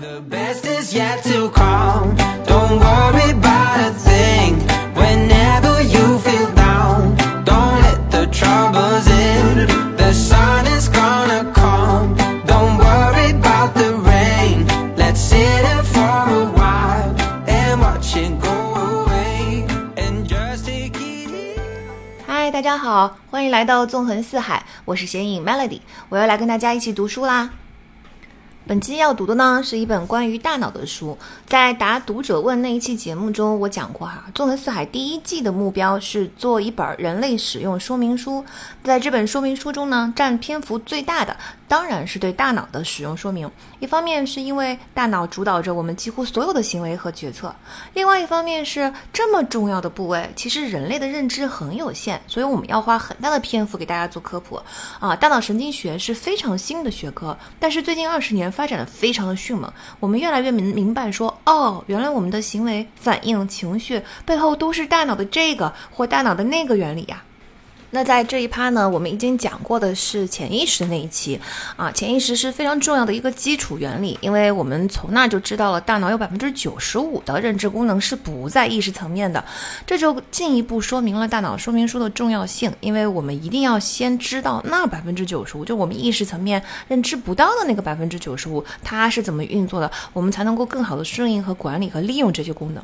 The best is yet to come. Don't worry about a thing. Whenever you feel down, don't let the troubles in. The sun is gonna come. Don't worry about the rain. Let's sit in for a while and watch it go away. And just take it easy. 嗨，大家好，欢迎来到纵横四海，我是显影 Melody，我要来跟大家一起读书啦。 本期要读的呢是一本关于大脑的书，在答读者问那一期节目中，我讲过哈，纵横四海第一季的目标是做一本人类使用说明书，在这本说明书中呢，占篇幅最大的当然是对大脑的使用说明。一方面是因为大脑主导着我们几乎所有的行为和决策，另外一方面是这么重要的部位，其实人类的认知很有限，所以我们要花很大的篇幅给大家做科普啊。大脑神经学是非常新的学科，但是最近二十年发展的非常的迅猛，我们越来越明明白说，哦，原来我们的行为、反应、情绪背后都是大脑的这个或大脑的那个原理呀。那在这一趴呢，我们已经讲过的是潜意识的那一期。啊，潜意识是非常重要的一个基础原理，因为我们从那就知道了，大脑有百分之九十五的认知功能是不在意识层面的，这就进一步说明了大脑说明书的重要性，因为我们一定要先知道那百分之九十五，就我们意识层面认知不到的那个百分之九十五，它是怎么运作的，我们才能够更好的顺应和管理和利用这些功能。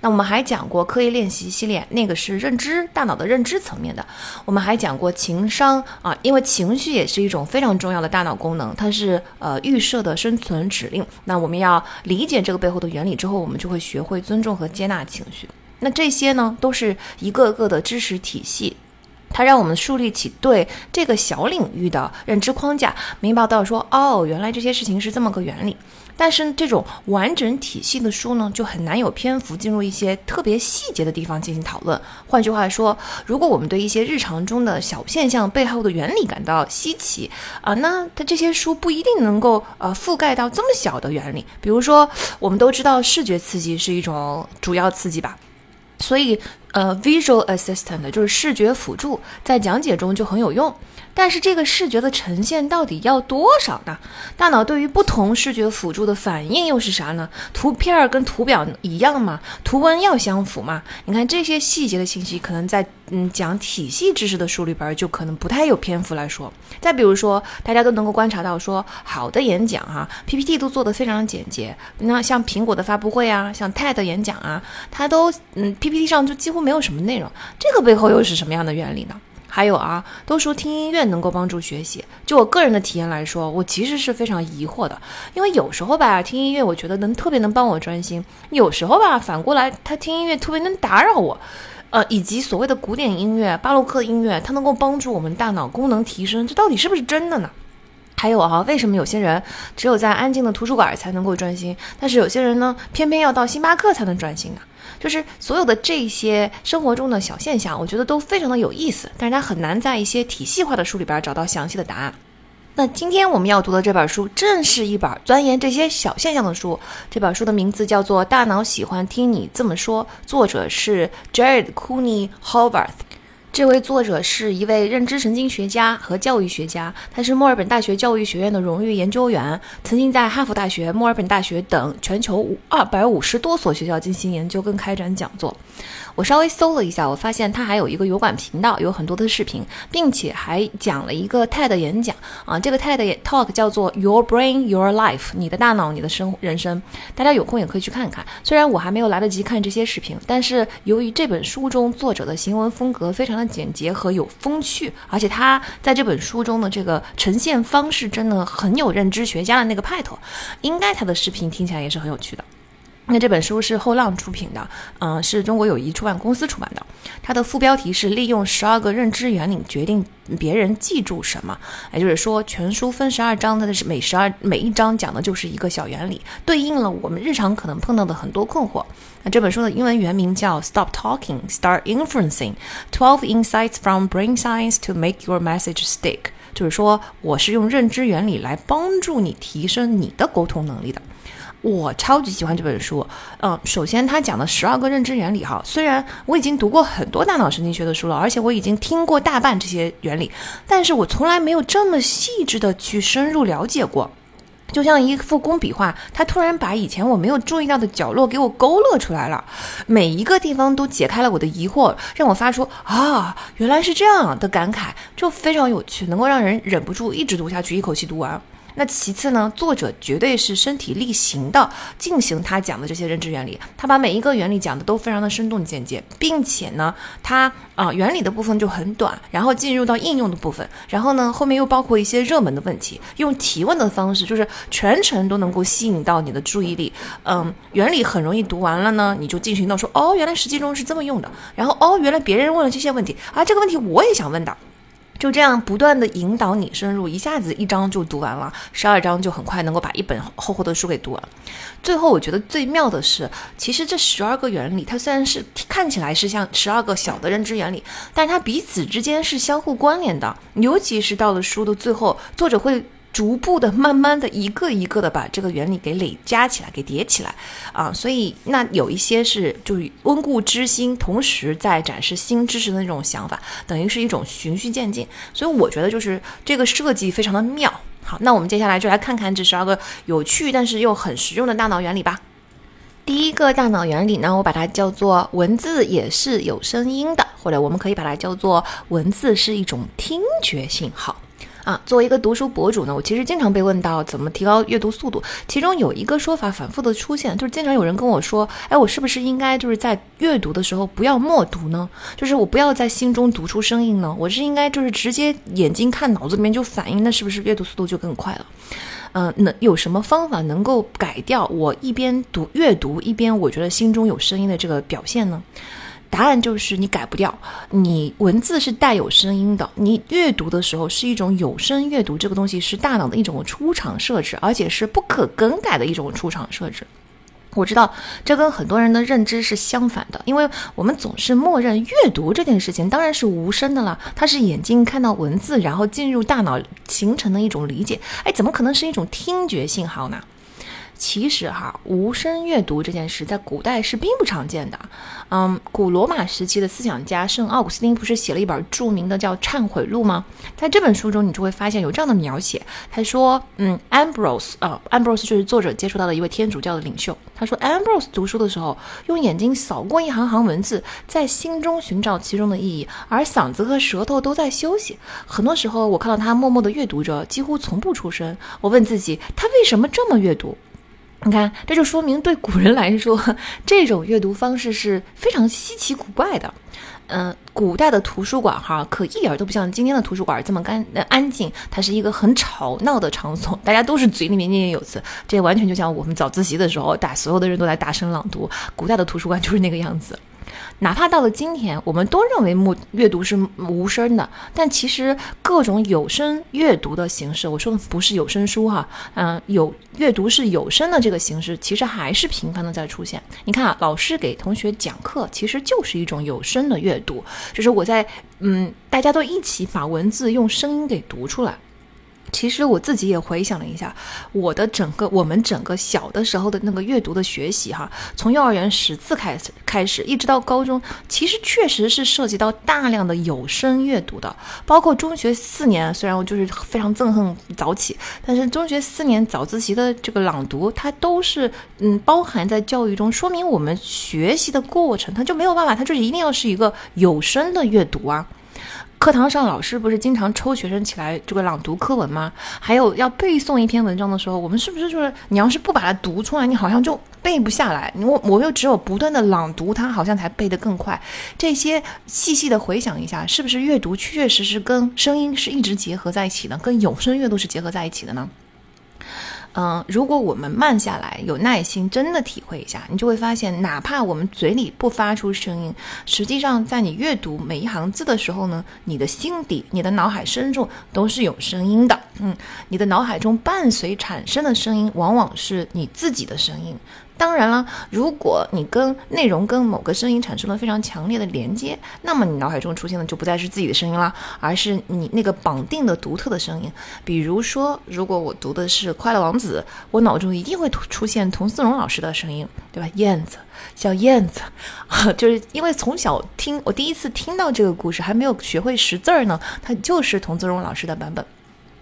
那我们还讲过刻意练习系列，那个是认知大脑的认知层面的。我们还讲过情商啊，因为情绪也是一种非常重要的大脑功能，它是呃预设的生存指令。那我们要理解这个背后的原理之后，我们就会学会尊重和接纳情绪。那这些呢，都是一个个的知识体系。它让我们树立起对这个小领域的认知框架，明白到说，哦，原来这些事情是这么个原理。但是这种完整体系的书呢，就很难有篇幅进入一些特别细节的地方进行讨论。换句话说，如果我们对一些日常中的小现象背后的原理感到稀奇啊，那它这些书不一定能够呃覆盖到这么小的原理。比如说，我们都知道视觉刺激是一种主要刺激吧。所以，呃，visual assistant 就是视觉辅助，在讲解中就很有用。但是，这个视觉的呈现到底要多少呢？大脑对于不同视觉辅助的反应又是啥呢？图片儿跟图表一样吗？图文要相符吗？你看这些细节的信息，可能在嗯讲体系知识的书里边就可能不太有篇幅来说。再比如说，大家都能够观察到，说好的演讲哈，PPT 都做得非常简洁。那像苹果的发布会啊，像 TED 演讲啊，它都嗯 PPT 上就几乎没有什么内容。这个背后又是什么样的原理呢？还有啊，都说听音乐能够帮助学习。就我个人的体验来说，我其实是非常疑惑的，因为有时候吧，听音乐我觉得能特别能帮我专心；有时候吧，反过来，他听音乐特别能打扰我。呃，以及所谓的古典音乐、巴洛克音乐，它能够帮助我们大脑功能提升，这到底是不是真的呢？还有啊，为什么有些人只有在安静的图书馆才能够专心，但是有些人呢，偏偏要到星巴克才能专心呢？就是所有的这些生活中的小现象，我觉得都非常的有意思，但是它很难在一些体系化的书里边找到详细的答案。那今天我们要读的这本书，正是一本钻研这些小现象的书。这本书的名字叫做《大脑喜欢听你这么说》，作者是 Jared Cooney Howarth。这位作者是一位认知神经学家和教育学家，他是墨尔本大学教育学院的荣誉研究员，曾经在哈佛大学、墨尔本大学等全球五二百五十多所学校进行研究跟开展讲座。我稍微搜了一下，我发现他还有一个油管频道，有很多的视频，并且还讲了一个 TED 演讲啊。这个 TED Talk 叫做 Your Brain, Your Life，你的大脑，你的生人生。大家有空也可以去看看。虽然我还没有来得及看这些视频，但是由于这本书中作者的行文风格非常的简洁和有风趣，而且他在这本书中的这个呈现方式真的很有认知学家的那个派头，应该他的视频听起来也是很有趣的。那这本书是后浪出品的，嗯，是中国友谊出版公司出版的。它的副标题是“利用十二个认知原理决定别人记住什么”，也就是说，全书分十二章，它的是每十二每一章讲的就是一个小原理，对应了我们日常可能碰到的很多困惑。那这本书的英文原名叫《Stop Talking, Start Inferencing: Twelve Insights from Brain Science to Make Your Message Stick》，就是说，我是用认知原理来帮助你提升你的沟通能力的。我超级喜欢这本书，嗯，首先他讲的十二个认知原理哈，虽然我已经读过很多大脑神经学的书了，而且我已经听过大半这些原理，但是我从来没有这么细致的去深入了解过。就像一幅工笔画，它突然把以前我没有注意到的角落给我勾勒出来了，每一个地方都解开了我的疑惑，让我发出啊，原来是这样的感慨，就非常有趣，能够让人忍不住一直读下去，一口气读完。那其次呢，作者绝对是身体力行的进行他讲的这些认知原理，他把每一个原理讲的都非常的生动简洁，并且呢，他啊原理的部分就很短，然后进入到应用的部分，然后呢后面又包括一些热门的问题，用提问的方式，就是全程都能够吸引到你的注意力。嗯，原理很容易读完了呢，你就进行到说哦，原来实际中是这么用的，然后哦，原来别人问了这些问题啊，这个问题我也想问的。就这样不断的引导你深入，一下子一章就读完了，十二章就很快能够把一本厚厚的书给读完。最后我觉得最妙的是，其实这十二个原理，它虽然是看起来是像十二个小的认知原理，但是它彼此之间是相互关联的。尤其是到了书的最后，作者会。逐步的、慢慢的、一个一个的把这个原理给累加起来、给叠起来，啊，所以那有一些是就是温故知新，同时在展示新知识的那种想法，等于是一种循序渐进。所以我觉得就是这个设计非常的妙。好，那我们接下来就来看看这十二个有趣但是又很实用的大脑原理吧。第一个大脑原理呢，我把它叫做文字也是有声音的，或者我们可以把它叫做文字是一种听觉信号。啊，作为一个读书博主呢，我其实经常被问到怎么提高阅读速度。其中有一个说法反复的出现，就是经常有人跟我说：“哎，我是不是应该就是在阅读的时候不要默读呢？就是我不要在心中读出声音呢？我是应该就是直接眼睛看，脑子里面就反应，那是不是阅读速度就更快了？嗯，那有什么方法能够改掉我一边读阅读一边我觉得心中有声音的这个表现呢？”答案就是你改不掉，你文字是带有声音的，你阅读的时候是一种有声阅读，这个东西是大脑的一种出厂设置，而且是不可更改的一种出厂设置。我知道这跟很多人的认知是相反的，因为我们总是默认阅读这件事情当然是无声的了，它是眼睛看到文字，然后进入大脑形成的一种理解。哎，怎么可能是一种听觉信号呢？其实哈，无声阅读这件事在古代是并不常见的。嗯，古罗马时期的思想家圣奥古斯丁不是写了一本著名的叫《忏悔录》吗？在这本书中，你就会发现有这样的描写。他说，嗯，Ambrose 啊，Ambrose 就是作者接触到的一位天主教的领袖。他说，Ambrose 读书的时候，用眼睛扫过一行行文字，在心中寻找其中的意义，而嗓子和舌头都在休息。很多时候，我看到他默默地阅读着，几乎从不出声。我问自己，他为什么这么阅读？你看，这就说明对古人来说，这种阅读方式是非常稀奇古怪的。嗯，古代的图书馆哈，可一点都不像今天的图书馆这么干安静，它是一个很吵闹的场所，大家都是嘴里面念念有词，这完全就像我们早自习的时候，大所有的人都在大声朗读。古代的图书馆就是那个样子。哪怕到了今天，我们都认为默阅读是无声的，但其实各种有声阅读的形式，我说的不是有声书哈，嗯，有阅读是有声的这个形式，其实还是频繁的在出现。你看啊，老师给同学讲课，其实就是一种有声的阅读，就是我在嗯，大家都一起把文字用声音给读出来。其实我自己也回想了一下，我的整个我们整个小的时候的那个阅读的学习哈，从幼儿园识字开始开始，一直到高中，其实确实是涉及到大量的有声阅读的。包括中学四年，虽然我就是非常憎恨早起，但是中学四年早自习的这个朗读，它都是嗯包含在教育中，说明我们学习的过程，它就没有办法，它就是一定要是一个有声的阅读啊。课堂上，老师不是经常抽学生起来这个朗读课文吗？还有要背诵一篇文章的时候，我们是不是就是你要是不把它读出来，你好像就背不下来？我我又只有不断的朗读它，好像才背得更快。这些细细的回想一下，是不是阅读确确实实跟声音是一直结合在一起的，跟有声阅读是结合在一起的呢？嗯，如果我们慢下来，有耐心，真的体会一下，你就会发现，哪怕我们嘴里不发出声音，实际上在你阅读每一行字的时候呢，你的心底、你的脑海深处都是有声音的。嗯，你的脑海中伴随产生的声音，往往是你自己的声音。当然了，如果你跟内容跟某个声音产生了非常强烈的连接，那么你脑海中出现的就不再是自己的声音了，而是你那个绑定的独特的声音。比如说，如果我读的是《快乐王子》，我脑中一定会出现童思荣老师的声音，对吧？燕子，小燕子，啊，就是因为从小听，我第一次听到这个故事还没有学会识字儿呢，它就是童思荣老师的版本。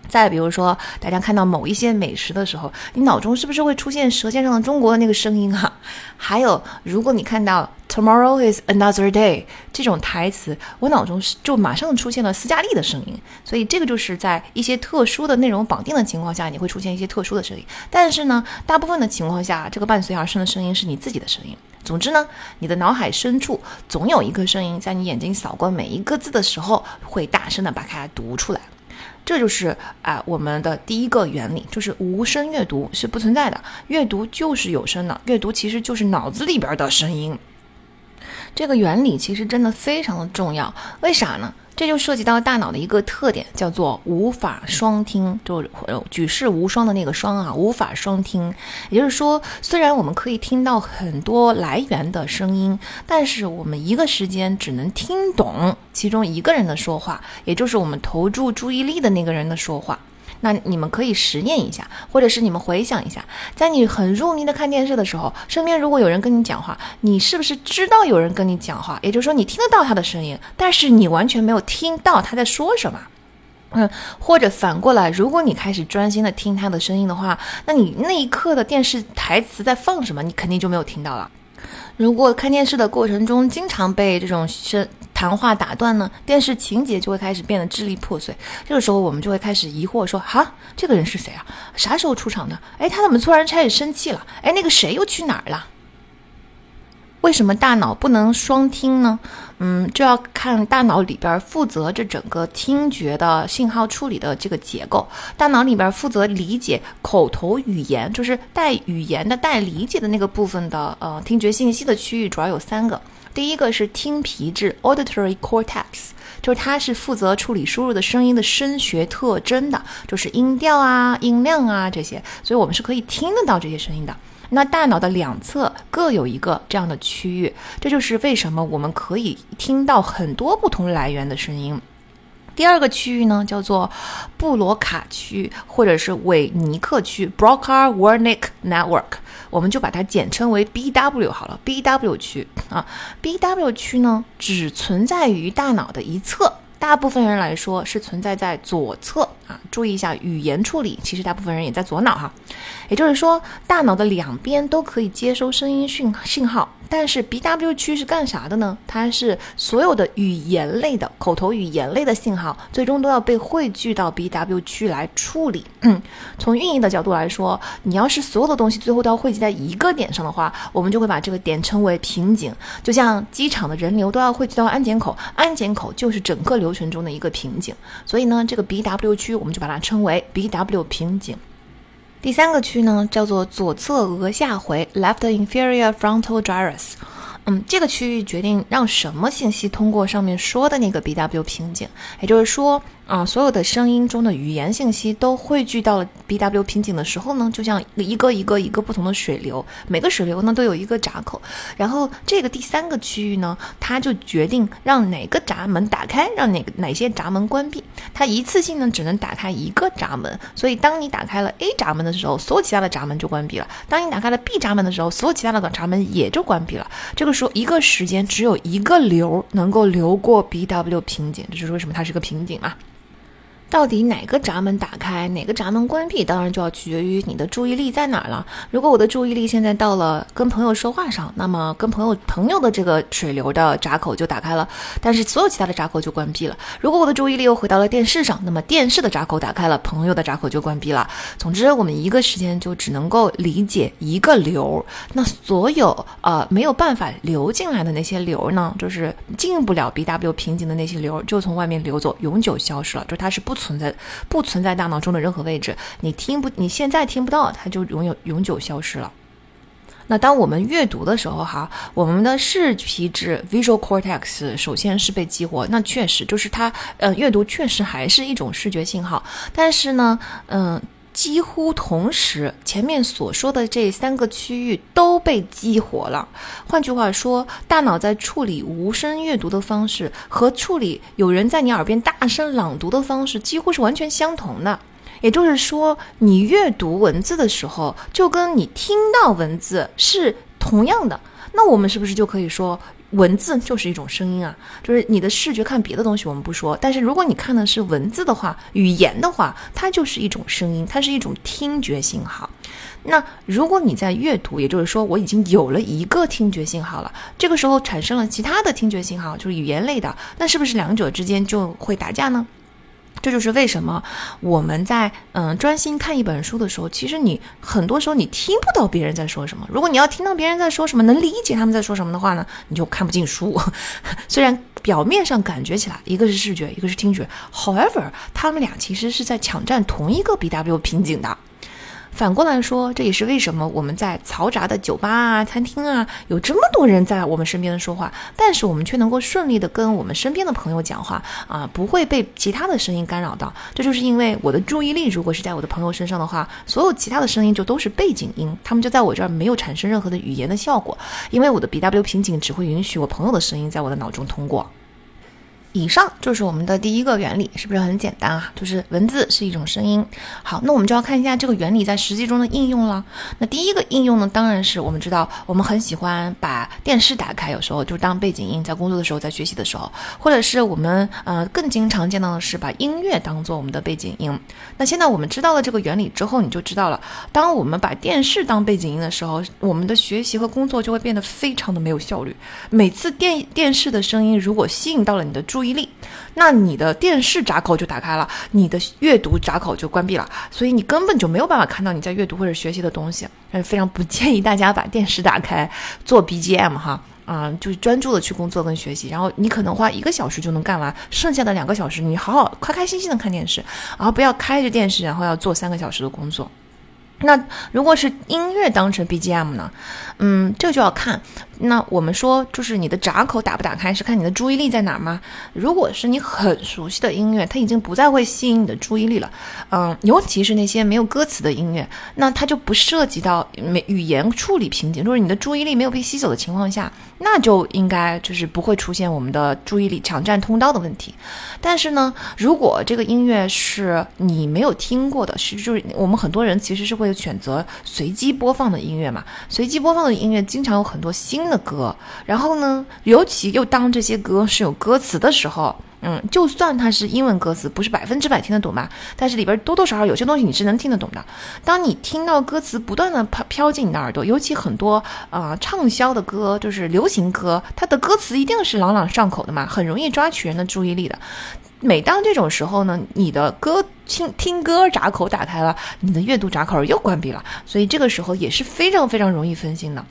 再比如说，大家看到某一些美食的时候，你脑中是不是会出现《舌尖上的中国》的那个声音啊？还有，如果你看到 “Tomorrow is another day” 这种台词，我脑中就马上出现了斯嘉丽的声音。所以，这个就是在一些特殊的内容绑定的情况下，你会出现一些特殊的声音。但是呢，大部分的情况下，这个伴随而生的声音是你自己的声音。总之呢，你的脑海深处总有一个声音，在你眼睛扫过每一个字的时候，会大声的把它读出来。这就是啊，我们的第一个原理，就是无声阅读是不存在的，阅读就是有声的，阅读其实就是脑子里边的声音。这个原理其实真的非常的重要，为啥呢？这就涉及到大脑的一个特点，叫做无法双听，就举世无双的那个双啊，无法双听。也就是说，虽然我们可以听到很多来源的声音，但是我们一个时间只能听懂其中一个人的说话，也就是我们投注注意力的那个人的说话。那你们可以实验一下，或者是你们回想一下，在你很入迷的看电视的时候，身边如果有人跟你讲话，你是不是知道有人跟你讲话？也就是说，你听得到他的声音，但是你完全没有听到他在说什么。嗯，或者反过来，如果你开始专心的听他的声音的话，那你那一刻的电视台词在放什么，你肯定就没有听到了。如果看电视的过程中经常被这种声谈话打断呢，电视情节就会开始变得支离破碎。这个时候，我们就会开始疑惑说：哈，这个人是谁啊？啥时候出场的？哎，他怎么突然开始生气了？哎，那个谁又去哪儿了？为什么大脑不能双听呢？嗯，就要看大脑里边负责这整个听觉的信号处理的这个结构。大脑里边负责理解口头语言，就是带语言的、带理解的那个部分的呃听觉信息的区域，主要有三个。第一个是听皮质 （auditory cortex），就是它是负责处理输入的声音的声学特征的，就是音调啊、音量啊这些，所以我们是可以听得到这些声音的。那大脑的两侧各有一个这样的区域，这就是为什么我们可以听到很多不同来源的声音。第二个区域呢，叫做布罗卡区或者是韦尼克区 （Broca-Wernicke Network），我们就把它简称为 BW 好了。BW 区啊，BW 区呢只存在于大脑的一侧。大部分人来说是存在在左侧啊，注意一下语言处理，其实大部分人也在左脑哈，也就是说大脑的两边都可以接收声音讯信号。但是 B W 区是干啥的呢？它是所有的语言类的口头语言类的信号，最终都要被汇聚到 B W 区来处理。嗯，从运营的角度来说，你要是所有的东西最后都要汇集在一个点上的话，我们就会把这个点称为瓶颈。就像机场的人流都要汇聚到安检口，安检口就是整个流程中的一个瓶颈。所以呢，这个 B W 区我们就把它称为 B W 瓶颈。第三个区呢，叫做左侧额下回 （left inferior frontal gyrus）。嗯，这个区域决定让什么信息通过上面说的那个 BW 瓶颈，也就是说。啊，所有的声音中的语言信息都汇聚到了 BW 瓶颈的时候呢，就像一个一个一个不同的水流，每个水流呢都有一个闸口，然后这个第三个区域呢，它就决定让哪个闸门打开，让哪个哪些闸门关闭。它一次性呢只能打开一个闸门，所以当你打开了 A 闸门的时候，所有其他的闸门就关闭了；当你打开了 B 闸门的时候，所有其他的闸门也就关闭了。这个时候，一个时间只有一个流能够流过 BW 瓶颈，这就是为什么它是个瓶颈啊。到底哪个闸门打开，哪个闸门关闭，当然就要取决于你的注意力在哪儿了。如果我的注意力现在到了跟朋友说话上，那么跟朋友朋友的这个水流的闸口就打开了，但是所有其他的闸口就关闭了。如果我的注意力又回到了电视上，那么电视的闸口打开了，朋友的闸口就关闭了。总之，我们一个时间就只能够理解一个流。那所有呃没有办法流进来的那些流呢，就是进不了 B W 瓶颈的那些流，就从外面流走，永久消失了。就它是不。存在不存在大脑中的任何位置？你听不，你现在听不到，它就永远永久消失了。那当我们阅读的时候，哈，我们的视皮质 （visual cortex） 首先是被激活。那确实就是它，呃，阅读确实还是一种视觉信号。但是呢，嗯。几乎同时，前面所说的这三个区域都被激活了。换句话说，大脑在处理无声阅读的方式和处理有人在你耳边大声朗读的方式几乎是完全相同的。也就是说，你阅读文字的时候，就跟你听到文字是同样的。那我们是不是就可以说？文字就是一种声音啊，就是你的视觉看别的东西我们不说，但是如果你看的是文字的话，语言的话，它就是一种声音，它是一种听觉信号。那如果你在阅读，也就是说我已经有了一个听觉信号了，这个时候产生了其他的听觉信号，就是语言类的，那是不是两者之间就会打架呢？这就是为什么我们在嗯专心看一本书的时候，其实你很多时候你听不到别人在说什么。如果你要听到别人在说什么，能理解他们在说什么的话呢，你就看不进书。虽然表面上感觉起来一个是视觉，一个是听觉，however，他们俩其实是在抢占同一个 BW 瓶颈的。反过来说，这也是为什么我们在嘈杂的酒吧啊、餐厅啊，有这么多人在我们身边说话，但是我们却能够顺利的跟我们身边的朋友讲话啊，不会被其他的声音干扰到。这就是因为我的注意力如果是在我的朋友身上的话，所有其他的声音就都是背景音，他们就在我这儿没有产生任何的语言的效果，因为我的 BW 瓶颈只会允许我朋友的声音在我的脑中通过。以上就是我们的第一个原理，是不是很简单啊？就是文字是一种声音。好，那我们就要看一下这个原理在实际中的应用了。那第一个应用呢，当然是我们知道，我们很喜欢把电视打开，有时候就当背景音，在工作的时候，在学习的时候，或者是我们呃更经常见到的是把音乐当做我们的背景音。那现在我们知道了这个原理之后，你就知道了，当我们把电视当背景音的时候，我们的学习和工作就会变得非常的没有效率。每次电电视的声音如果吸引到了你的注意，注意力，那你的电视闸口就打开了，你的阅读闸口就关闭了，所以你根本就没有办法看到你在阅读或者学习的东西。非常不建议大家把电视打开做 BGM 哈，啊，就是专注的去工作跟学习，然后你可能花一个小时就能干完，剩下的两个小时你好好开开心心的看电视，然后不要开着电视，然后要做三个小时的工作。那如果是音乐当成 BGM 呢？嗯，这就要看。那我们说，就是你的闸口打不打开，是看你的注意力在哪儿吗？如果是你很熟悉的音乐，它已经不再会吸引你的注意力了。嗯，尤其是那些没有歌词的音乐，那它就不涉及到没语言处理瓶颈，就是你的注意力没有被吸走的情况下，那就应该就是不会出现我们的注意力抢占通道的问题。但是呢，如果这个音乐是你没有听过的，是就是我们很多人其实是会选择随机播放的音乐嘛，随机播放的音乐经常有很多新的歌，然后呢，尤其又当这些歌是有歌词的时候，嗯，就算它是英文歌词，不是百分之百听得懂吧，但是里边多多少少有些东西你是能听得懂的。当你听到歌词不断的飘飘进你的耳朵，尤其很多啊畅销的歌，就是流行歌，它的歌词一定是朗朗上口的嘛，很容易抓取人的注意力的。每当这种时候呢，你的歌听听歌闸口打开了，你的阅读闸口又关闭了，所以这个时候也是非常非常容易分心的。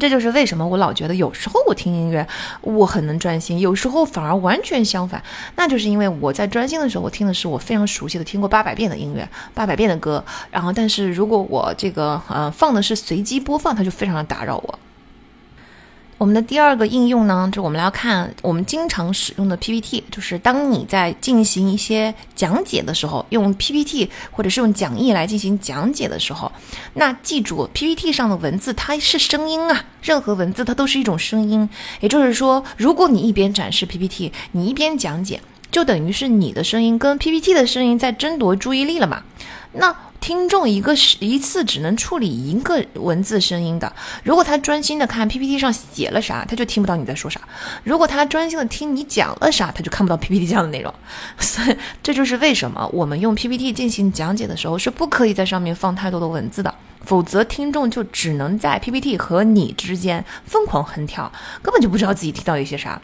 这就是为什么我老觉得有时候我听音乐我很能专心，有时候反而完全相反。那就是因为我在专心的时候，我听的是我非常熟悉的、听过八百遍的音乐、八百遍的歌。然后，但是如果我这个呃放的是随机播放，它就非常的打扰我。我们的第二个应用呢，就是我们来看我们经常使用的 PPT，就是当你在进行一些讲解的时候，用 PPT 或者是用讲义来进行讲解的时候，那记住 PPT 上的文字它是声音啊，任何文字它都是一种声音。也就是说，如果你一边展示 PPT，你一边讲解，就等于是你的声音跟 PPT 的声音在争夺注意力了嘛？那。听众一个是一次只能处理一个文字声音的，如果他专心的看 PPT 上写了啥，他就听不到你在说啥；如果他专心的听你讲了啥，他就看不到 PPT 上的内容。所以这就是为什么我们用 PPT 进行讲解的时候是不可以在上面放太多的文字的，否则听众就只能在 PPT 和你之间疯狂横跳，根本就不知道自己听到一些啥。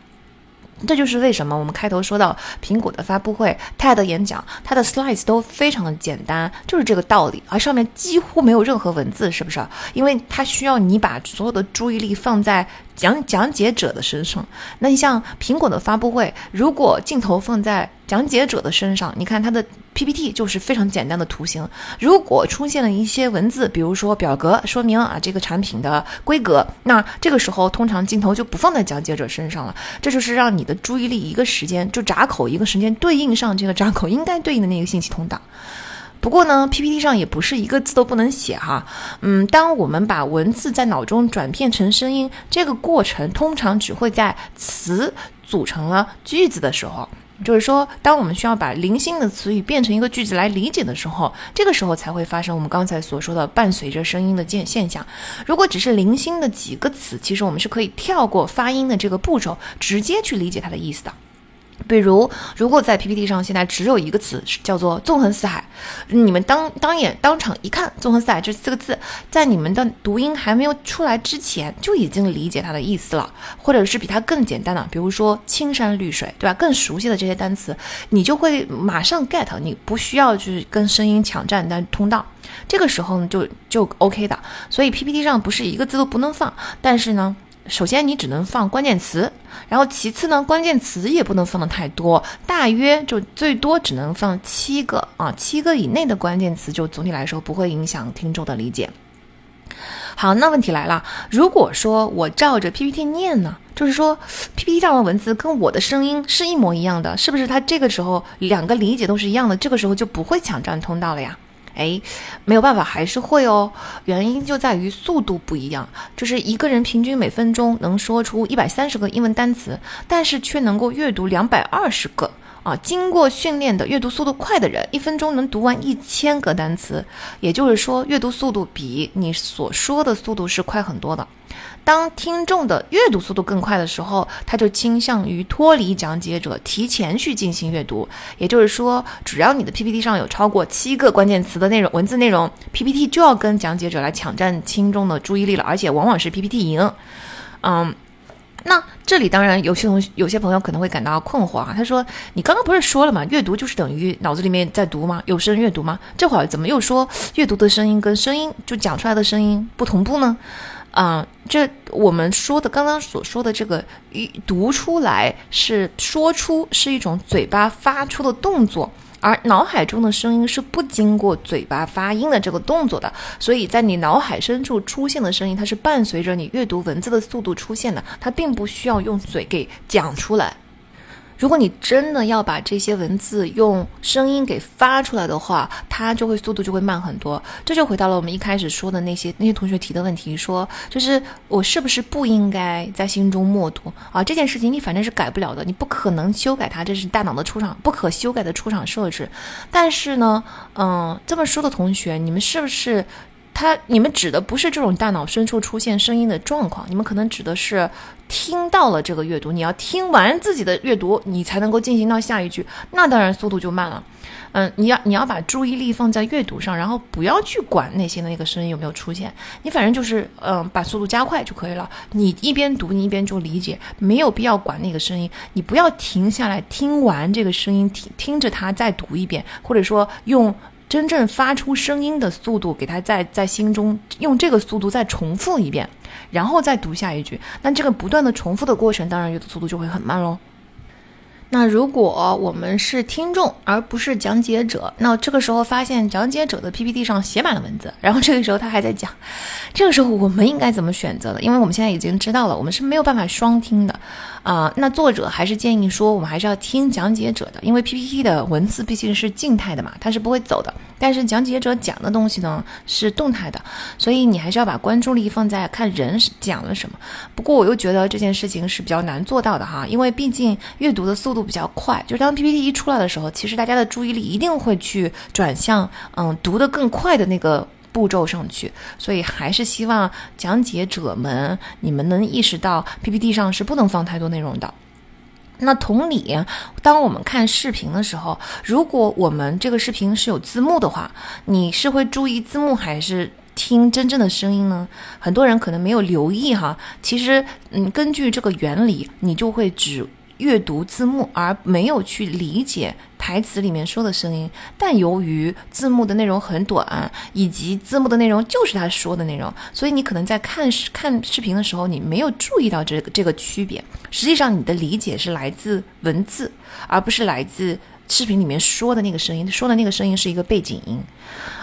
这就是为什么我们开头说到苹果的发布会、TED 演讲，它的 slides 都非常的简单，就是这个道理，而上面几乎没有任何文字，是不是？因为它需要你把所有的注意力放在。讲讲解者的身上，那你像苹果的发布会，如果镜头放在讲解者的身上，你看它的 PPT 就是非常简单的图形。如果出现了一些文字，比如说表格说明啊这个产品的规格，那这个时候通常镜头就不放在讲解者身上了。这就是让你的注意力一个时间就闸口一个时间对应上这个闸口应该对应的那个信息通道。不过呢，PPT 上也不是一个字都不能写哈。嗯，当我们把文字在脑中转变成声音，这个过程通常只会在词组成了句子的时候。就是说，当我们需要把零星的词语变成一个句子来理解的时候，这个时候才会发生我们刚才所说的伴随着声音的现现象。如果只是零星的几个词，其实我们是可以跳过发音的这个步骤，直接去理解它的意思的。比如，如果在 PPT 上现在只有一个词叫做“纵横四海”，你们当当眼当场一看“纵横四海”这四个字，在你们的读音还没有出来之前，就已经理解它的意思了，或者是比它更简单的，比如说“青山绿水”，对吧？更熟悉的这些单词，你就会马上 get，你不需要去跟声音抢占单通道，这个时候呢，就就 OK 的。所以 PPT 上不是一个字都不能放，但是呢。首先，你只能放关键词，然后其次呢，关键词也不能放的太多，大约就最多只能放七个啊，七个以内的关键词，就总体来说不会影响听众的理解。好，那问题来了，如果说我照着 PPT 念呢，就是说 PPT 上的文字跟我的声音是一模一样的，是不是？它这个时候两个理解都是一样的，这个时候就不会抢占通道了呀？哎，没有办法，还是会哦。原因就在于速度不一样，就是一个人平均每分钟能说出一百三十个英文单词，但是却能够阅读两百二十个啊。经过训练的阅读速度快的人，一分钟能读完一千个单词，也就是说，阅读速度比你所说的速度是快很多的。当听众的阅读速度更快的时候，他就倾向于脱离讲解者，提前去进行阅读。也就是说，只要你的 PPT 上有超过七个关键词的内容，文字内容，PPT 就要跟讲解者来抢占听众的注意力了，而且往往是 PPT 赢。嗯，那这里当然有些同有些朋友可能会感到困惑啊，他说：“你刚刚不是说了吗？阅读就是等于脑子里面在读吗？有声阅读吗？这会儿怎么又说阅读的声音跟声音就讲出来的声音不同步呢？”啊，这我们说的刚刚所说的这个读出来是说出是一种嘴巴发出的动作，而脑海中的声音是不经过嘴巴发音的这个动作的，所以在你脑海深处出现的声音，它是伴随着你阅读文字的速度出现的，它并不需要用嘴给讲出来。如果你真的要把这些文字用声音给发出来的话，它就会速度就会慢很多。这就回到了我们一开始说的那些那些同学提的问题，说就是我是不是不应该在心中默读啊？这件事情你反正是改不了的，你不可能修改它，这是大脑的出厂不可修改的出厂设置。但是呢，嗯，这么说的同学，你们是不是？他，你们指的不是这种大脑深处出现声音的状况，你们可能指的是听到了这个阅读，你要听完自己的阅读，你才能够进行到下一句，那当然速度就慢了。嗯，你要你要把注意力放在阅读上，然后不要去管内心的那个声音有没有出现，你反正就是嗯把速度加快就可以了。你一边读，你一边就理解，没有必要管那个声音，你不要停下来听完这个声音，听听着它再读一遍，或者说用。真正发出声音的速度，给他在在心中用这个速度再重复一遍，然后再读下一句。那这个不断的重复的过程，当然阅读速度就会很慢喽。那如果我们是听众而不是讲解者，那这个时候发现讲解者的 PPT 上写满了文字，然后这个时候他还在讲，这个时候我们应该怎么选择的？因为我们现在已经知道了，我们是没有办法双听的。啊，那作者还是建议说，我们还是要听讲解者的，因为 PPT 的文字毕竟是静态的嘛，它是不会走的。但是讲解者讲的东西呢是动态的，所以你还是要把关注力放在看人讲了什么。不过我又觉得这件事情是比较难做到的哈，因为毕竟阅读的速度比较快，就当 PPT 一出来的时候，其实大家的注意力一定会去转向嗯读得更快的那个。步骤上去，所以还是希望讲解者们你们能意识到 PPT 上是不能放太多内容的。那同理，当我们看视频的时候，如果我们这个视频是有字幕的话，你是会注意字幕还是听真正的声音呢？很多人可能没有留意哈，其实嗯，根据这个原理，你就会只。阅读字幕而没有去理解台词里面说的声音，但由于字幕的内容很短，以及字幕的内容就是他说的内容，所以你可能在看视看视频的时候，你没有注意到这个这个区别。实际上，你的理解是来自文字，而不是来自。视频里面说的那个声音，说的那个声音是一个背景音，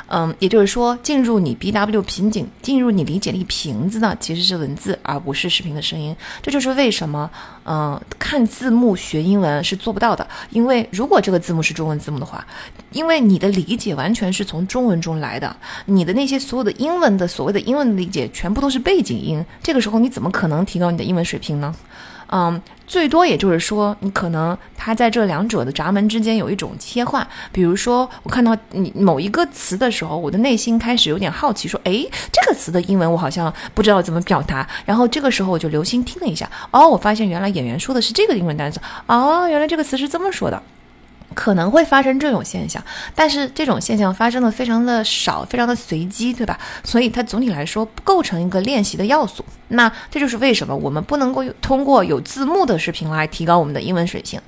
嗯，也就是说，进入你 B W 瓶颈，进入你理解力瓶子的其实是文字，而不是视频的声音。这就是为什么，嗯，看字幕学英文是做不到的。因为如果这个字幕是中文字幕的话，因为你的理解完全是从中文中来的，你的那些所有的英文的所谓的英文理解全部都是背景音，这个时候你怎么可能提高你的英文水平呢？嗯，最多也就是说，你可能它在这两者的闸门之间有一种切换。比如说，我看到你某一个词的时候，我的内心开始有点好奇，说，诶，这个词的英文我好像不知道怎么表达。然后这个时候我就留心听了一下，哦，我发现原来演员说的是这个英文单词，哦，原来这个词是这么说的。可能会发生这种现象，但是这种现象发生的非常的少，非常的随机，对吧？所以它总体来说不构成一个练习的要素。那这就是为什么我们不能够通过有字幕的视频来提高我们的英文水平。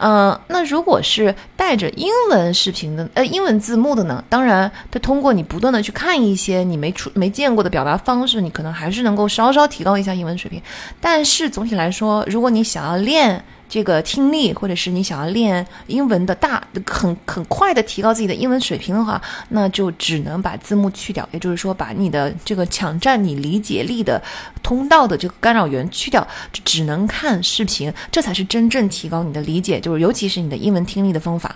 嗯，那如果是带着英文视频的，呃，英文字幕的呢？当然，它通过你不断的去看一些你没出没见过的表达方式，你可能还是能够稍稍提高一下英文水平。但是总体来说，如果你想要练，这个听力，或者是你想要练英文的大很很快的提高自己的英文水平的话，那就只能把字幕去掉，也就是说把你的这个抢占你理解力的通道的这个干扰源去掉，只能看视频，这才是真正提高你的理解，就是尤其是你的英文听力的方法。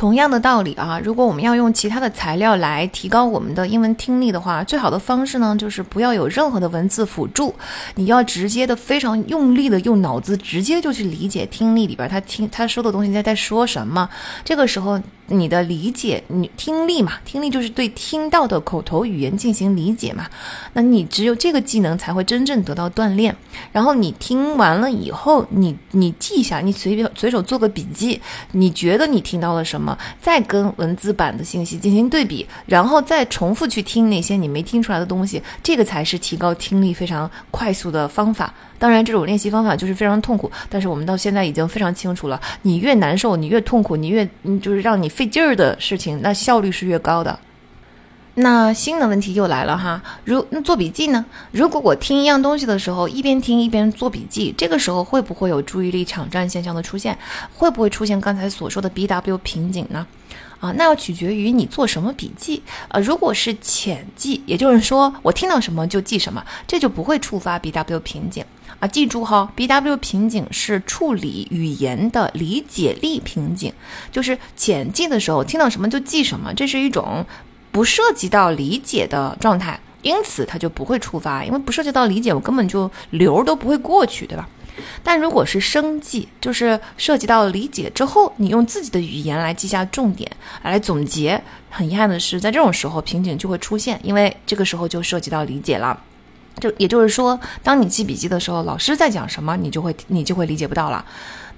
同样的道理啊，如果我们要用其他的材料来提高我们的英文听力的话，最好的方式呢，就是不要有任何的文字辅助，你要直接的、非常用力的用脑子直接就去理解听力里边他听他说的东西在在说什么。这个时候。你的理解，你听力嘛，听力就是对听到的口头语言进行理解嘛。那你只有这个技能才会真正得到锻炼。然后你听完了以后，你你记下，你随便随手做个笔记，你觉得你听到了什么，再跟文字版的信息进行对比，然后再重复去听那些你没听出来的东西，这个才是提高听力非常快速的方法。当然，这种练习方法就是非常痛苦，但是我们到现在已经非常清楚了。你越难受，你越痛苦，你越嗯，就是让你费劲儿的事情，那效率是越高的。那新的问题又来了哈，如那做笔记呢？如果我听一样东西的时候，一边听一边做笔记，这个时候会不会有注意力抢占现象的出现？会不会出现刚才所说的 B W 瓶颈呢？啊，那要取决于你做什么笔记啊。如果是浅记，也就是说我听到什么就记什么，这就不会触发 B W 瓶颈啊。记住哈，B W 瓶颈是处理语言的理解力瓶颈，就是浅记的时候听到什么就记什么，这是一种不涉及到理解的状态，因此它就不会触发，因为不涉及到理解，我根本就流都不会过去，对吧？但如果是生记，就是涉及到理解之后，你用自己的语言来记下重点，来总结。很遗憾的是，在这种时候瓶颈就会出现，因为这个时候就涉及到理解了。就也就是说，当你记笔记的时候，老师在讲什么，你就会你就会理解不到了。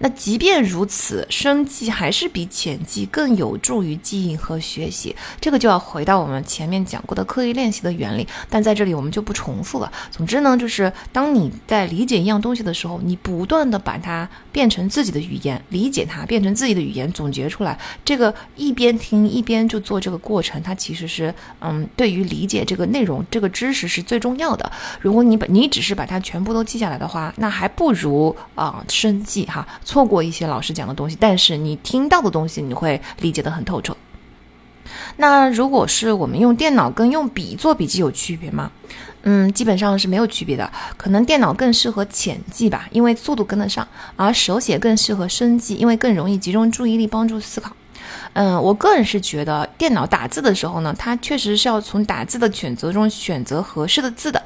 那即便如此，生记还是比浅记更有助于记忆和学习。这个就要回到我们前面讲过的刻意练习的原理，但在这里我们就不重复了。总之呢，就是当你在理解一样东西的时候，你不断的把它变成自己的语言，理解它，变成自己的语言，总结出来。这个一边听一边就做这个过程，它其实是嗯，对于理解这个内容、这个知识是最重要的。如果你把你只是把它全部都记下来的话，那还不如啊生记哈。错过一些老师讲的东西，但是你听到的东西你会理解得很透彻。那如果是我们用电脑跟用笔做笔记有区别吗？嗯，基本上是没有区别的。可能电脑更适合浅记吧，因为速度跟得上；而手写更适合深记，因为更容易集中注意力，帮助思考。嗯，我个人是觉得电脑打字的时候呢，它确实是要从打字的选择中选择合适的字的，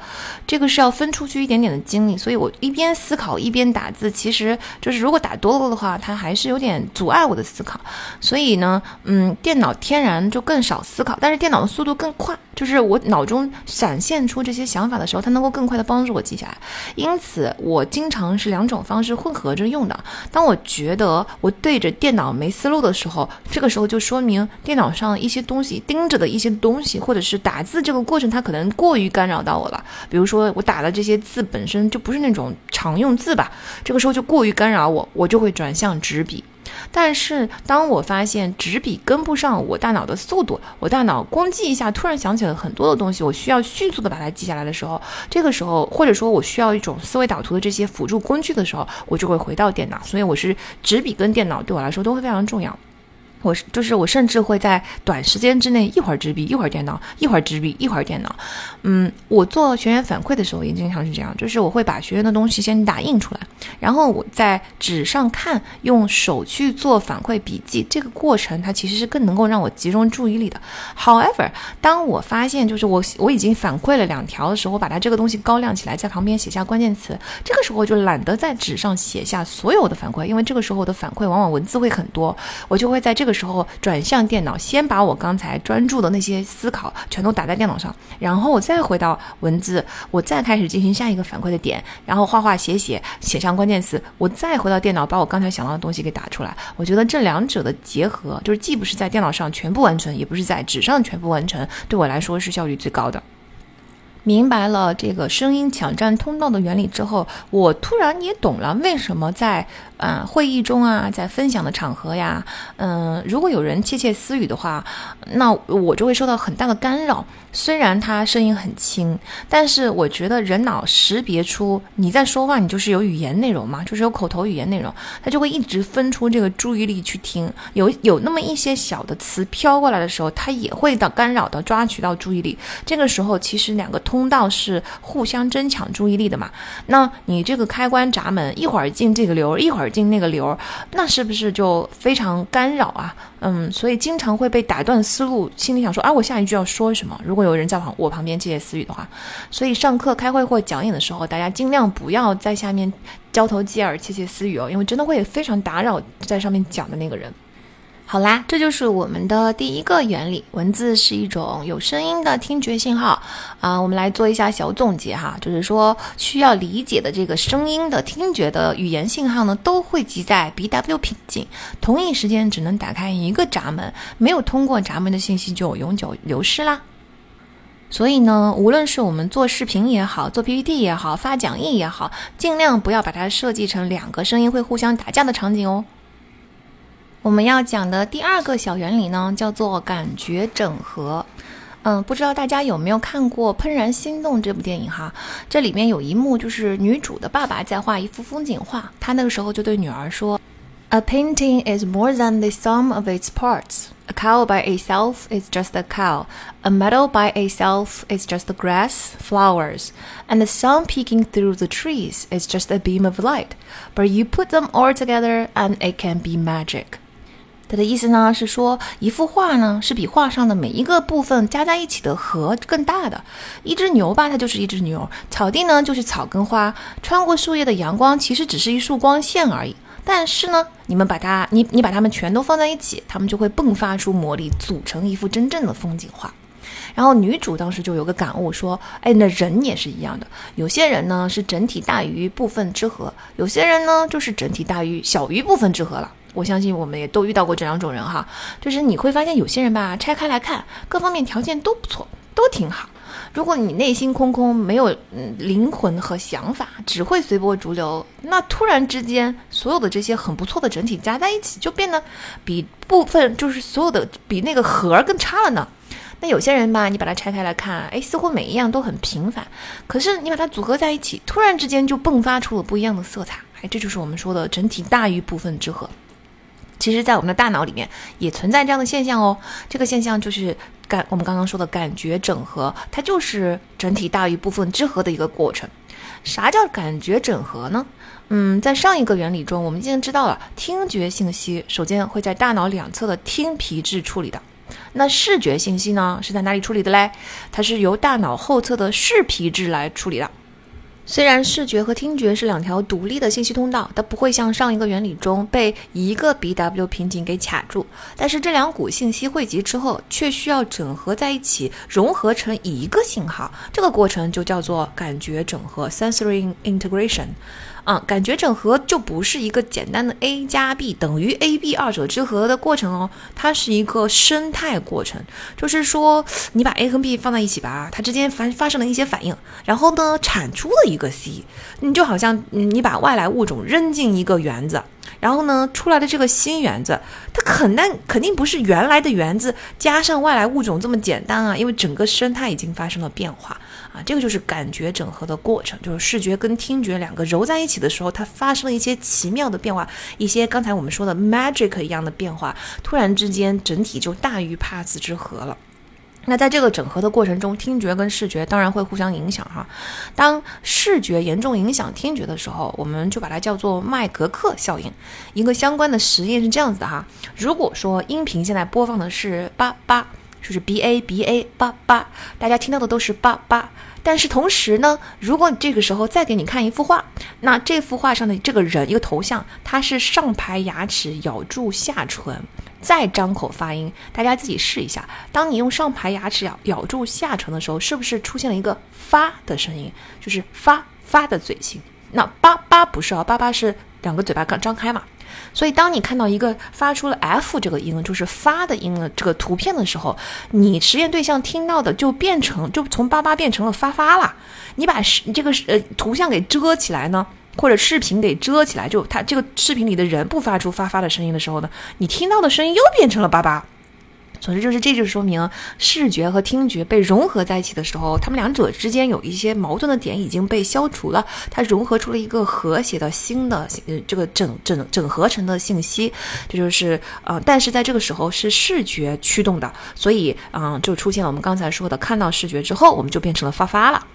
这个是要分出去一点点的精力。所以我一边思考一边打字，其实就是如果打多了的话，它还是有点阻碍我的思考。所以呢，嗯，电脑天然就更少思考，但是电脑的速度更快。就是我脑中闪现出这些想法的时候，它能够更快的帮助我记下来。因此，我经常是两种方式混合着用的。当我觉得我对着电脑没思路的时候，这个时候就说明电脑上一些东西盯着的一些东西，或者是打字这个过程，它可能过于干扰到我了。比如说，我打的这些字本身就不是那种常用字吧，这个时候就过于干扰我，我就会转向纸笔。但是当我发现纸笔跟不上我大脑的速度，我大脑咣记一下，突然想起了很多的东西，我需要迅速的把它记下来的时候，这个时候或者说我需要一种思维导图的这些辅助工具的时候，我就会回到电脑。所以我是纸笔跟电脑对我来说都会非常重要。我就是我甚至会在短时间之内一会儿纸笔一会儿电脑一会儿纸笔一会儿电脑。嗯，我做学员反馈的时候也经常是这样，就是我会把学员的东西先打印出来。然后我在纸上看，用手去做反馈笔记，这个过程它其实是更能够让我集中注意力的。However，当我发现就是我我已经反馈了两条的时候，我把它这个东西高亮起来，在旁边写下关键词，这个时候就懒得在纸上写下所有的反馈，因为这个时候的反馈往往文字会很多，我就会在这这个时候转向电脑，先把我刚才专注的那些思考全都打在电脑上，然后我再回到文字，我再开始进行下一个反馈的点，然后画画写写写上关键词，我再回到电脑把我刚才想到的东西给打出来。我觉得这两者的结合，就是既不是在电脑上全部完成，也不是在纸上全部完成，对我来说是效率最高的。明白了这个声音抢占通道的原理之后，我突然也懂了为什么在呃会议中啊，在分享的场合呀，嗯，如果有人窃窃私语的话，那我就会受到很大的干扰。虽然他声音很轻，但是我觉得人脑识别出你在说话，你就是有语言内容嘛，就是有口头语言内容，它就会一直分出这个注意力去听。有有那么一些小的词飘过来的时候，它也会到干扰到抓取到注意力。这个时候其实两个通道是互相争抢注意力的嘛。那你这个开关闸门一会儿进这个流，一会儿进那个流，那是不是就非常干扰啊？嗯，所以经常会被打断思路，心里想说啊，我下一句要说什么？如果有人在旁我旁边窃窃私语的话，所以上课、开会或讲演的时候，大家尽量不要在下面交头接耳、窃窃私语哦，因为真的会非常打扰在上面讲的那个人。好啦，这就是我们的第一个原理。文字是一种有声音的听觉信号啊。我们来做一下小总结哈，就是说需要理解的这个声音的听觉的语言信号呢，都汇集在 B W 品境。同一时间只能打开一个闸门，没有通过闸门的信息就永久流失啦。所以呢，无论是我们做视频也好，做 PPT 也好，发讲义也好，尽量不要把它设计成两个声音会互相打架的场景哦。我们要讲的第二个小原理呢，叫做感觉整合。嗯，不知道大家有没有看过《怦然心动》这部电影哈？这里面有一幕就是女主的爸爸在画一幅风景画，他那个时候就对女儿说 ：“A painting is more than the sum of its parts. A cow by itself is just a cow. A meadow by itself is just the grass, flowers, and the sun peeking through the trees is just a beam of light. But you put them all together, and it can be magic.” 它的意思呢是说，一幅画呢是比画上的每一个部分加在一起的和更大的。一只牛吧，它就是一只牛；草地呢就是草跟花；穿过树叶的阳光其实只是一束光线而已。 但是呢，你们把它，你你把它们全都放在一起，它们就会迸发出魔力，组成一幅真正的风景画。然后女主当时就有个感悟，说：“哎，那人也是一样的，有些人呢是整体大于部分之和，有些人呢就是整体大于小于部分之和了。”我相信我们也都遇到过这两种人哈，就是你会发现有些人吧，拆开来看，各方面条件都不错，都挺好。如果你内心空空，没有灵魂和想法，只会随波逐流，那突然之间，所有的这些很不错的整体加在一起，就变得比部分就是所有的比那个核更差了呢。那有些人吧，你把它拆开来看，哎，似乎每一样都很平凡，可是你把它组合在一起，突然之间就迸发出了不一样的色彩。哎，这就是我们说的整体大于部分之和。其实，在我们的大脑里面也存在这样的现象哦。这个现象就是感我们刚刚说的感觉整合，它就是整体大于部分之和的一个过程。啥叫感觉整合呢？嗯，在上一个原理中，我们已经知道了，听觉信息首先会在大脑两侧的听皮质处理的。那视觉信息呢，是在哪里处理的嘞？它是由大脑后侧的视皮质来处理的。虽然视觉和听觉是两条独立的信息通道，它不会像上一个原理中被一个 BW 瓶颈给卡住，但是这两股信息汇集之后，却需要整合在一起，融合成一个信号，这个过程就叫做感觉整合 （sensory integration）。啊，感觉整合就不是一个简单的 A 加 B 等于 AB 二者之和的过程哦，它是一个生态过程，就是说你把 A 和 B 放在一起吧，它之间发发生了一些反应，然后呢产出了一个 C，你就好像你把外来物种扔进一个园子。然后呢，出来的这个新园子，它肯定肯定不是原来的园子加上外来物种这么简单啊，因为整个生态已经发生了变化啊，这个就是感觉整合的过程，就是视觉跟听觉两个揉在一起的时候，它发生了一些奇妙的变化，一些刚才我们说的 magic 一样的变化，突然之间整体就大于 parts 之和了。那在这个整合的过程中，听觉跟视觉当然会互相影响哈。当视觉严重影响听觉的时候，我们就把它叫做麦格克效应。一个相关的实验是这样子的哈：如果说音频现在播放的是八八，就是 B A B A 八八，大家听到的都是八八。但是同时呢，如果你这个时候再给你看一幅画，那这幅画上的这个人一个头像，他是上排牙齿咬住下唇。再张口发音，大家自己试一下。当你用上排牙齿咬咬住下唇的时候，是不是出现了一个发的声音？就是发发的嘴型。那八八不是啊，八八是两个嘴巴刚张开嘛。所以当你看到一个发出了 f 这个音，就是发的音的这个图片的时候，你实验对象听到的就变成就从八八变成了发发了。你把这个呃图像给遮起来呢？或者视频给遮起来，就他这个视频里的人不发出发发的声音的时候呢，你听到的声音又变成了叭叭。总之就是，这就说明视觉和听觉被融合在一起的时候，他们两者之间有一些矛盾的点已经被消除了，它融合出了一个和谐的新的呃这个整整整合成的信息。这就是呃，但是在这个时候是视觉驱动的，所以嗯，就出现了我们刚才说的，看到视觉之后，我们就变成了发发了。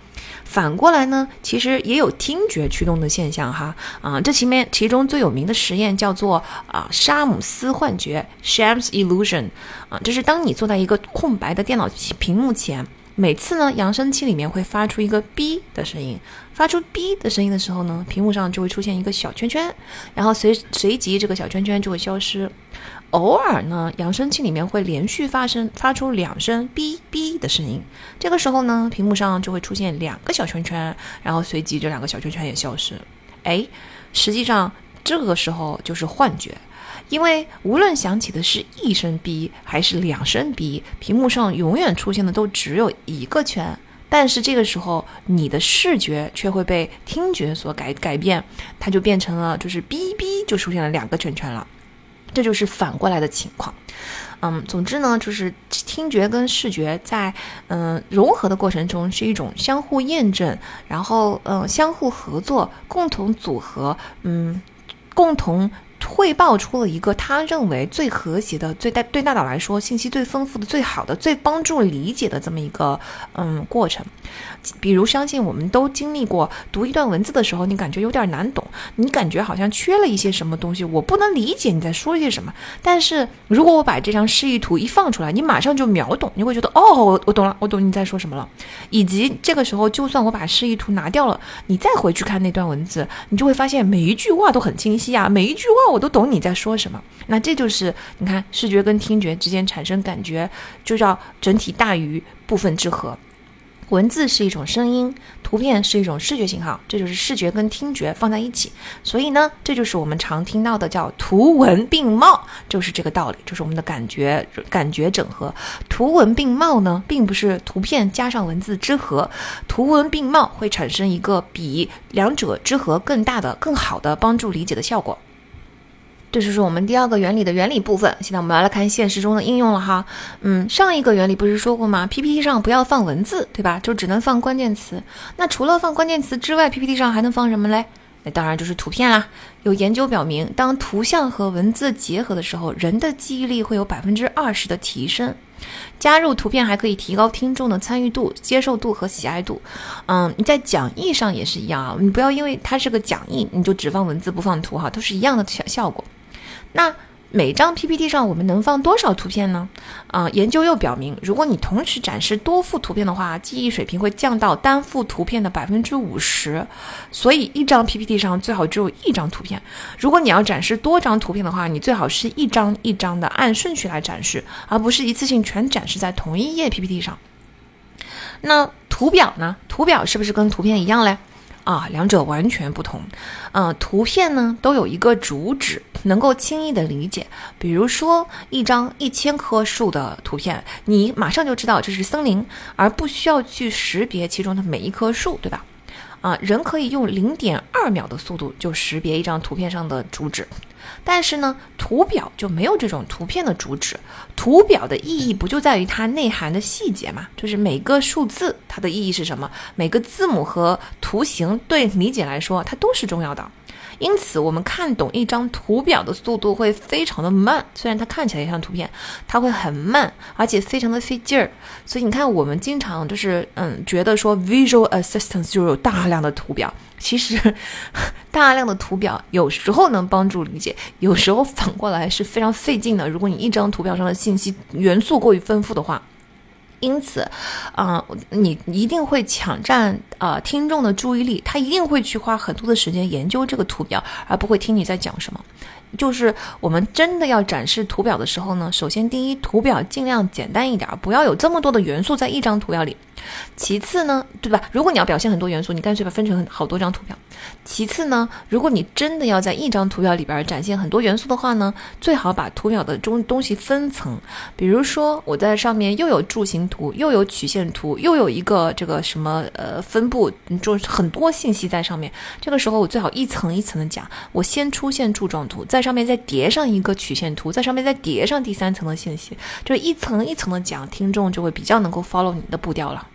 反过来呢，其实也有听觉驱动的现象哈。啊，这前面其中最有名的实验叫做啊沙姆斯幻觉 （Shams illusion） 啊，就是当你坐在一个空白的电脑屏幕前，每次呢扬声器里面会发出一个哔的声音，发出哔的声音的时候呢，屏幕上就会出现一个小圈圈，然后随随即这个小圈圈就会消失。偶尔呢，扬声器里面会连续发生发出两声“哔哔”的声音，这个时候呢，屏幕上就会出现两个小圈圈，然后随即这两个小圈圈也消失。哎，实际上这个时候就是幻觉，因为无论响起的是一声“哔”还是两声“哔”，屏幕上永远出现的都只有一个圈，但是这个时候你的视觉却会被听觉所改改变，它就变成了就是“哔哔”就出现了两个圈圈了。这就是反过来的情况，嗯，总之呢，就是听觉跟视觉在嗯融合的过程中是一种相互验证，然后嗯相互合作，共同组合，嗯，共同。汇报出了一个他认为最和谐的、最大对大脑来说信息最丰富的、最好的、最帮助理解的这么一个嗯过程。比如，相信我们都经历过读一段文字的时候，你感觉有点难懂，你感觉好像缺了一些什么东西，我不能理解你在说些什么。但是如果我把这张示意图一放出来，你马上就秒懂，你会觉得哦，我我懂了，我懂你在说什么了。以及这个时候，就算我把示意图拿掉了，你再回去看那段文字，你就会发现每一句话都很清晰啊，每一句话。我都懂你在说什么，那这就是你看视觉跟听觉之间产生感觉，就叫整体大于部分之和。文字是一种声音，图片是一种视觉信号，这就是视觉跟听觉放在一起。所以呢，这就是我们常听到的叫图文并茂，就是这个道理，就是我们的感觉感觉整合。图文并茂呢，并不是图片加上文字之和，图文并茂会产生一个比两者之和更大的、更好的帮助理解的效果。这就是我们第二个原理的原理部分。现在我们要来看现实中的应用了哈。嗯，上一个原理不是说过吗？PPT 上不要放文字，对吧？就只能放关键词。那除了放关键词之外，PPT 上还能放什么嘞？那当然就是图片啦。有研究表明，当图像和文字结合的时候，人的记忆力会有百分之二十的提升。加入图片还可以提高听众的参与度、接受度和喜爱度。嗯，你在讲义上也是一样啊，你不要因为它是个讲义，你就只放文字不放图哈，都是一样的效效果。那每张 PPT 上我们能放多少图片呢？啊，研究又表明，如果你同时展示多幅图片的话，记忆水平会降到单幅图片的百分之五十。所以，一张 PPT 上最好只有一张图片。如果你要展示多张图片的话，你最好是一张一张的按顺序来展示，而不是一次性全展示在同一页 PPT 上。那图表呢？图表是不是跟图片一样嘞？啊，两者完全不同。嗯，图片呢都有一个主旨，能够轻易的理解。比如说一张一千棵树的图片，你马上就知道这是森林，而不需要去识别其中的每一棵树，对吧？啊，人可以用零点二秒的速度就识别一张图片上的主旨。但是呢，图表就没有这种图片的主旨。图表的意义不就在于它内涵的细节嘛？就是每个数字它的意义是什么？每个字母和图形对理解来说，它都是重要的。因此我们看懂一张图表的速度会非常的慢。虽然它看起来也像图片，它会很慢，而且非常的费劲儿。所以你看，我们经常就是嗯，觉得说 visual assistance 就有大量的图表，其实大量的图表有时候能帮助理解，有时候反过来是非常费劲的。如果你一张图表上的信息元素过于丰富的话。因此，啊，你一定会抢占啊听众的注意力，他一定会去花很多的时间研究这个图表，而不会听你在讲什么。就是我们真的要展示图表的时候呢，首先第一，图表尽量简单一点，不要有这么多的元素在一张图表里。其次呢，对吧？如果你要表现很多元素，你干脆把分成好多张图表。其次呢，如果你真的要在一张图表里边展现很多元素的话呢，最好把图表的中东西分层。比如说，我在上面又有柱形图，又有曲线图，又有一个这个什么呃分布，就很多信息在上面。这个时候我最好一层一层的讲，我先出现柱状图，在上面再叠上一个曲线图，在上面再叠上第三层的信息，就一层一层的讲，听众就会比较能够 follow 你的步调了。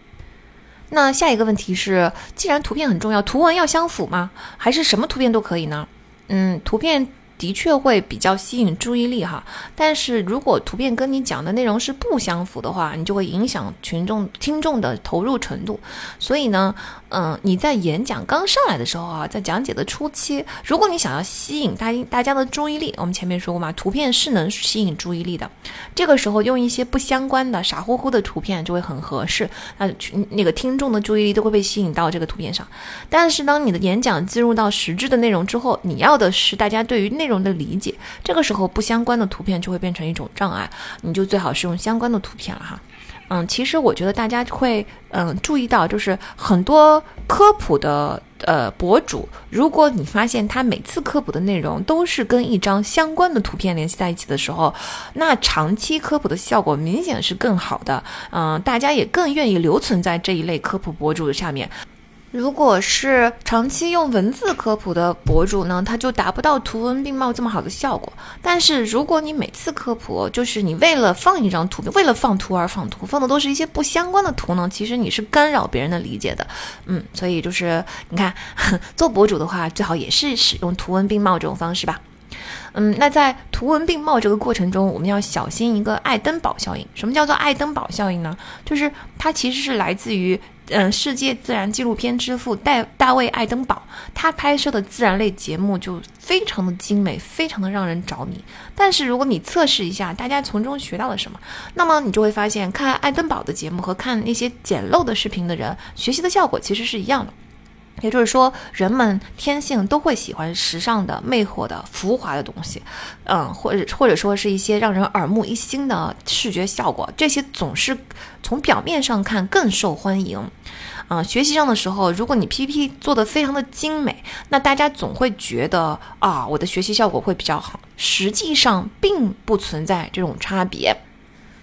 那下一个问题是，既然图片很重要，图文要相符吗？还是什么图片都可以呢？嗯，图片。的确会比较吸引注意力哈，但是如果图片跟你讲的内容是不相符的话，你就会影响群众听众的投入程度。所以呢，嗯，你在演讲刚上来的时候啊，在讲解的初期，如果你想要吸引大大家的注意力，我们前面说过嘛，图片是能吸引注意力的。这个时候用一些不相关的傻乎乎的图片就会很合适，那那个听众的注意力都会被吸引到这个图片上。但是当你的演讲进入到实质的内容之后，你要的是大家对于内内容的理解，这个时候不相关的图片就会变成一种障碍，你就最好是用相关的图片了哈。嗯，其实我觉得大家会嗯注意到，就是很多科普的呃博主，如果你发现他每次科普的内容都是跟一张相关的图片联系在一起的时候，那长期科普的效果明显是更好的。嗯，大家也更愿意留存在这一类科普博主的下面。如果是长期用文字科普的博主呢，他就达不到图文并茂这么好的效果。但是如果你每次科普就是你为了放一张图，为了放图而放图，放的都是一些不相关的图呢，其实你是干扰别人的理解的。嗯，所以就是你看，做博主的话，最好也是使用图文并茂这种方式吧。嗯，那在图文并茂这个过程中，我们要小心一个爱登堡效应。什么叫做爱登堡效应呢？就是它其实是来自于。嗯，世界自然纪录片之父戴大卫爱登堡，他拍摄的自然类节目就非常的精美，非常的让人着迷。但是如果你测试一下，大家从中学到了什么，那么你就会发现，看爱登堡的节目和看那些简陋的视频的人，学习的效果其实是一样的。也就是说，人们天性都会喜欢时尚的、魅惑的、浮华的东西，嗯，或者或者说是一些让人耳目一新的视觉效果，这些总是从表面上看更受欢迎。啊，学习上的时候，如果你 PPT 做的非常的精美，那大家总会觉得啊，我的学习效果会比较好。实际上并不存在这种差别。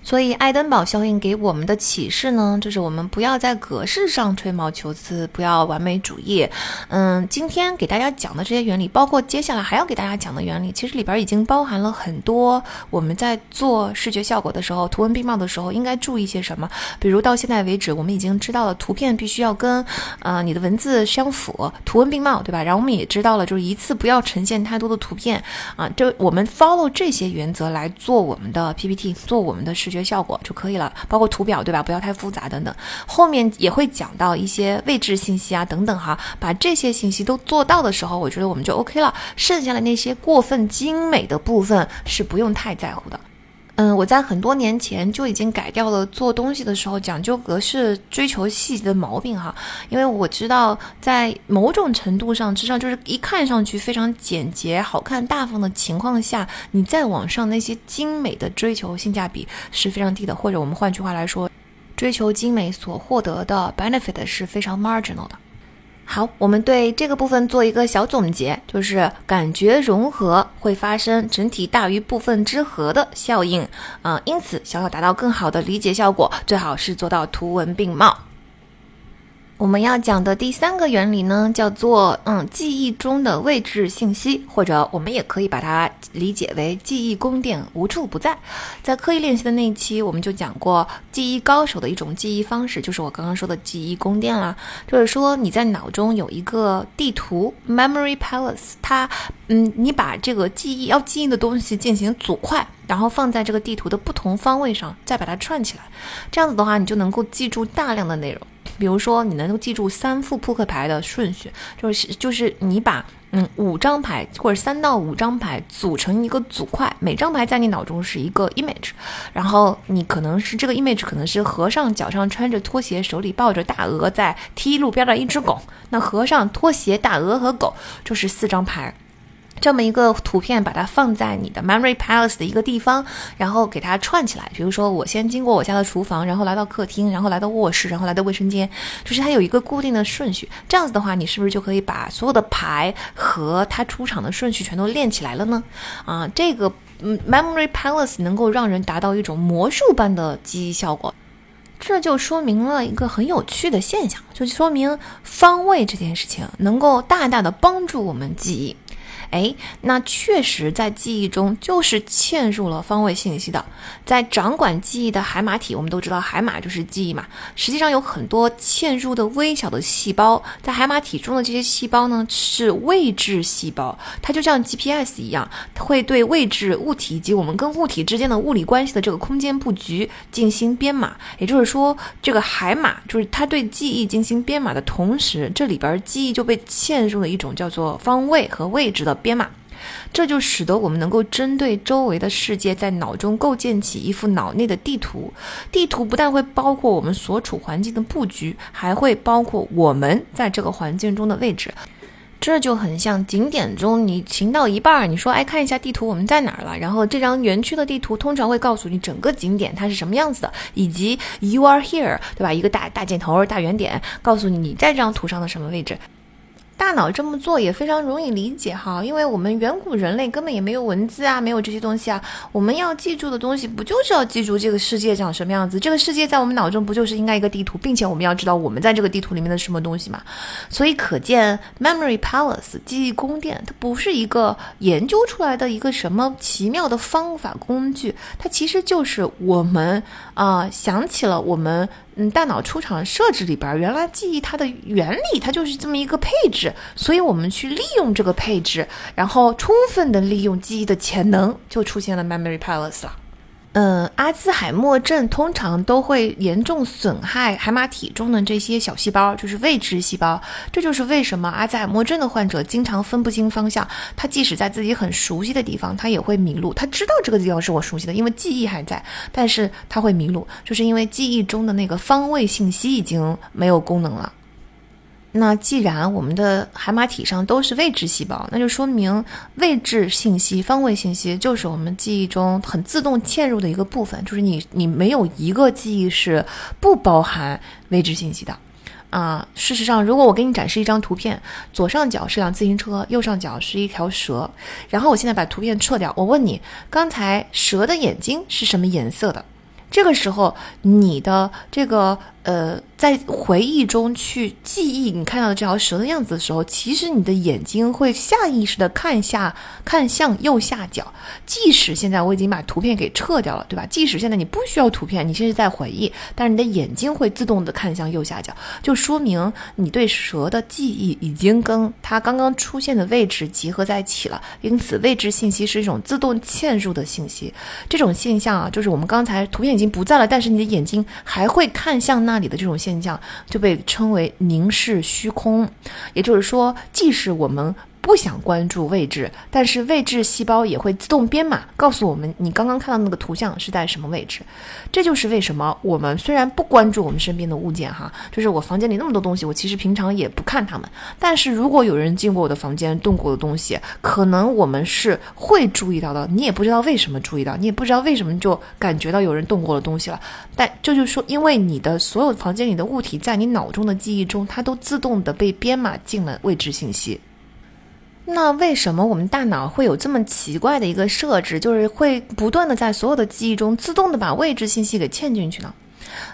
所以，爱登堡效应给我们的启示呢，就是我们不要在格式上吹毛求疵，不要完美主义。嗯，今天给大家讲的这些原理，包括接下来还要给大家讲的原理，其实里边已经包含了很多我们在做视觉效果的时候，图文并茂的时候应该注意些什么。比如到现在为止，我们已经知道了图片必须要跟呃你的文字相符，图文并茂，对吧？然后我们也知道了，就是一次不要呈现太多的图片啊。就我们 follow 这些原则来做我们的 PPT，做我们的视。觉效果就可以了，包括图表对吧？不要太复杂等等。后面也会讲到一些位置信息啊等等哈，把这些信息都做到的时候，我觉得我们就 OK 了。剩下的那些过分精美的部分是不用太在乎的。嗯，我在很多年前就已经改掉了做东西的时候讲究格式、追求细节的毛病哈，因为我知道在某种程度上，至少就是一看上去非常简洁、好看、大方的情况下，你在网上那些精美的追求性价比是非常低的，或者我们换句话来说，追求精美所获得的 benefit 是非常 marginal 的。好，我们对这个部分做一个小总结，就是感觉融合会发生整体大于部分之和的效应嗯，因此想要达到更好的理解效果，最好是做到图文并茂。我们要讲的第三个原理呢，叫做嗯记忆中的位置信息，或者我们也可以把它理解为记忆宫殿无处不在。在刻意练习的那一期，我们就讲过记忆高手的一种记忆方式，就是我刚刚说的记忆宫殿啦。就是说你在脑中有一个地图 （memory palace），它嗯，你把这个记忆要记忆的东西进行组块，然后放在这个地图的不同方位上，再把它串起来。这样子的话，你就能够记住大量的内容。比如说，你能够记住三副扑克牌的顺序，就是就是你把嗯五张牌或者三到五张牌组成一个组块，每张牌在你脑中是一个 image，然后你可能是这个 image 可能是和尚脚上穿着拖鞋，手里抱着大鹅在踢路边的一只狗，那和尚、拖鞋、大鹅和狗就是四张牌。这么一个图片，把它放在你的 memory palace 的一个地方，然后给它串起来。比如说，我先经过我家的厨房，然后来到客厅，然后来到卧室，然后来到卫生间，就是它有一个固定的顺序。这样子的话，你是不是就可以把所有的牌和它出场的顺序全都练起来了呢？啊，这个嗯 memory palace 能够让人达到一种魔术般的记忆效果，这就说明了一个很有趣的现象，就说明方位这件事情能够大大的帮助我们记忆。哎，那确实在记忆中就是嵌入了方位信息的。在掌管记忆的海马体，我们都知道海马就是记忆嘛。实际上有很多嵌入的微小的细胞，在海马体中的这些细胞呢是位置细胞，它就像 GPS 一样，会对位置物体以及我们跟物体之间的物理关系的这个空间布局进行编码。也就是说，这个海马就是它对记忆进行编码的同时，这里边记忆就被嵌入了一种叫做方位和位置的。编码，这就使得我们能够针对周围的世界，在脑中构建起一幅脑内的地图。地图不但会包括我们所处环境的布局，还会包括我们在这个环境中的位置。这就很像景点中，你行到一半，你说：“哎，看一下地图，我们在哪儿了？”然后这张园区的地图通常会告诉你整个景点它是什么样子的，以及 “You are here”，对吧？一个大大箭头、大圆点，告诉你你在这张图上的什么位置。大脑这么做也非常容易理解哈，因为我们远古人类根本也没有文字啊，没有这些东西啊。我们要记住的东西，不就是要记住这个世界长什么样子？这个世界在我们脑中不就是应该一个地图，并且我们要知道我们在这个地图里面的什么东西嘛？所以可见，memory palace 记忆宫殿，它不是一个研究出来的一个什么奇妙的方法工具，它其实就是我们啊想起了我们。嗯，大脑出厂设置里边，原来记忆它的原理，它就是这么一个配置，所以我们去利用这个配置，然后充分的利用记忆的潜能，就出现了 memory palace 了。嗯，阿兹海默症通常都会严重损害海马体中的这些小细胞，就是未知细胞。这就是为什么阿兹海默症的患者经常分不清方向。他即使在自己很熟悉的地方，他也会迷路。他知道这个地方是我熟悉的，因为记忆还在，但是他会迷路，就是因为记忆中的那个方位信息已经没有功能了。那既然我们的海马体上都是位置细胞，那就说明位置信息、方位信息就是我们记忆中很自动嵌入的一个部分。就是你，你没有一个记忆是不包含位置信息的啊。事实上，如果我给你展示一张图片，左上角是辆自行车，右上角是一条蛇，然后我现在把图片撤掉，我问你，刚才蛇的眼睛是什么颜色的？这个时候，你的这个。呃，在回忆中去记忆你看到的这条蛇的样子的时候，其实你的眼睛会下意识的看下看向右下角。即使现在我已经把图片给撤掉了，对吧？即使现在你不需要图片，你现在在回忆，但是你的眼睛会自动的看向右下角，就说明你对蛇的记忆已经跟它刚刚出现的位置结合在一起了。因此，位置信息是一种自动嵌入的信息。这种现象啊，就是我们刚才图片已经不在了，但是你的眼睛还会看向那。那里的这种现象就被称为凝视虚空，也就是说，即使我们。不想关注位置，但是位置细胞也会自动编码告诉我们，你刚刚看到那个图像是在什么位置。这就是为什么我们虽然不关注我们身边的物件，哈，就是我房间里那么多东西，我其实平常也不看它们。但是如果有人进过我的房间，动过的东西，可能我们是会注意到的。你也不知道为什么注意到，你也不知道为什么就感觉到有人动过的东西了。但这就是说，因为你的所有房间里的物体，在你脑中的记忆中，它都自动的被编码进了位置信息。那为什么我们大脑会有这么奇怪的一个设置，就是会不断的在所有的记忆中自动的把位置信息给嵌进去呢？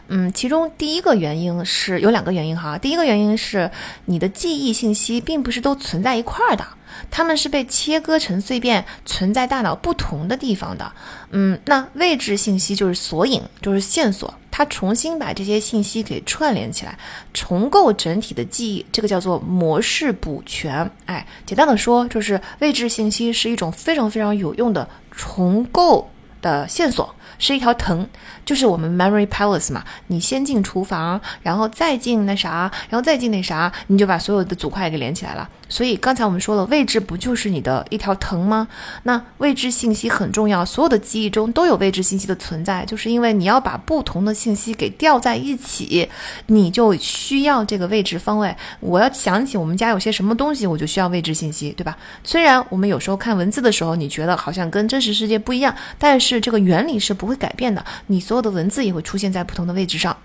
嗯，其中第一个原因是有两个原因哈。第一个原因是你的记忆信息并不是都存在一块儿的，它们是被切割成碎片，存在大脑不同的地方的。嗯，那位置信息就是索引，就是线索，它重新把这些信息给串联起来，重构整体的记忆，这个叫做模式补全。哎，简单的说，就是位置信息是一种非常非常有用的重构的线索。是一条藤，就是我们 memory palace 嘛。你先进厨房，然后再进那啥，然后再进那啥，你就把所有的组块给连起来了。所以刚才我们说了，位置不就是你的一条藤吗？那位置信息很重要，所有的记忆中都有位置信息的存在，就是因为你要把不同的信息给调在一起，你就需要这个位置方位。我要想起我们家有些什么东西，我就需要位置信息，对吧？虽然我们有时候看文字的时候，你觉得好像跟真实世界不一样，但是这个原理是不会改变的，你所的文字也会出现在不同的位置上。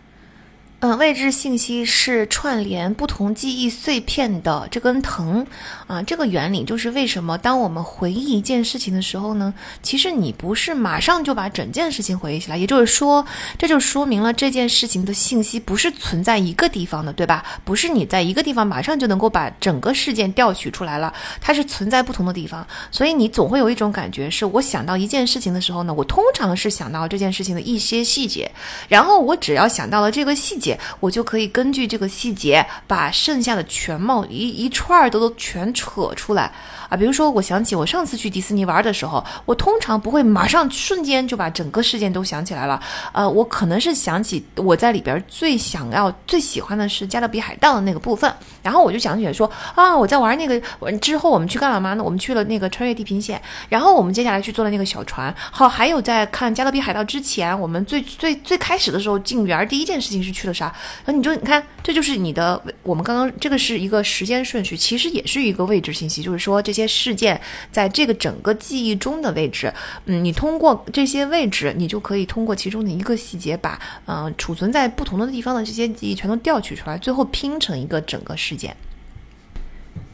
嗯，位置信息是串联不同记忆碎片的这根藤啊，这个原理就是为什么当我们回忆一件事情的时候呢，其实你不是马上就把整件事情回忆起来，也就是说，这就说明了这件事情的信息不是存在一个地方的，对吧？不是你在一个地方马上就能够把整个事件调取出来了，它是存在不同的地方，所以你总会有一种感觉，是我想到一件事情的时候呢，我通常是想到这件事情的一些细节，然后我只要想到了这个细节。我就可以根据这个细节，把剩下的全貌一一串都都全扯出来。啊，比如说，我想起我上次去迪士尼玩的时候，我通常不会马上瞬间就把整个事件都想起来了。呃，我可能是想起我在里边最想要、最喜欢的是加勒比海盗的那个部分，然后我就想起来说啊，我在玩那个之后，我们去干嘛呢？我们去了那个穿越地平线，然后我们接下来去坐了那个小船。好，还有在看加勒比海盗之前，我们最最最开始的时候进园第一件事情是去了啥？那你就你看，这就是你的，我们刚刚这个是一个时间顺序，其实也是一个位置信息，就是说这。些事件在这个整个记忆中的位置，嗯，你通过这些位置，你就可以通过其中的一个细节，把嗯储存在不同的地方的这些记忆全都调取出来，最后拼成一个整个事件。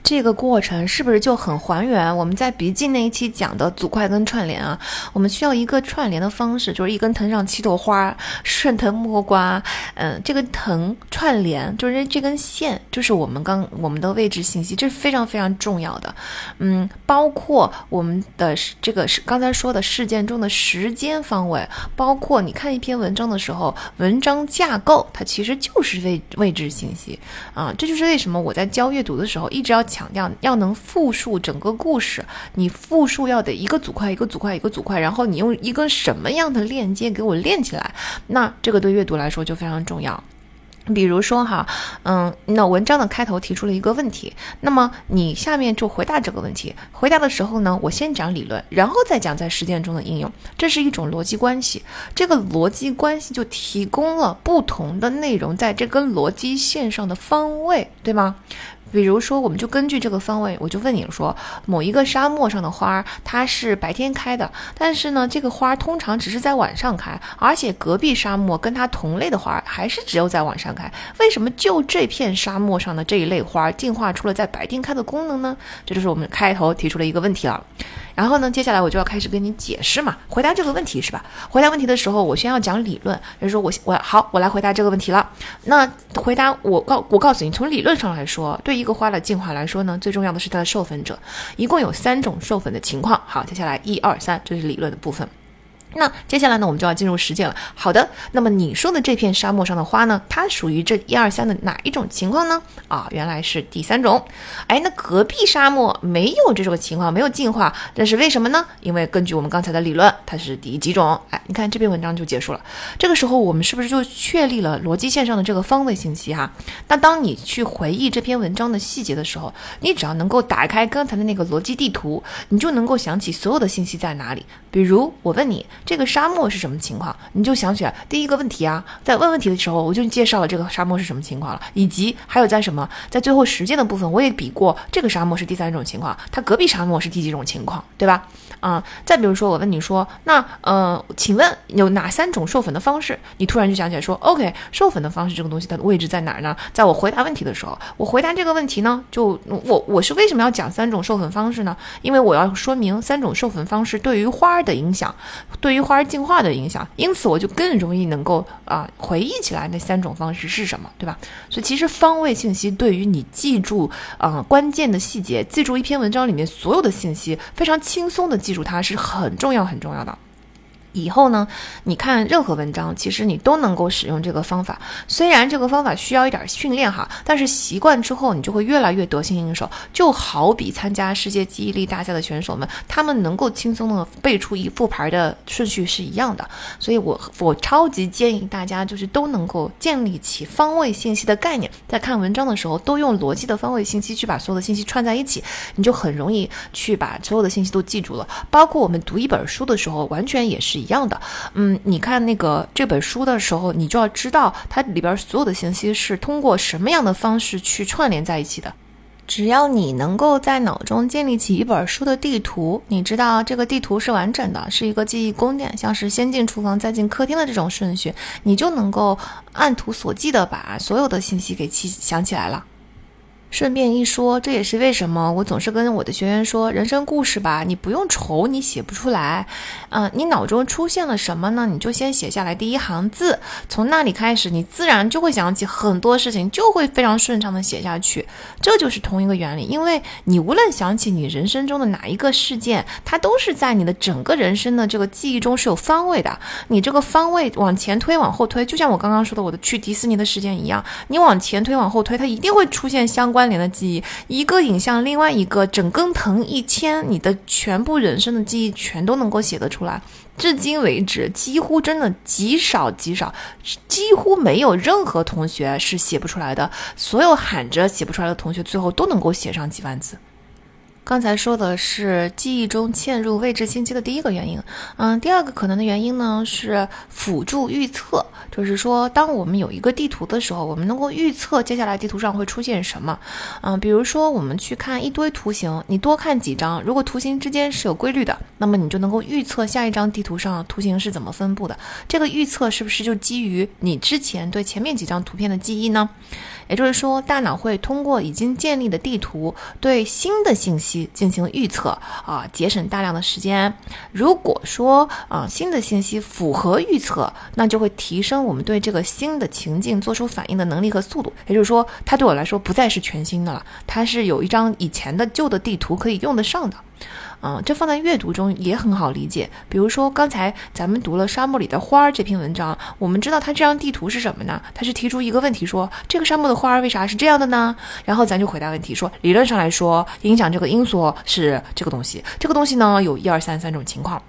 这个过程是不是就很还原我们在笔记那一期讲的组块跟串联啊？我们需要一个串联的方式，就是一根藤上七朵花，顺藤摸瓜。嗯，这个藤串联就是这根线，就是我们刚我们的位置信息，这是非常非常重要的。嗯，包括我们的这个是刚才说的事件中的时间方位，包括你看一篇文章的时候，文章架构它其实就是位位置信息啊。这就是为什么我在教阅读的时候一直要。强调要能复述整个故事，你复述要得一个组块一个组块一个组块，然后你用一个什么样的链接给我链起来，那这个对阅读来说就非常重要。比如说哈，嗯，那文章的开头提出了一个问题，那么你下面就回答这个问题。回答的时候呢，我先讲理论，然后再讲在实践中的应用，这是一种逻辑关系。这个逻辑关系就提供了不同的内容在这根逻辑线上的方位，对吗？比如说，我们就根据这个方位，我就问你说，某一个沙漠上的花，它是白天开的，但是呢，这个花通常只是在晚上开，而且隔壁沙漠跟它同类的花还是只有在晚上开，为什么就这片沙漠上的这一类花进化出了在白天开的功能呢？这就是我们开头提出了一个问题了。然后呢，接下来我就要开始跟你解释嘛，回答这个问题是吧？回答问题的时候，我先要讲理论，就是说我我好，我来回答这个问题了。那回答我告我告诉你，从理论上来说，对一个花的进化来说呢，最重要的是它的授粉者，一共有三种授粉的情况。好，接下来一二三，这是理论的部分。那接下来呢，我们就要进入实践了。好的，那么你说的这片沙漠上的花呢，它属于这一二三的哪一种情况呢？啊，原来是第三种。哎，那隔壁沙漠没有这种情况，没有进化，这是为什么呢？因为根据我们刚才的理论，它是第几种？哎，你看这篇文章就结束了。这个时候我们是不是就确立了逻辑线上的这个方位信息哈？那当你去回忆这篇文章的细节的时候，你只要能够打开刚才的那个逻辑地图，你就能够想起所有的信息在哪里。比如我问你。这个沙漠是什么情况？你就想起来第一个问题啊，在问问题的时候，我就介绍了这个沙漠是什么情况了，以及还有在什么，在最后实践的部分，我也比过这个沙漠是第三种情况，它隔壁沙漠是第几种情况，对吧？啊，再比如说我问你说，那呃，请问有哪三种授粉的方式？你突然就想起来说，OK，授粉的方式这个东西它的位置在哪儿呢？在我回答问题的时候，我回答这个问题呢，就我我是为什么要讲三种授粉方式呢？因为我要说明三种授粉方式对于花儿的影响，对。于花儿进化的影响，因此我就更容易能够啊回忆起来那三种方式是什么，对吧？所以其实方位信息对于你记住啊关键的细节，记住一篇文章里面所有的信息，非常轻松的记记住它是很重要很重要的。以后呢，你看任何文章，其实你都能够使用这个方法。虽然这个方法需要一点训练哈，但是习惯之后，你就会越来越得心应手。就好比参加世界记忆力大赛的选手们，他们能够轻松的背出一副牌的顺序是一样的。所以我我超级建议大家，就是都能够建立起方位信息的概念，在看文章的时候，都用逻辑的方位信息去把所有的信息串在一起，你就很容易去把所有的信息都记住了。包括我们读一本书的时候，完全也是。一样的，嗯，你看那个这本书的时候，你就要知道它里边所有的信息是通过什么样的方式去串联在一起的。只要你能够在脑中建立起一本书的地图，你知道这个地图是完整的，是一个记忆宫殿，像是先进厨房再进客厅的这种顺序，你就能够按图索骥的把所有的信息给记想起来了。顺便一说，这也是为什么我总是跟我的学员说，人生故事吧，你不用愁你写不出来，嗯，你脑中出现了什么呢？你就先写下来第一行字，从那里开始，你自然就会想起很多事情，就会非常顺畅的写下去。这就是同一个原理，因为你无论想起你人生中的哪一个事件，它都是在你的整个人生的这个记忆中是有方位的。你这个方位往前推，往后推，就像我刚刚说的我的去迪士尼的事件一样，你往前推，往后推，它一定会出现相关。关联的记忆，一个影像，另外一个整根藤一牵，你的全部人生的记忆全都能够写得出来。至今为止，几乎真的极少极少，几乎没有任何同学是写不出来的。所有喊着写不出来的同学，最后都能够写上几万字。刚才说的是记忆中嵌入位置信息的第一个原因，嗯，第二个可能的原因呢是辅助预测，就是说，当我们有一个地图的时候，我们能够预测接下来地图上会出现什么，嗯，比如说我们去看一堆图形，你多看几张，如果图形之间是有规律的，那么你就能够预测下一张地图上图形是怎么分布的。这个预测是不是就基于你之前对前面几张图片的记忆呢？也就是说，大脑会通过已经建立的地图对新的信息进行预测啊，节省大量的时间。如果说啊新的信息符合预测，那就会提升我们对这个新的情境做出反应的能力和速度。也就是说，它对我来说不再是全新的了，它是有一张以前的旧的地图可以用得上的。嗯，这放在阅读中也很好理解。比如说，刚才咱们读了《沙漠里的花儿》这篇文章，我们知道它这张地图是什么呢？它是提出一个问题，说这个沙漠的花儿为啥是这样的呢？然后咱就回答问题，说理论上来说，影响这个因素是这个东西，这个东西呢有一二三三种情况。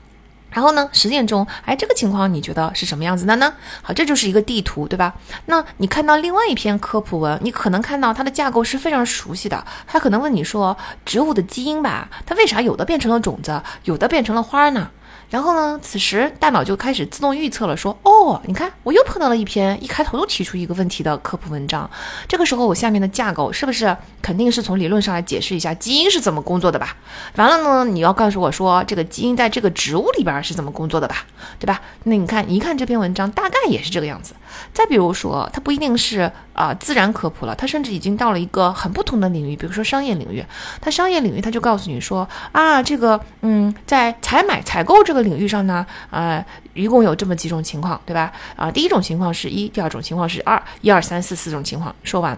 然后呢，实践中，哎，这个情况你觉得是什么样子的呢？好，这就是一个地图，对吧？那你看到另外一篇科普文，你可能看到它的架构是非常熟悉的。它可能问你说，植物的基因吧，它为啥有的变成了种子，有的变成了花呢？然后呢？此时大脑就开始自动预测了，说：“哦，你看，我又碰到了一篇一开头就提出一个问题的科普文章。这个时候，我下面的架构是不是肯定是从理论上来解释一下基因是怎么工作的吧？完了呢，你要告诉我说，这个基因在这个植物里边是怎么工作的吧？对吧？那你看，一看这篇文章，大概也是这个样子。再比如说，它不一定是啊自然科普了，它甚至已经到了一个很不同的领域，比如说商业领域。它商业领域，它就告诉你说啊，这个嗯，在采买采购这个。领域上呢，呃，一共有这么几种情况，对吧？啊，第一种情况是一，第二种情况是二，一二三四四种情况。说完，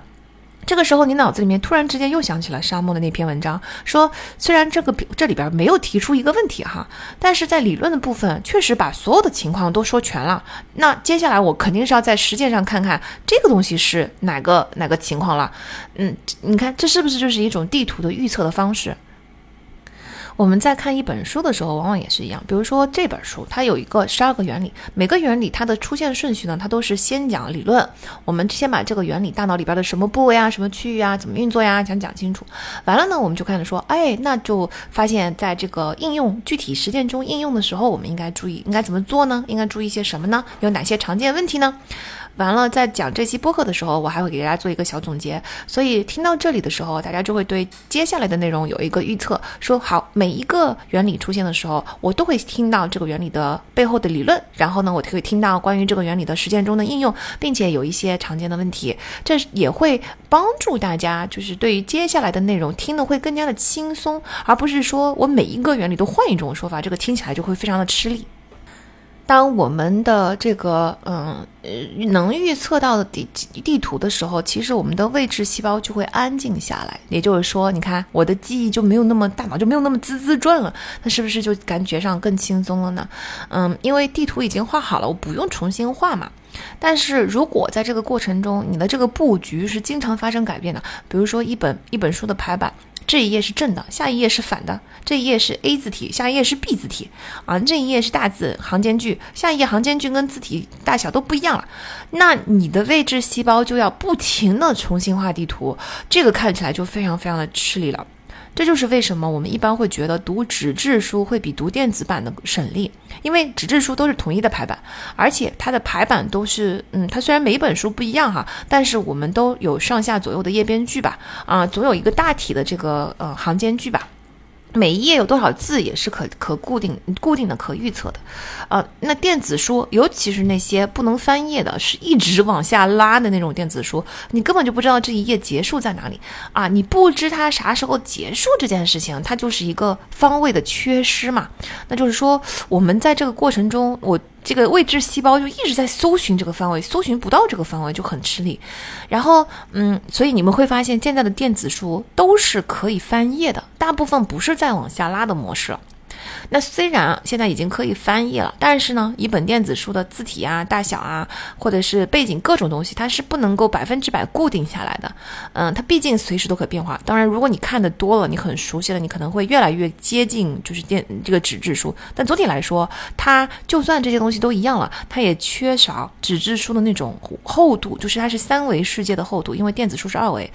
这个时候你脑子里面突然之间又想起了沙漠的那篇文章，说虽然这个这里边没有提出一个问题哈，但是在理论的部分确实把所有的情况都说全了。那接下来我肯定是要在实践上看看这个东西是哪个哪个情况了。嗯，你看这是不是就是一种地图的预测的方式？我们在看一本书的时候，往往也是一样。比如说这本书，它有一个十二个原理，每个原理它的出现顺序呢，它都是先讲理论。我们先把这个原理大脑里边的什么部位啊、什么区域啊、怎么运作呀，想讲清楚。完了呢，我们就开始说，哎，那就发现在这个应用具体实践中应用的时候，我们应该注意应该怎么做呢？应该注意些什么呢？有哪些常见问题呢？完了，在讲这期播客的时候，我还会给大家做一个小总结。所以听到这里的时候，大家就会对接下来的内容有一个预测。说好，每一个原理出现的时候，我都会听到这个原理的背后的理论，然后呢，我会听到关于这个原理的实践中的应用，并且有一些常见的问题。这也会帮助大家，就是对于接下来的内容听的会更加的轻松，而不是说我每一个原理都换一种说法，这个听起来就会非常的吃力。当我们的这个嗯呃能预测到的地地图的时候，其实我们的位置细胞就会安静下来。也就是说，你看我的记忆就没有那么大脑就没有那么滋滋转了，那是不是就感觉上更轻松了呢？嗯，因为地图已经画好了，我不用重新画嘛。但是如果在这个过程中，你的这个布局是经常发生改变的，比如说一本一本书的排版。这一页是正的，下一页是反的。这一页是 A 字体，下一页是 B 字体。啊，这一页是大字行间距，下一页行间距跟字体大小都不一样了。那你的位置细胞就要不停的重新画地图，这个看起来就非常非常的吃力了。这就是为什么我们一般会觉得读纸质书会比读电子版的省力，因为纸质书都是统一的排版，而且它的排版都是，嗯，它虽然每本书不一样哈，但是我们都有上下左右的页边距吧，啊，总有一个大体的这个呃行间距吧。每一页有多少字也是可可固定固定的可预测的，呃，那电子书，尤其是那些不能翻页的，是一直往下拉的那种电子书，你根本就不知道这一页结束在哪里啊！你不知它啥时候结束这件事情，它就是一个方位的缺失嘛。那就是说，我们在这个过程中，我。这个位置细胞就一直在搜寻这个范围，搜寻不到这个范围就很吃力。然后，嗯，所以你们会发现现在的电子书都是可以翻页的，大部分不是在往下拉的模式。那虽然现在已经可以翻译了，但是呢，一本电子书的字体啊、大小啊，或者是背景各种东西，它是不能够百分之百固定下来的。嗯，它毕竟随时都可变化。当然，如果你看的多了，你很熟悉了，你可能会越来越接近就是电这个纸质书。但总体来说，它就算这些东西都一样了，它也缺少纸质书的那种厚度，就是它是三维世界的厚度，因为电子书是二维。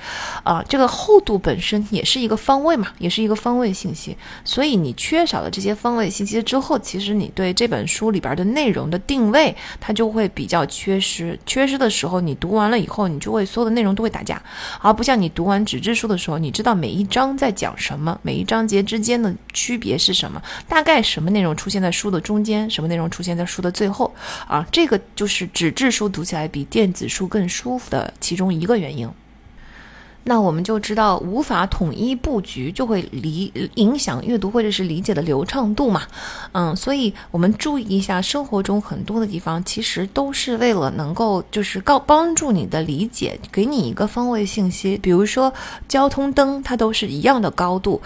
啊，这个厚度本身也是一个方位嘛，也是一个方位信息，所以你缺少的这些。方位信息之后，其实你对这本书里边的内容的定位，它就会比较缺失。缺失的时候，你读完了以后，你就会所有的内容都会打架，而不像你读完纸质书的时候，你知道每一章在讲什么，每一章节之间的区别是什么，大概什么内容出现在书的中间，什么内容出现在书的最后。啊，这个就是纸质书读起来比电子书更舒服的其中一个原因。那我们就知道无法统一布局，就会理影响阅读或者是理解的流畅度嘛，嗯，所以我们注意一下生活中很多的地方，其实都是为了能够就是告帮助你的理解，给你一个方位信息，比如说交通灯，它都是一样的高度。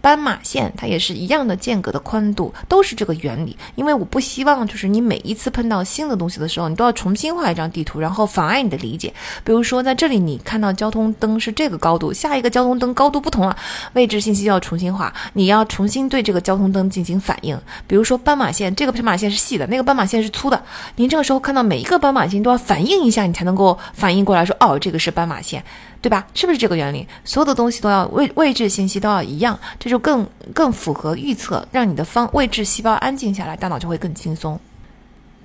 斑马线它也是一样的间隔的宽度，都是这个原理。因为我不希望就是你每一次碰到新的东西的时候，你都要重新画一张地图，然后妨碍你的理解。比如说在这里你看到交通灯是这个高度，下一个交通灯高度不同了，位置信息要重新画，你要重新对这个交通灯进行反应。比如说斑马线，这个斑马线是细的，那个斑马线是粗的，您这个时候看到每一个斑马线都要反应一下，你才能够反应过来说，哦，这个是斑马线。对吧？是不是这个原理？所有的东西都要位位置信息都要一样，这就更更符合预测，让你的方位置细胞安静下来，大脑就会更轻松。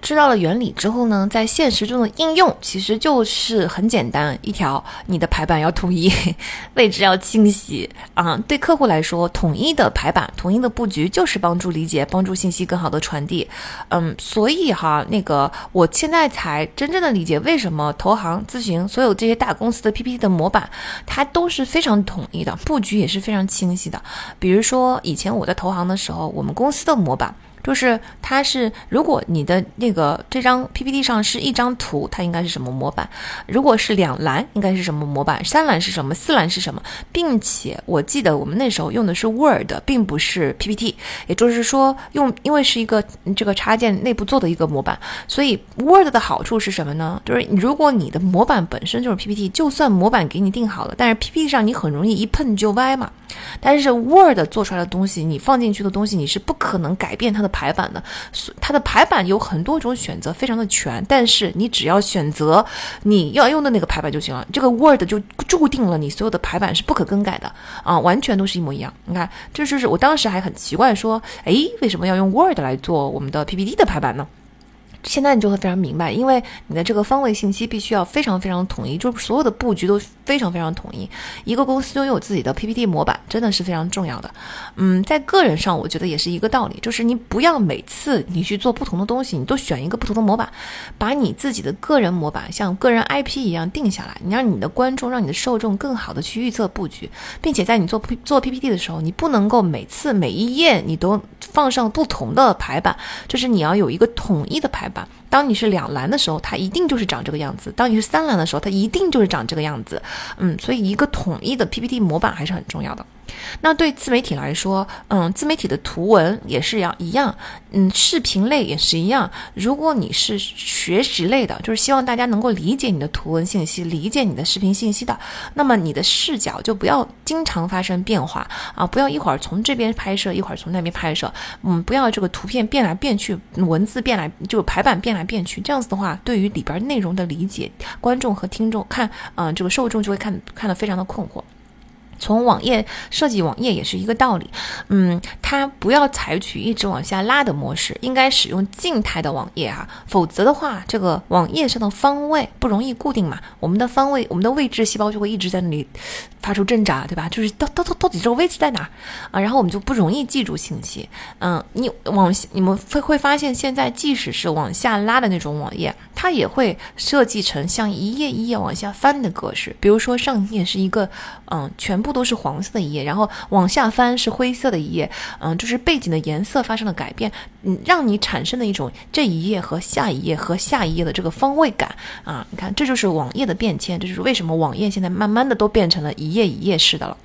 知道了原理之后呢，在现实中的应用其实就是很简单，一条你的排版要统一，位置要清晰啊。对客户来说，统一的排版、统一的布局就是帮助理解、帮助信息更好的传递。嗯，所以哈，那个我现在才真正的理解为什么投行、咨询所有这些大公司的 PPT 的模板，它都是非常统一的，布局也是非常清晰的。比如说以前我在投行的时候，我们公司的模板。就是它是，如果你的那个这张 PPT 上是一张图，它应该是什么模板？如果是两栏，应该是什么模板？三栏是什么？四栏是什么？并且我记得我们那时候用的是 Word，并不是 PPT，也就是说用，因为是一个这个插件内部做的一个模板，所以 Word 的好处是什么呢？就是如果你的模板本身就是 PPT，就算模板给你定好了，但是 PPT 上你很容易一碰就歪嘛。但是 Word 做出来的东西，你放进去的东西，你是不可能改变它的排版的。它的排版有很多种选择，非常的全。但是你只要选择你要用的那个排版就行了。这个 Word 就注定了你所有的排版是不可更改的啊，完全都是一模一样。你看，这就是我当时还很奇怪，说，哎，为什么要用 Word 来做我们的 PPT 的排版呢？现在你就会非常明白，因为你的这个方位信息必须要非常非常统一，就是所有的布局都非常非常统一。一个公司拥有自己的 PPT 模板，真的是非常重要的。嗯，在个人上，我觉得也是一个道理，就是你不要每次你去做不同的东西，你都选一个不同的模板，把你自己的个人模板像个人 IP 一样定下来，你让你的观众、让你的受众更好的去预测布局，并且在你做做 PPT 的时候，你不能够每次每一页你都放上不同的排版，就是你要有一个统一的排版版。当你是两栏的时候，它一定就是长这个样子；当你是三栏的时候，它一定就是长这个样子。嗯，所以一个统一的 PPT 模板还是很重要的。那对自媒体来说，嗯，自媒体的图文也是要一样，嗯，视频类也是一样。如果你是学习类的，就是希望大家能够理解你的图文信息，理解你的视频信息的，那么你的视角就不要经常发生变化啊，不要一会儿从这边拍摄，一会儿从那边拍摄，嗯，不要这个图片变来变去，文字变来就排版变来变去，这样子的话，对于里边内容的理解，观众和听众看，嗯，这个受众就会看看得非常的困惑。从网页设计网页也是一个道理，嗯，它不要采取一直往下拉的模式，应该使用静态的网页哈，否则的话，这个网页上的方位不容易固定嘛，我们的方位，我们的位置细胞就会一直在那里发出挣扎，对吧？就是到到到到底这个位置在哪啊？然后我们就不容易记住信息，嗯，你往你们会会发现，现在即使是往下拉的那种网页，它也会设计成像一页一页往下翻的格式，比如说上一页是一个嗯全。不都是黄色的一页，然后往下翻是灰色的一页，嗯，就是背景的颜色发生了改变，嗯，让你产生的一种这一页和下一页和下一页的这个方位感啊，你看，这就是网页的变迁，这就是为什么网页现在慢慢的都变成了一页一页式的了。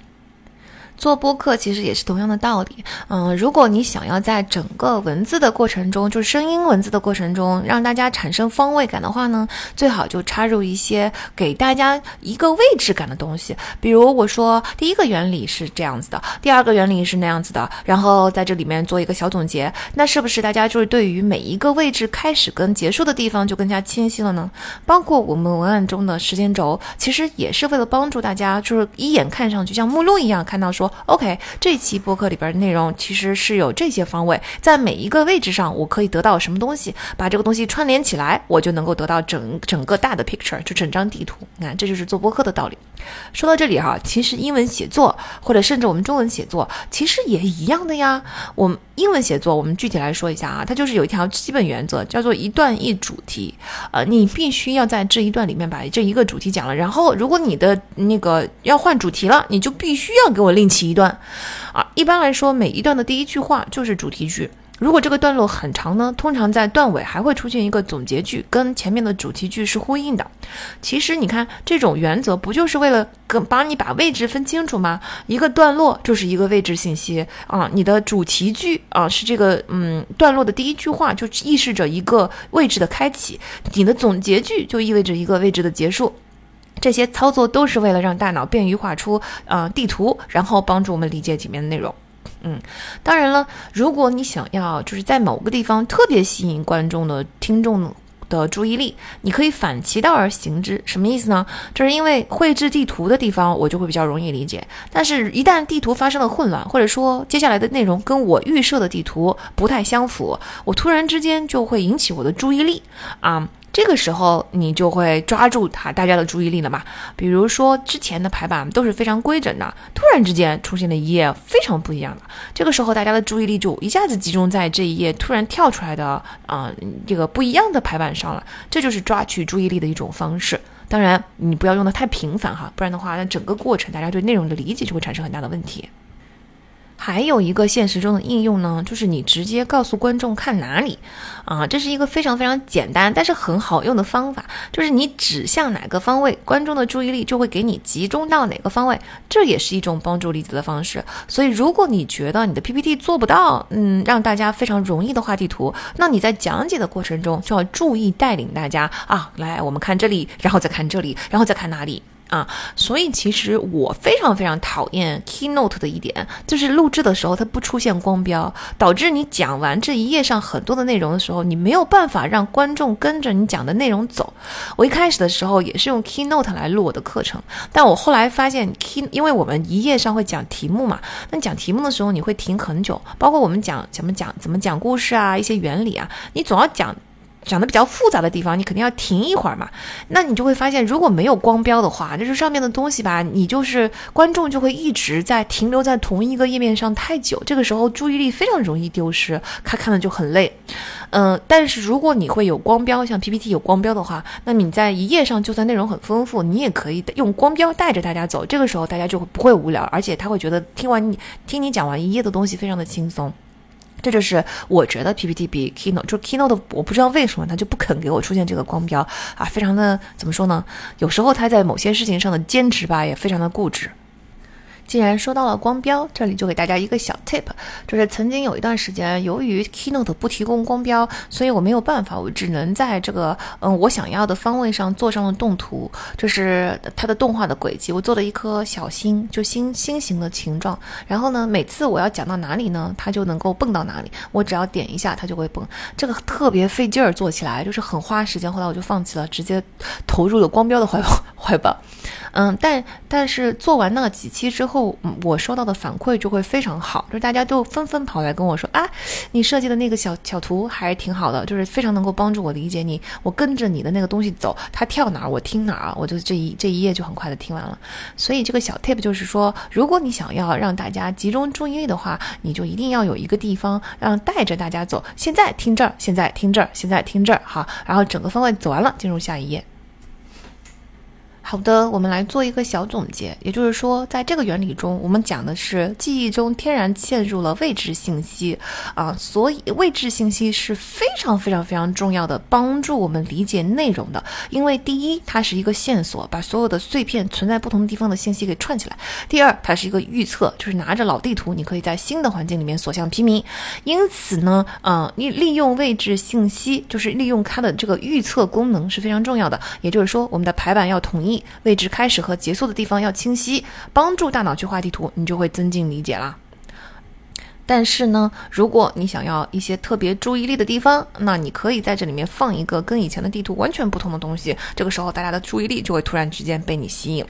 做播客其实也是同样的道理，嗯，如果你想要在整个文字的过程中，就是声音文字的过程中，让大家产生方位感的话呢，最好就插入一些给大家一个位置感的东西。比如我说第一个原理是这样子的，第二个原理是那样子的，然后在这里面做一个小总结，那是不是大家就是对于每一个位置开始跟结束的地方就更加清晰了呢？包括我们文案中的时间轴，其实也是为了帮助大家，就是一眼看上去像目录一样看到说。OK，这期播客里边的内容其实是有这些方位，在每一个位置上，我可以得到什么东西，把这个东西串联起来，我就能够得到整整个大的 picture，就整张地图。你看，这就是做播客的道理。说到这里哈，其实英文写作或者甚至我们中文写作，其实也一样的呀。我们英文写作，我们具体来说一下啊，它就是有一条基本原则，叫做一段一主题。呃，你必须要在这一段里面把这一个主题讲了，然后如果你的那个要换主题了，你就必须要给我另起一段。啊，一般来说，每一段的第一句话就是主题句。如果这个段落很长呢，通常在段尾还会出现一个总结句，跟前面的主题句是呼应的。其实你看，这种原则不就是为了跟帮你把位置分清楚吗？一个段落就是一个位置信息啊，你的主题句啊是这个嗯段落的第一句话，就意示着一个位置的开启；你的总结句就意味着一个位置的结束。这些操作都是为了让大脑便于画出呃地图，然后帮助我们理解里面的内容。嗯，当然了，如果你想要就是在某个地方特别吸引观众的听众的注意力，你可以反其道而行之。什么意思呢？就是因为绘制地图的地方我就会比较容易理解，但是一旦地图发生了混乱，或者说接下来的内容跟我预设的地图不太相符，我突然之间就会引起我的注意力啊。这个时候你就会抓住他大家的注意力了嘛？比如说之前的排版都是非常规整的，突然之间出现了一页非常不一样的，这个时候大家的注意力就一下子集中在这一页突然跳出来的啊这个不一样的排版上了，这就是抓取注意力的一种方式。当然你不要用的太频繁哈，不然的话那整个过程大家对内容的理解就会产生很大的问题。还有一个现实中的应用呢，就是你直接告诉观众看哪里，啊，这是一个非常非常简单但是很好用的方法，就是你指向哪个方位，观众的注意力就会给你集中到哪个方位，这也是一种帮助例子的方式。所以，如果你觉得你的 PPT 做不到，嗯，让大家非常容易的画地图，那你在讲解的过程中就要注意带领大家啊，来，我们看这里，然后再看这里，然后再看哪里。啊，所以其实我非常非常讨厌 Keynote 的一点，就是录制的时候它不出现光标，导致你讲完这一页上很多的内容的时候，你没有办法让观众跟着你讲的内容走。我一开始的时候也是用 Keynote 来录我的课程，但我后来发现 Key，因为我们一页上会讲题目嘛，那讲题目的时候你会停很久，包括我们讲怎么讲怎么讲故事啊，一些原理啊，你总要讲。长得比较复杂的地方，你肯定要停一会儿嘛。那你就会发现，如果没有光标的话，就是上面的东西吧，你就是观众就会一直在停留在同一个页面上太久，这个时候注意力非常容易丢失，他看的就很累。嗯，但是如果你会有光标，像 PPT 有光标的话，那你在一页上就算内容很丰富，你也可以用光标带着大家走，这个时候大家就会不会无聊，而且他会觉得听完你听你讲完一页的东西非常的轻松。这就是我觉得 PPT 比 Keynote，就 Keynote 我不知道为什么他就不肯给我出现这个光标啊，非常的怎么说呢？有时候他在某些事情上的坚持吧，也非常的固执。既然说到了光标，这里就给大家一个小 tip，就是曾经有一段时间，由于 Keynote 不提供光标，所以我没有办法，我只能在这个嗯我想要的方位上做上了动图，就是它的动画的轨迹，我做了一颗小星，就星星形的形状。然后呢，每次我要讲到哪里呢，它就能够蹦到哪里，我只要点一下，它就会蹦。这个特别费劲儿，做起来就是很花时间。后来我就放弃了，直接投入了光标的怀 怀抱。嗯，但但是做完那几期之后，我收到的反馈就会非常好，就是大家都纷纷跑来跟我说啊，你设计的那个小小图还是挺好的，就是非常能够帮助我理解你，我跟着你的那个东西走，它跳哪儿我听哪儿，我就这一这一页就很快的听完了。所以这个小 tip 就是说，如果你想要让大家集中注意力的话，你就一定要有一个地方让带着大家走，现在听这儿，现在听这儿，现在听这儿，好，然后整个方位走完了，进入下一页。好的，我们来做一个小总结。也就是说，在这个原理中，我们讲的是记忆中天然嵌入了位置信息啊，所以位置信息是非常非常非常重要的，帮助我们理解内容的。因为第一，它是一个线索，把所有的碎片存在不同地方的信息给串起来；第二，它是一个预测，就是拿着老地图，你可以在新的环境里面所向披靡。因此呢，嗯，你利用位置信息，就是利用它的这个预测功能是非常重要的。也就是说，我们的排版要统一。位置开始和结束的地方要清晰，帮助大脑去画地图，你就会增进理解啦。但是呢，如果你想要一些特别注意力的地方，那你可以在这里面放一个跟以前的地图完全不同的东西，这个时候大家的注意力就会突然之间被你吸引。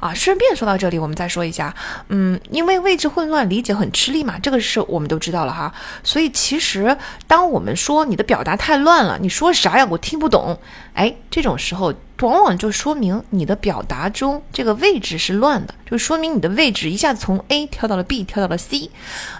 啊，顺便说到这里，我们再说一下，嗯，因为位置混乱，理解很吃力嘛，这个是我们都知道了哈。所以其实，当我们说你的表达太乱了，你说啥呀，我听不懂，哎，这种时候往往就说明你的表达中这个位置是乱的，就说明你的位置一下子从 A 跳到了 B，跳到了 C。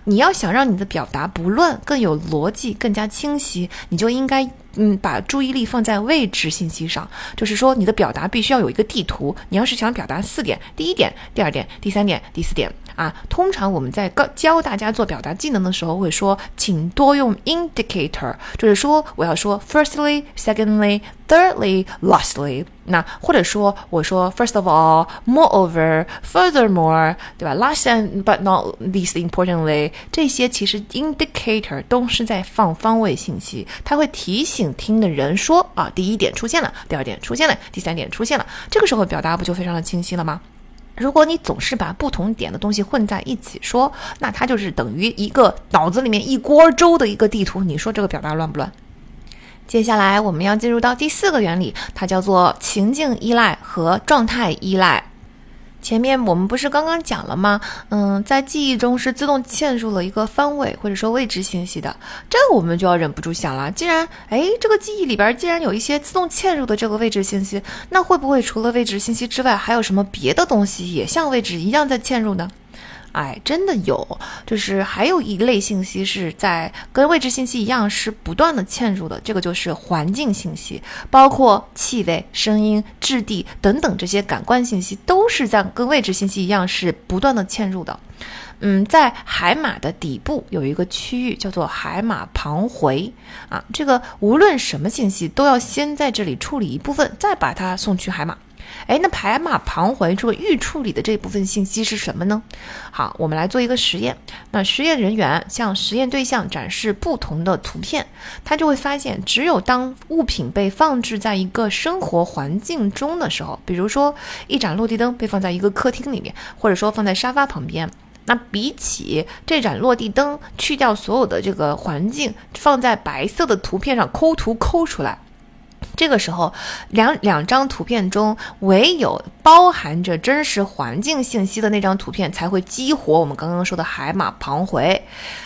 你要想让你的表达不乱，更有逻辑，更加清晰，你就应该。嗯，把注意力放在位置信息上，就是说你的表达必须要有一个地图。你要是想表达四点，第一点、第二点、第三点、第四点啊。通常我们在教教大家做表达技能的时候，会说，请多用 indicator，就是说我要说 firstly、secondly、thirdly、lastly。那或者说我说 first of all、moreover、furthermore，对吧？Last and but not least importantly，这些其实 indicator 都是在放方位信息，它会提醒听的人说啊，第一点出现了，第二点出现了，第三点出现了，这个时候表达不就非常的清晰了吗？如果你总是把不同点的东西混在一起说，那它就是等于一个脑子里面一锅粥的一个地图，你说这个表达乱不乱？接下来我们要进入到第四个原理，它叫做情境依赖和状态依赖。前面我们不是刚刚讲了吗？嗯，在记忆中是自动嵌入了一个方位或者说位置信息的，这我们就要忍不住想了。既然哎，这个记忆里边既然有一些自动嵌入的这个位置信息，那会不会除了位置信息之外，还有什么别的东西也像位置一样在嵌入呢？哎，真的有，就是还有一类信息是在跟位置信息一样是不断的嵌入的，这个就是环境信息，包括气味、声音、质地等等这些感官信息，都是在跟位置信息一样是不断的嵌入的。嗯，在海马的底部有一个区域叫做海马旁回啊，这个无论什么信息都要先在这里处理一部分，再把它送去海马。哎，那排马旁回这个预处理的这部分信息是什么呢？好，我们来做一个实验。那实验人员向实验对象展示不同的图片，他就会发现，只有当物品被放置在一个生活环境中的时候，比如说一盏落地灯被放在一个客厅里面，或者说放在沙发旁边，那比起这盏落地灯去掉所有的这个环境，放在白色的图片上抠图抠出来。这个时候，两两张图片中唯有包含着真实环境信息的那张图片才会激活我们刚刚说的海马旁回。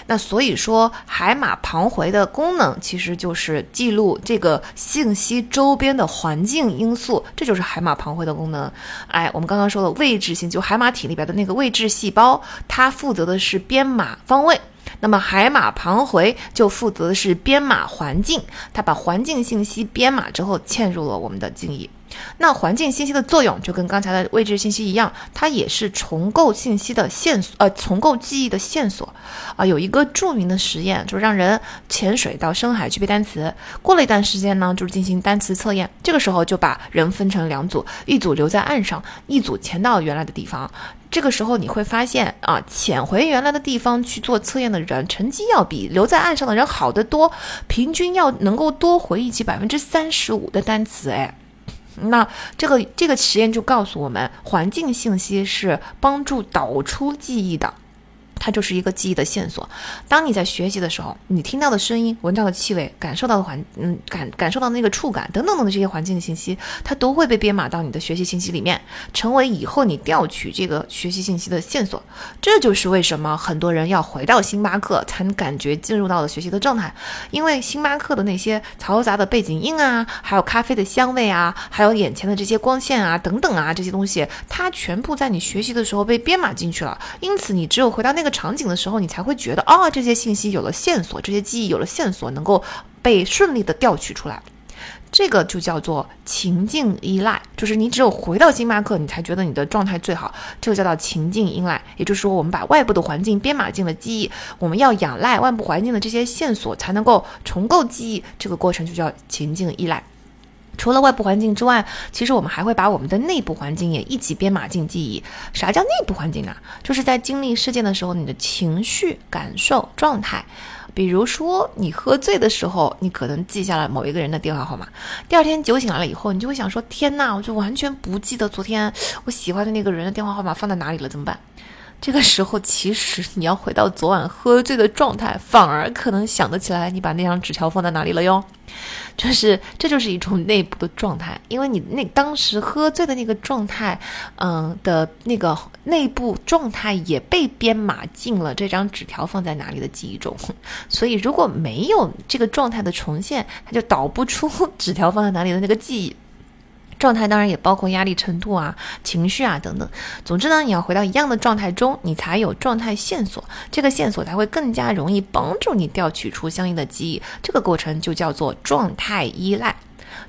那所以说，海马旁回的功能其实就是记录这个信息周边的环境因素，这就是海马旁回的功能。哎，我们刚刚说的位置性，就海马体里边的那个位置细胞，它负责的是编码方位。那么海马旁回就负责的是编码环境，它把环境信息编码之后嵌入了我们的记忆。那环境信息的作用就跟刚才的位置信息一样，它也是重构信息的线索，呃，重构记忆的线索。啊，有一个著名的实验，就是让人潜水到深海去背单词，过了一段时间呢，就是进行单词测验。这个时候就把人分成两组，一组留在岸上，一组潜到原来的地方。这个时候你会发现啊，潜回原来的地方去做测验的人，成绩要比留在岸上的人好得多，平均要能够多回忆起百分之三十五的单词。哎，那这个这个实验就告诉我们，环境信息是帮助导出记忆的。它就是一个记忆的线索。当你在学习的时候，你听到的声音、闻到的气味、感受到的环，嗯，感感受到那个触感等等等的这些环境的信息，它都会被编码到你的学习信息里面，成为以后你调取这个学习信息的线索。这就是为什么很多人要回到星巴克才能感觉进入到了学习的状态，因为星巴克的那些嘈杂的背景音啊，还有咖啡的香味啊，还有眼前的这些光线啊等等啊这些东西，它全部在你学习的时候被编码进去了。因此，你只有回到那个。场景的时候，你才会觉得啊，这些信息有了线索，这些记忆有了线索，能够被顺利的调取出来。这个就叫做情境依赖，就是你只有回到星巴克，你才觉得你的状态最好。这个叫做情境依赖，也就是说，我们把外部的环境编码进了记忆，我们要仰赖外部环境的这些线索才能够重构记忆。这个过程就叫情境依赖。除了外部环境之外，其实我们还会把我们的内部环境也一起编码进记忆。啥叫内部环境啊？就是在经历事件的时候，你的情绪、感受、状态。比如说，你喝醉的时候，你可能记下了某一个人的电话号码。第二天酒醒来了以后，你就会想说：“天哪，我就完全不记得昨天我喜欢的那个人的电话号码放在哪里了，怎么办？”这个时候，其实你要回到昨晚喝醉的状态，反而可能想得起来你把那张纸条放在哪里了哟。就是，这就是一种内部的状态，因为你那当时喝醉的那个状态，嗯的那个内部状态也被编码进了这张纸条放在哪里的记忆中。所以，如果没有这个状态的重现，它就导不出纸条放在哪里的那个记忆。状态当然也包括压力程度啊、情绪啊等等。总之呢，你要回到一样的状态中，你才有状态线索，这个线索才会更加容易帮助你调取出相应的记忆。这个过程就叫做状态依赖。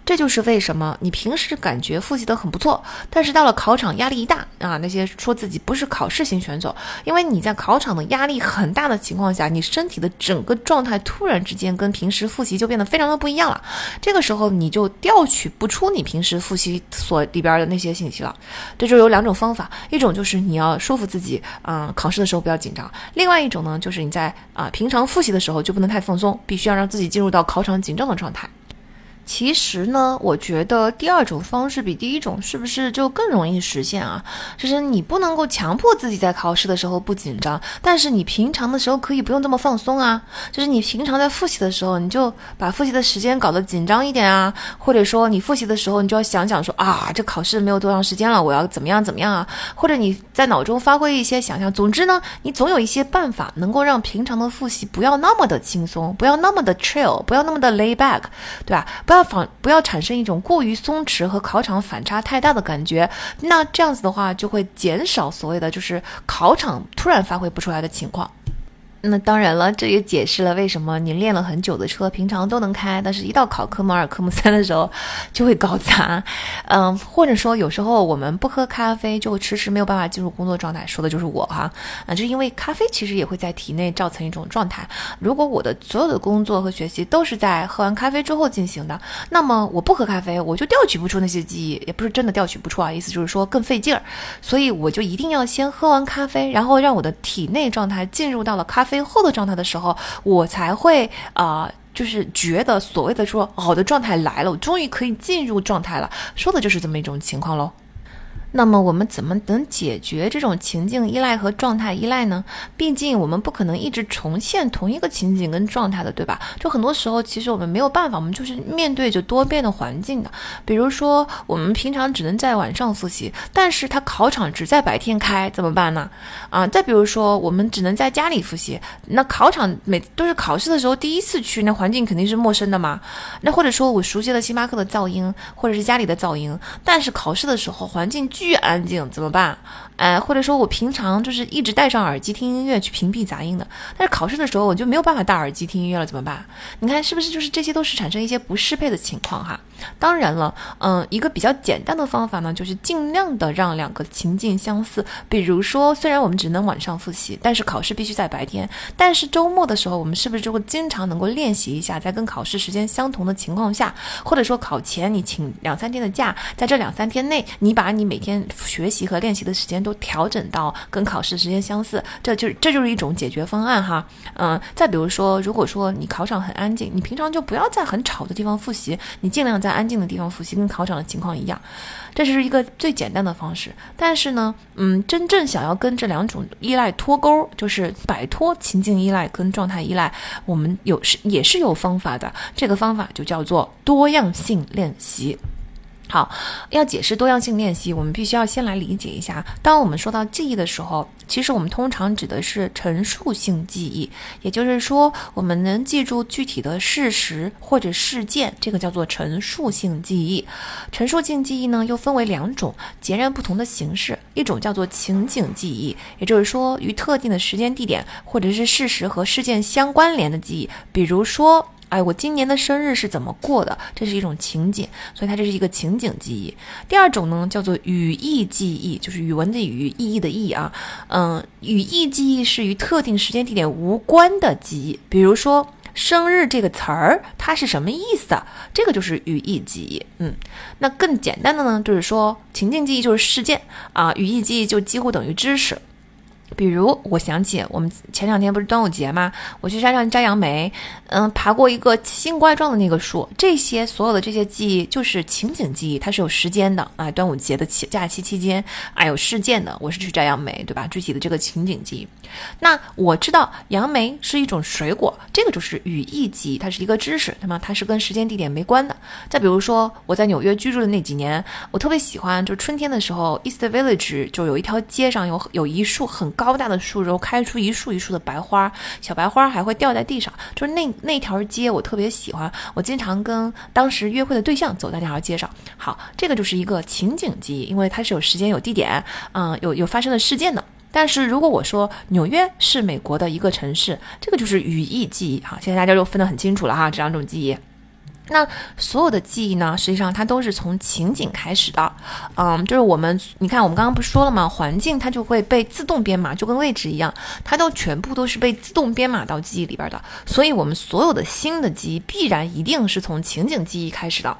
这就是为什么你平时感觉复习的很不错，但是到了考场压力一大啊，那些说自己不是考试型选手，因为你在考场的压力很大的情况下，你身体的整个状态突然之间跟平时复习就变得非常的不一样了。这个时候你就调取不出你平时复习所里边的那些信息了。这就有两种方法，一种就是你要说服自己，嗯，考试的时候不要紧张；另外一种呢，就是你在啊平常复习的时候就不能太放松，必须要让自己进入到考场紧张的状态。其实呢，我觉得第二种方式比第一种是不是就更容易实现啊？就是你不能够强迫自己在考试的时候不紧张，但是你平常的时候可以不用这么放松啊。就是你平常在复习的时候，你就把复习的时间搞得紧张一点啊，或者说你复习的时候，你就要想想说啊，这考试没有多长时间了，我要怎么样怎么样啊？或者你在脑中发挥一些想象。总之呢，你总有一些办法能够让平常的复习不要那么的轻松，不要那么的 chill，不要那么的 lay back，对吧？不要。反不要产生一种过于松弛和考场反差太大的感觉，那这样子的话就会减少所谓的就是考场突然发挥不出来的情况。那当然了，这也解释了为什么你练了很久的车，平常都能开，但是一到考科目二、科目三的时候就会搞砸。嗯，或者说有时候我们不喝咖啡，就会迟迟没有办法进入工作状态，说的就是我哈。啊，就因为咖啡其实也会在体内造成一种状态。如果我的所有的工作和学习都是在喝完咖啡之后进行的，那么我不喝咖啡，我就调取不出那些记忆，也不是真的调取不出啊，意思就是说更费劲儿。所以我就一定要先喝完咖啡，然后让我的体内状态进入到了咖啡。非后的状态的时候，我才会啊，就是觉得所谓的说好的状态来了，我终于可以进入状态了，说的就是这么一种情况喽。那么我们怎么能解决这种情境依赖和状态依赖呢？毕竟我们不可能一直重现同一个情景跟状态的，对吧？就很多时候，其实我们没有办法，我们就是面对着多变的环境的。比如说，我们平常只能在晚上复习，但是他考场只在白天开，怎么办呢？啊，再比如说，我们只能在家里复习，那考场每都是考试的时候第一次去，那环境肯定是陌生的嘛。那或者说我熟悉了星巴克的噪音，或者是家里的噪音，但是考试的时候环境。巨安静怎么办？哎，或者说我平常就是一直戴上耳机听音乐去屏蔽杂音的，但是考试的时候我就没有办法戴耳机听音乐了，怎么办？你看是不是就是这些都是产生一些不适配的情况哈？当然了，嗯，一个比较简单的方法呢，就是尽量的让两个情境相似。比如说，虽然我们只能晚上复习，但是考试必须在白天。但是周末的时候，我们是不是就会经常能够练习一下，在跟考试时间相同的情况下，或者说考前你请两三天的假，在这两三天内，你把你每天学习和练习的时间都调整到跟考试时间相似，这就是这就是一种解决方案哈。嗯，再比如说，如果说你考场很安静，你平常就不要在很吵的地方复习，你尽量在安静的地方复习，跟考场的情况一样，这是一个最简单的方式。但是呢，嗯，真正想要跟这两种依赖脱钩，就是摆脱情境依赖跟状态依赖，我们有是也是有方法的。这个方法就叫做多样性练习。好，要解释多样性练习，我们必须要先来理解一下。当我们说到记忆的时候，其实我们通常指的是陈述性记忆，也就是说，我们能记住具体的事实或者事件，这个叫做陈述性记忆。陈述性记忆呢，又分为两种截然不同的形式，一种叫做情景记忆，也就是说，与特定的时间、地点或者是事实和事件相关联的记忆，比如说。哎，我今年的生日是怎么过的？这是一种情景，所以它这是一个情景记忆。第二种呢，叫做语义记忆，就是语文的语，意义的义啊。嗯，语义记忆是与特定时间地点无关的记忆。比如说“生日”这个词儿，它是什么意思？这个就是语义记忆。嗯，那更简单的呢，就是说情境记忆就是事件啊，语义记忆就几乎等于知识。比如，我想起我们前两天不是端午节吗？我去山上摘杨梅，嗯，爬过一个奇形怪状的那个树。这些所有的这些记忆就是情景记忆，它是有时间的啊。端午节的期假期期间，啊有事件的，我是去摘杨梅，对吧？具体的这个情景记忆。那我知道杨梅是一种水果，这个就是语义级，它是一个知识，那么它是跟时间地点没关的。再比如说我在纽约居住的那几年，我特别喜欢，就春天的时候，East Village 就有一条街上有有一树很。高大的树，然后开出一束一束的白花，小白花还会掉在地上。就是那那条街，我特别喜欢。我经常跟当时约会的对象走在那条街上。好，这个就是一个情景记忆，因为它是有时间、有地点，嗯，有有发生的事件的。但是如果我说纽约是美国的一个城市，这个就是语义记忆。哈，现在大家就分得很清楚了哈，这两种记忆。那所有的记忆呢，实际上它都是从情景开始的，嗯，就是我们，你看我们刚刚不是说了吗？环境它就会被自动编码，就跟位置一样，它都全部都是被自动编码到记忆里边的。所以，我们所有的新的记忆必然一定是从情景记忆开始的。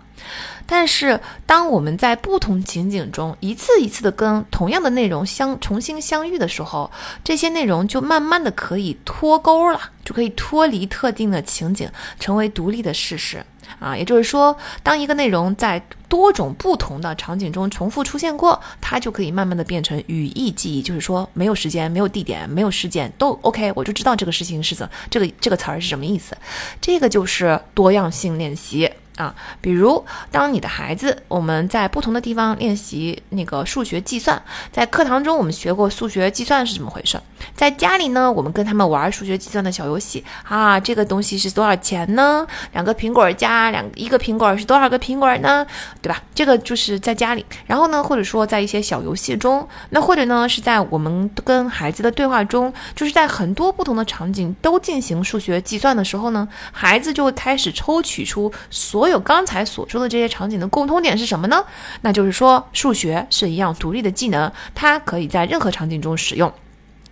但是，当我们在不同情景中一次一次的跟同样的内容相重新相遇的时候，这些内容就慢慢的可以脱钩了，就可以脱离特定的情景，成为独立的事实。啊，也就是说，当一个内容在多种不同的场景中重复出现过，它就可以慢慢的变成语义记忆。就是说，没有时间、没有地点、没有事件都 OK，我就知道这个事情是怎，这个这个词儿是什么意思。这个就是多样性练习。啊，比如当你的孩子，我们在不同的地方练习那个数学计算，在课堂中我们学过数学计算是怎么回事，在家里呢，我们跟他们玩数学计算的小游戏啊，这个东西是多少钱呢？两个苹果加两一个苹果是多少个苹果呢？对吧？这个就是在家里，然后呢，或者说在一些小游戏中，那或者呢是在我们跟孩子的对话中，就是在很多不同的场景都进行数学计算的时候呢，孩子就会开始抽取出所。有有刚才所说的这些场景的共通点是什么呢？那就是说，数学是一样独立的技能，它可以在任何场景中使用。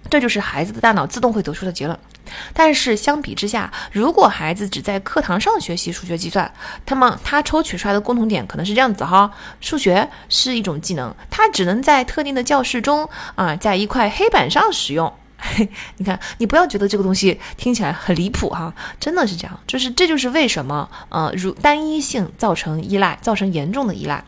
这就是孩子的大脑自动会得出的结论。但是相比之下，如果孩子只在课堂上学习数学计算，那么他抽取出来的共同点可能是这样子哈：数学是一种技能，它只能在特定的教室中啊，在一块黑板上使用。你看，你不要觉得这个东西听起来很离谱哈，真的是这样，就是这就是为什么呃，如单一性造成依赖，造成严重的依赖。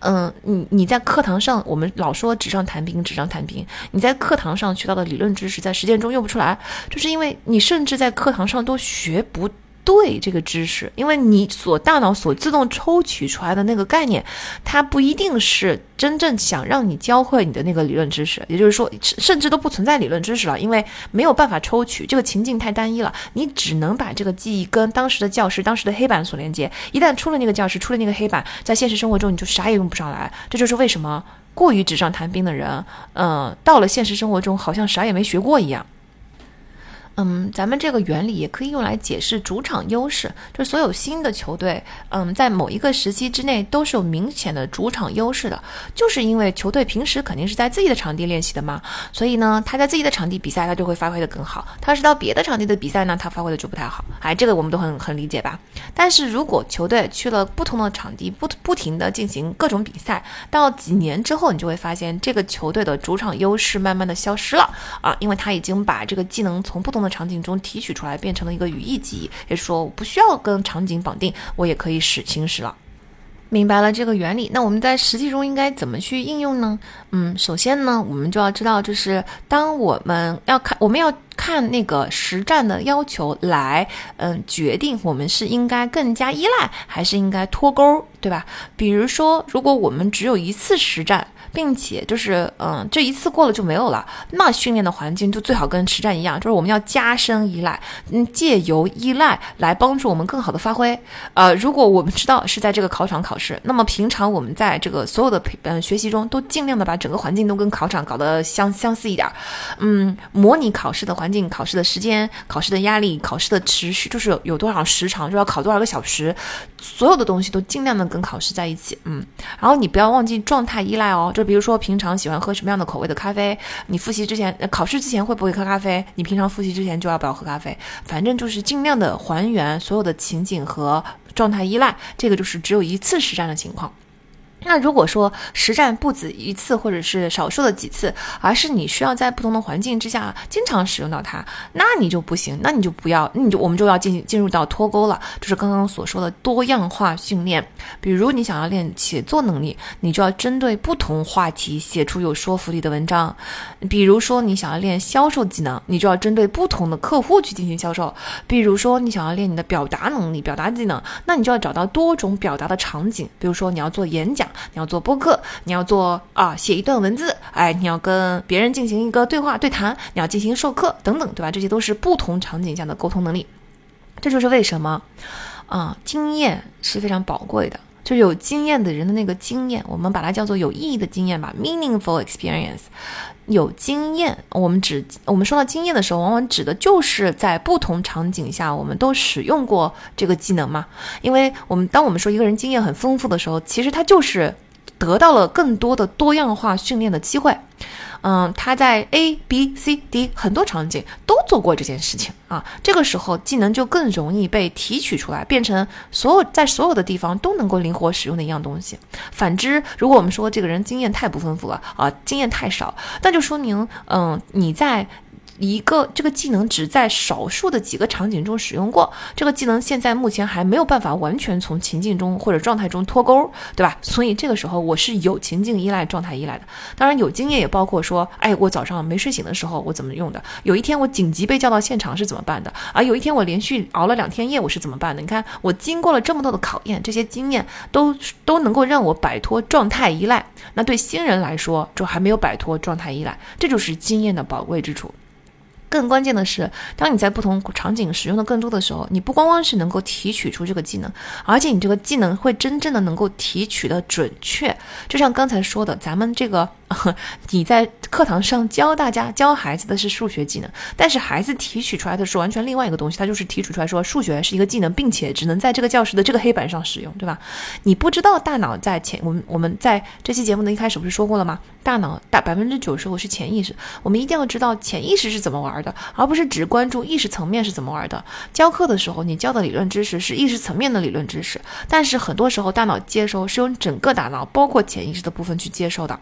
嗯，你你在课堂上，我们老说纸上谈兵，纸上谈兵，你在课堂上学到的理论知识，在实践中用不出来，就是因为你甚至在课堂上都学不。对这个知识，因为你所大脑所自动抽取出来的那个概念，它不一定是真正想让你教会你的那个理论知识，也就是说，甚至都不存在理论知识了，因为没有办法抽取，这个情境太单一了，你只能把这个记忆跟当时的教室、当时的黑板所连接。一旦出了那个教室，出了那个黑板，在现实生活中你就啥也用不上来。这就是为什么过于纸上谈兵的人，嗯，到了现实生活中好像啥也没学过一样。嗯，咱们这个原理也可以用来解释主场优势，就是所有新的球队，嗯，在某一个时期之内都是有明显的主场优势的，就是因为球队平时肯定是在自己的场地练习的嘛，所以呢，他在自己的场地比赛，他就会发挥的更好。他是到别的场地的比赛呢，他发挥的就不太好。哎，这个我们都很很理解吧？但是如果球队去了不同的场地，不不停的进行各种比赛，到几年之后，你就会发现这个球队的主场优势慢慢的消失了啊，因为他已经把这个技能从不同的场景中提取出来，变成了一个语义记忆，也就说，我不需要跟场景绑定，我也可以使行使了。明白了这个原理，那我们在实际中应该怎么去应用呢？嗯，首先呢，我们就要知道，就是当我们要看，我们要看那个实战的要求来，嗯，决定我们是应该更加依赖，还是应该脱钩，对吧？比如说，如果我们只有一次实战。并且就是，嗯，这一次过了就没有了。那训练的环境就最好跟实战一样，就是我们要加深依赖，嗯，借由依赖来帮助我们更好的发挥。呃，如果我们知道是在这个考场考试，那么平常我们在这个所有的嗯学习中，都尽量的把整个环境都跟考场搞得相相似一点。嗯，模拟考试的环境、考试的时间、考试的压力、考试的持续，就是有多少时长，就要考多少个小时，所有的东西都尽量的跟考试在一起。嗯，然后你不要忘记状态依赖哦，就。比如说，平常喜欢喝什么样的口味的咖啡？你复习之前、考试之前会不会喝咖啡？你平常复习之前就要不要喝咖啡？反正就是尽量的还原所有的情景和状态依赖，这个就是只有一次实战的情况。那如果说实战不止一次，或者是少数的几次，而是你需要在不同的环境之下经常使用到它，那你就不行，那你就不要，你就我们就要进进入到脱钩了，就是刚刚所说的多样化训练。比如你想要练写作能力，你就要针对不同话题写出有说服力的文章；比如说你想要练销售技能，你就要针对不同的客户去进行销售；比如说你想要练你的表达能力、表达技能，那你就要找到多种表达的场景，比如说你要做演讲。你要做播客，你要做啊，写一段文字，哎，你要跟别人进行一个对话对谈，你要进行授课等等，对吧？这些都是不同场景下的沟通能力。这就是为什么啊，经验是非常宝贵的，就有经验的人的那个经验，我们把它叫做有意义的经验吧，meaningful experience。有经验，我们指我们说到经验的时候，往往指的就是在不同场景下，我们都使用过这个技能嘛。因为我们当我们说一个人经验很丰富的时候，其实他就是得到了更多的多样化训练的机会。嗯，他在 A、B、C、D 很多场景都做过这件事情啊，这个时候技能就更容易被提取出来，变成所有在所有的地方都能够灵活使用的一样东西。反之，如果我们说这个人经验太不丰富了啊，经验太少，那就说明嗯你在。一个这个技能只在少数的几个场景中使用过，这个技能现在目前还没有办法完全从情境中或者状态中脱钩，对吧？所以这个时候我是有情境依赖、状态依赖的。当然，有经验也包括说，哎，我早上没睡醒的时候我怎么用的？有一天我紧急被叫到现场是怎么办的？啊，有一天我连续熬了两天夜我是怎么办的？你看，我经过了这么多的考验，这些经验都都能够让我摆脱状态依赖。那对新人来说，就还没有摆脱状态依赖，这就是经验的宝贵之处。更关键的是，当你在不同场景使用的更多的时候，你不光光是能够提取出这个技能，而且你这个技能会真正的能够提取的准确。就像刚才说的，咱们这个。你在课堂上教大家教孩子的是数学技能，但是孩子提取出来的是完全另外一个东西，他就是提取出来说数学是一个技能，并且只能在这个教室的这个黑板上使用，对吧？你不知道大脑在潜，我们我们在这期节目的一开始不是说过了吗？大脑大百分之九十五是潜意识，我们一定要知道潜意识是怎么玩的，而不是只关注意识层面是怎么玩的。教课的时候，你教的理论知识是意识层面的理论知识，但是很多时候大脑接收是用整个大脑，包括潜意识的部分去接收的。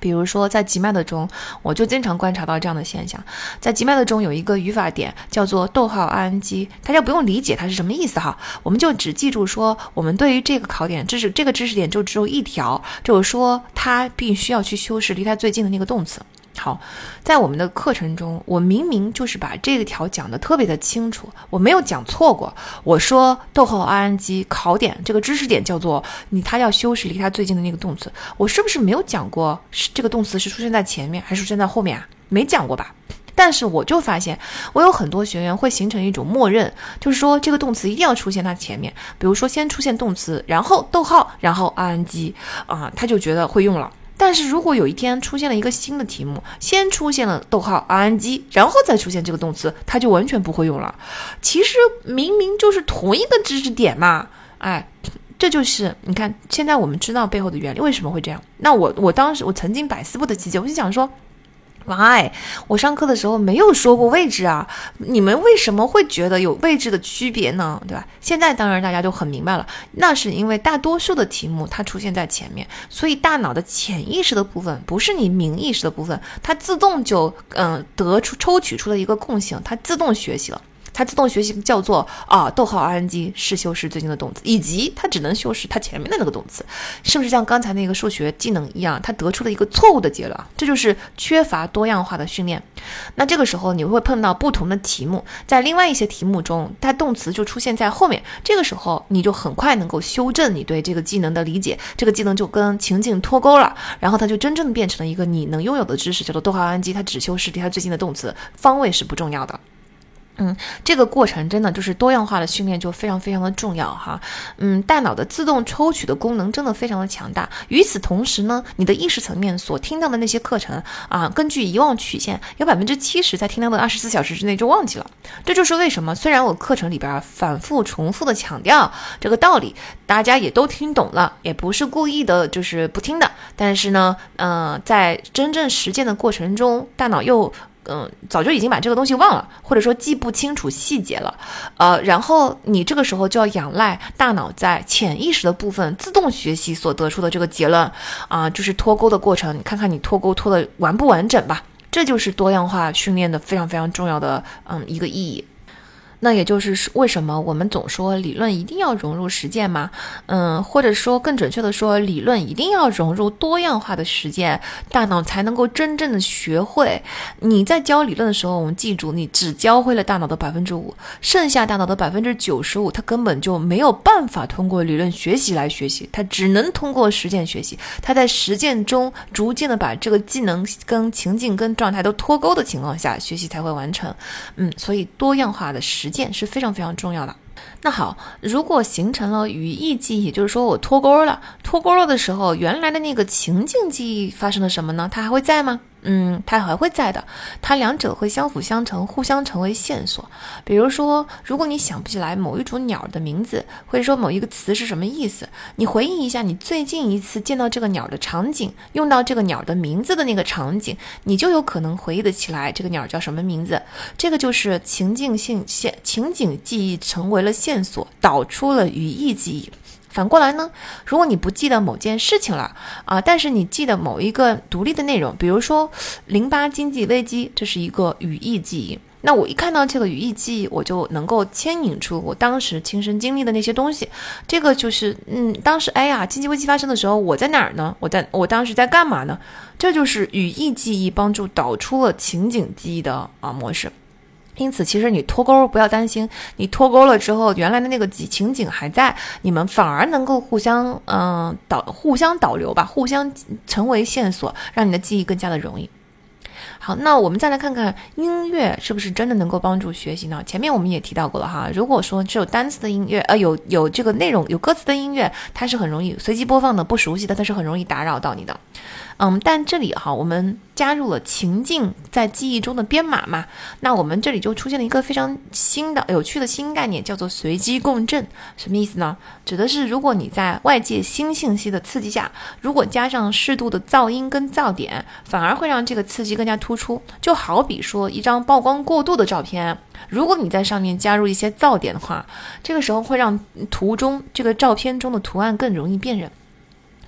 比如说，在吉麦的中，我就经常观察到这样的现象。在吉麦的中有一个语法点叫做逗号 ing，大家不用理解它是什么意思哈，我们就只记住说，我们对于这个考点知识，这个知识点就只有一条，就是说它必须要去修饰离它最近的那个动词。好，在我们的课程中，我明明就是把这个条讲的特别的清楚，我没有讲错过。我说逗号 ing 考点这个知识点叫做你，它要修饰离它最近的那个动词，我是不是没有讲过？是这个动词是出现在前面还是出现在后面啊？没讲过吧？但是我就发现，我有很多学员会形成一种默认，就是说这个动词一定要出现它前面，比如说先出现动词，然后逗号，然后 ing 啊，他就觉得会用了。但是如果有一天出现了一个新的题目，先出现了逗号 ing，然后再出现这个动词，它就完全不会用了。其实明明就是同一个知识点嘛，哎，这就是你看，现在我们知道背后的原理，为什么会这样？那我我当时我曾经百思不得其解，我就想说。Why？我上课的时候没有说过位置啊，你们为什么会觉得有位置的区别呢？对吧？现在当然大家就很明白了，那是因为大多数的题目它出现在前面，所以大脑的潜意识的部分不是你明意识的部分，它自动就嗯得出抽取出了一个共性，它自动学习了。它自动学习叫做啊，逗号 ing 是修饰最近的动词，以及它只能修饰它前面的那个动词，是不是像刚才那个数学技能一样，它得出了一个错误的结论？这就是缺乏多样化的训练。那这个时候你会碰到不同的题目，在另外一些题目中，它动词就出现在后面，这个时候你就很快能够修正你对这个技能的理解，这个技能就跟情境脱钩了，然后它就真正变成了一个你能拥有的知识，叫做逗号 ing，它只修饰离它最近的动词，方位是不重要的。嗯，这个过程真的就是多样化的训练就非常非常的重要哈。嗯，大脑的自动抽取的功能真的非常的强大。与此同时呢，你的意识层面所听到的那些课程啊，根据遗忘曲线，有百分之七十在听到的二十四小时之内就忘记了。这就是为什么虽然我课程里边反复重复的强调这个道理，大家也都听懂了，也不是故意的，就是不听的。但是呢，嗯，在真正实践的过程中，大脑又。嗯，早就已经把这个东西忘了，或者说记不清楚细节了，呃，然后你这个时候就要仰赖大脑在潜意识的部分自动学习所得出的这个结论，啊，就是脱钩的过程，看看你脱钩脱的完不完整吧，这就是多样化训练的非常非常重要的嗯一个意义。那也就是为什么我们总说理论一定要融入实践嘛？嗯，或者说更准确的说，理论一定要融入多样化的实践，大脑才能够真正的学会。你在教理论的时候，我们记住，你只教会了大脑的百分之五，剩下大脑的百分之九十五，它根本就没有办法通过理论学习来学习，它只能通过实践学习。它在实践中逐渐的把这个技能跟情境跟状态都脱钩的情况下，学习才会完成。嗯，所以多样化的实。实践是非常非常重要的。那好，如果形成了语义记忆，也就是说我脱钩了，脱钩了的时候，原来的那个情境记忆发生了什么呢？它还会在吗？嗯，它还会在的，它两者会相辅相成，互相成为线索。比如说，如果你想不起来某一种鸟的名字，或者说某一个词是什么意思，你回忆一下你最近一次见到这个鸟的场景，用到这个鸟的名字的那个场景，你就有可能回忆得起来这个鸟叫什么名字。这个就是情境性线情景记忆成为了线索，导出了语义记忆。反过来呢，如果你不记得某件事情了啊，但是你记得某一个独立的内容，比如说零八经济危机，这是一个语义记忆。那我一看到这个语义记忆，我就能够牵引出我当时亲身经历的那些东西。这个就是，嗯，当时哎呀，经济危机发生的时候，我在哪儿呢？我在我当时在干嘛呢？这就是语义记忆帮助导出了情景记忆的啊模式。因此，其实你脱钩不要担心，你脱钩了之后，原来的那个情情景还在，你们反而能够互相嗯导互相导流吧，互相成为线索，让你的记忆更加的容易。好，那我们再来看看音乐是不是真的能够帮助学习呢？前面我们也提到过了哈，如果说只有单词的音乐，呃，有有这个内容有歌词的音乐，它是很容易随机播放的，不熟悉的它是很容易打扰到你的。嗯，但这里哈，我们加入了情境在记忆中的编码嘛，那我们这里就出现了一个非常新的、有趣的新概念，叫做随机共振。什么意思呢？指的是如果你在外界新信息的刺激下，如果加上适度的噪音跟噪点，反而会让这个刺激更加突出。就好比说一张曝光过度的照片，如果你在上面加入一些噪点的话，这个时候会让图中这个照片中的图案更容易辨认。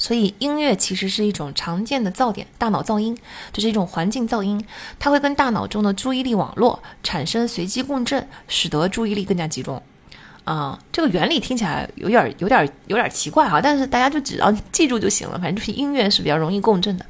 所以音乐其实是一种常见的噪点，大脑噪音，这是一种环境噪音，它会跟大脑中的注意力网络产生随机共振，使得注意力更加集中。啊，这个原理听起来有点、有点、有点奇怪哈，但是大家就只要记住就行了。反正就是音乐是比较容易共振的，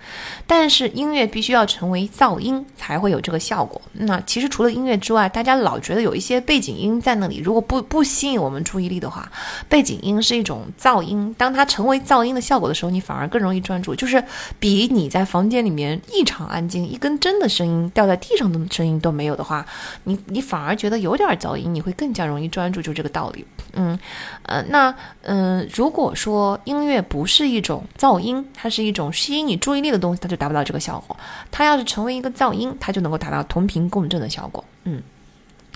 但是音乐必须要成为噪音才会有这个效果。那其实除了音乐之外，大家老觉得有一些背景音在那里，如果不不吸引我们注意力的话，背景音是一种噪音。当它成为噪音的效果的时候，你反而更容易专注，就是比你在房间里面异常安静，一根针的声音掉在地上的声音都没有的话，你你反而觉得有点噪音，你会更加容易专注，就这个道理。嗯，呃，那嗯，如果说音乐不是一种噪音，它是一种吸引你注意力的东西，它就达不到这个效果。它要是成为一个噪音，它就能够达到同频共振的效果。嗯，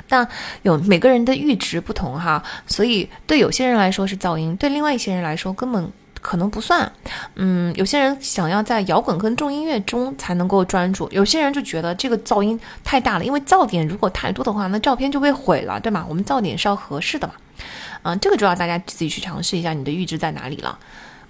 但有每个人的阈值不同哈，所以对有些人来说是噪音，对另外一些人来说根本。可能不算，嗯，有些人想要在摇滚跟重音乐中才能够专注，有些人就觉得这个噪音太大了，因为噪点如果太多的话，那照片就被毁了，对吗？我们噪点是要合适的嘛，嗯，这个就要大家自己去尝试一下你的阈值在哪里了，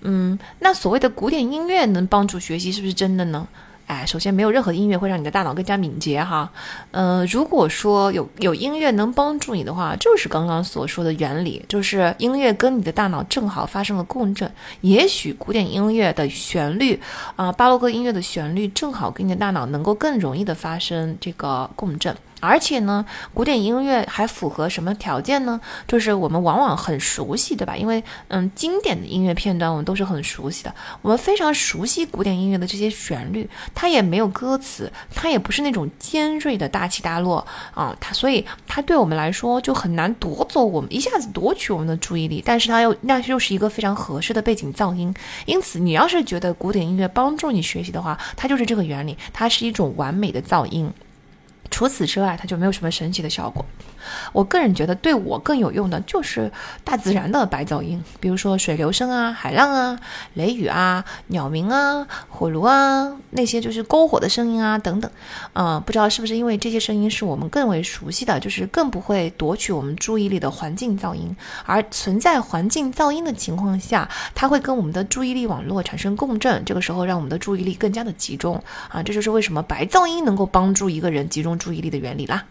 嗯，那所谓的古典音乐能帮助学习是不是真的呢？哎，首先没有任何音乐会让你的大脑更加敏捷哈，呃，如果说有有音乐能帮助你的话，就是刚刚所说的原理，就是音乐跟你的大脑正好发生了共振。也许古典音乐的旋律啊，巴洛克音乐的旋律正好跟你的大脑能够更容易的发生这个共振。而且呢，古典音乐还符合什么条件呢？就是我们往往很熟悉，对吧？因为嗯，经典的音乐片段我们都是很熟悉的，我们非常熟悉古典音乐的这些旋律，它也没有歌词，它也不是那种尖锐的大起大落啊，它所以它对我们来说就很难夺走我们一下子夺取我们的注意力，但是它又那又是一个非常合适的背景噪音，因此你要是觉得古典音乐帮助你学习的话，它就是这个原理，它是一种完美的噪音。除此之外，它就没有什么神奇的效果。我个人觉得，对我更有用的就是大自然的白噪音，比如说水流声啊、海浪啊、雷雨啊、鸟鸣啊、火炉啊，那些就是篝火的声音啊等等。嗯，不知道是不是因为这些声音是我们更为熟悉的，就是更不会夺取我们注意力的环境噪音。而存在环境噪音的情况下，它会跟我们的注意力网络产生共振，这个时候让我们的注意力更加的集中啊。这就是为什么白噪音能够帮助一个人集中注意力的原理啦。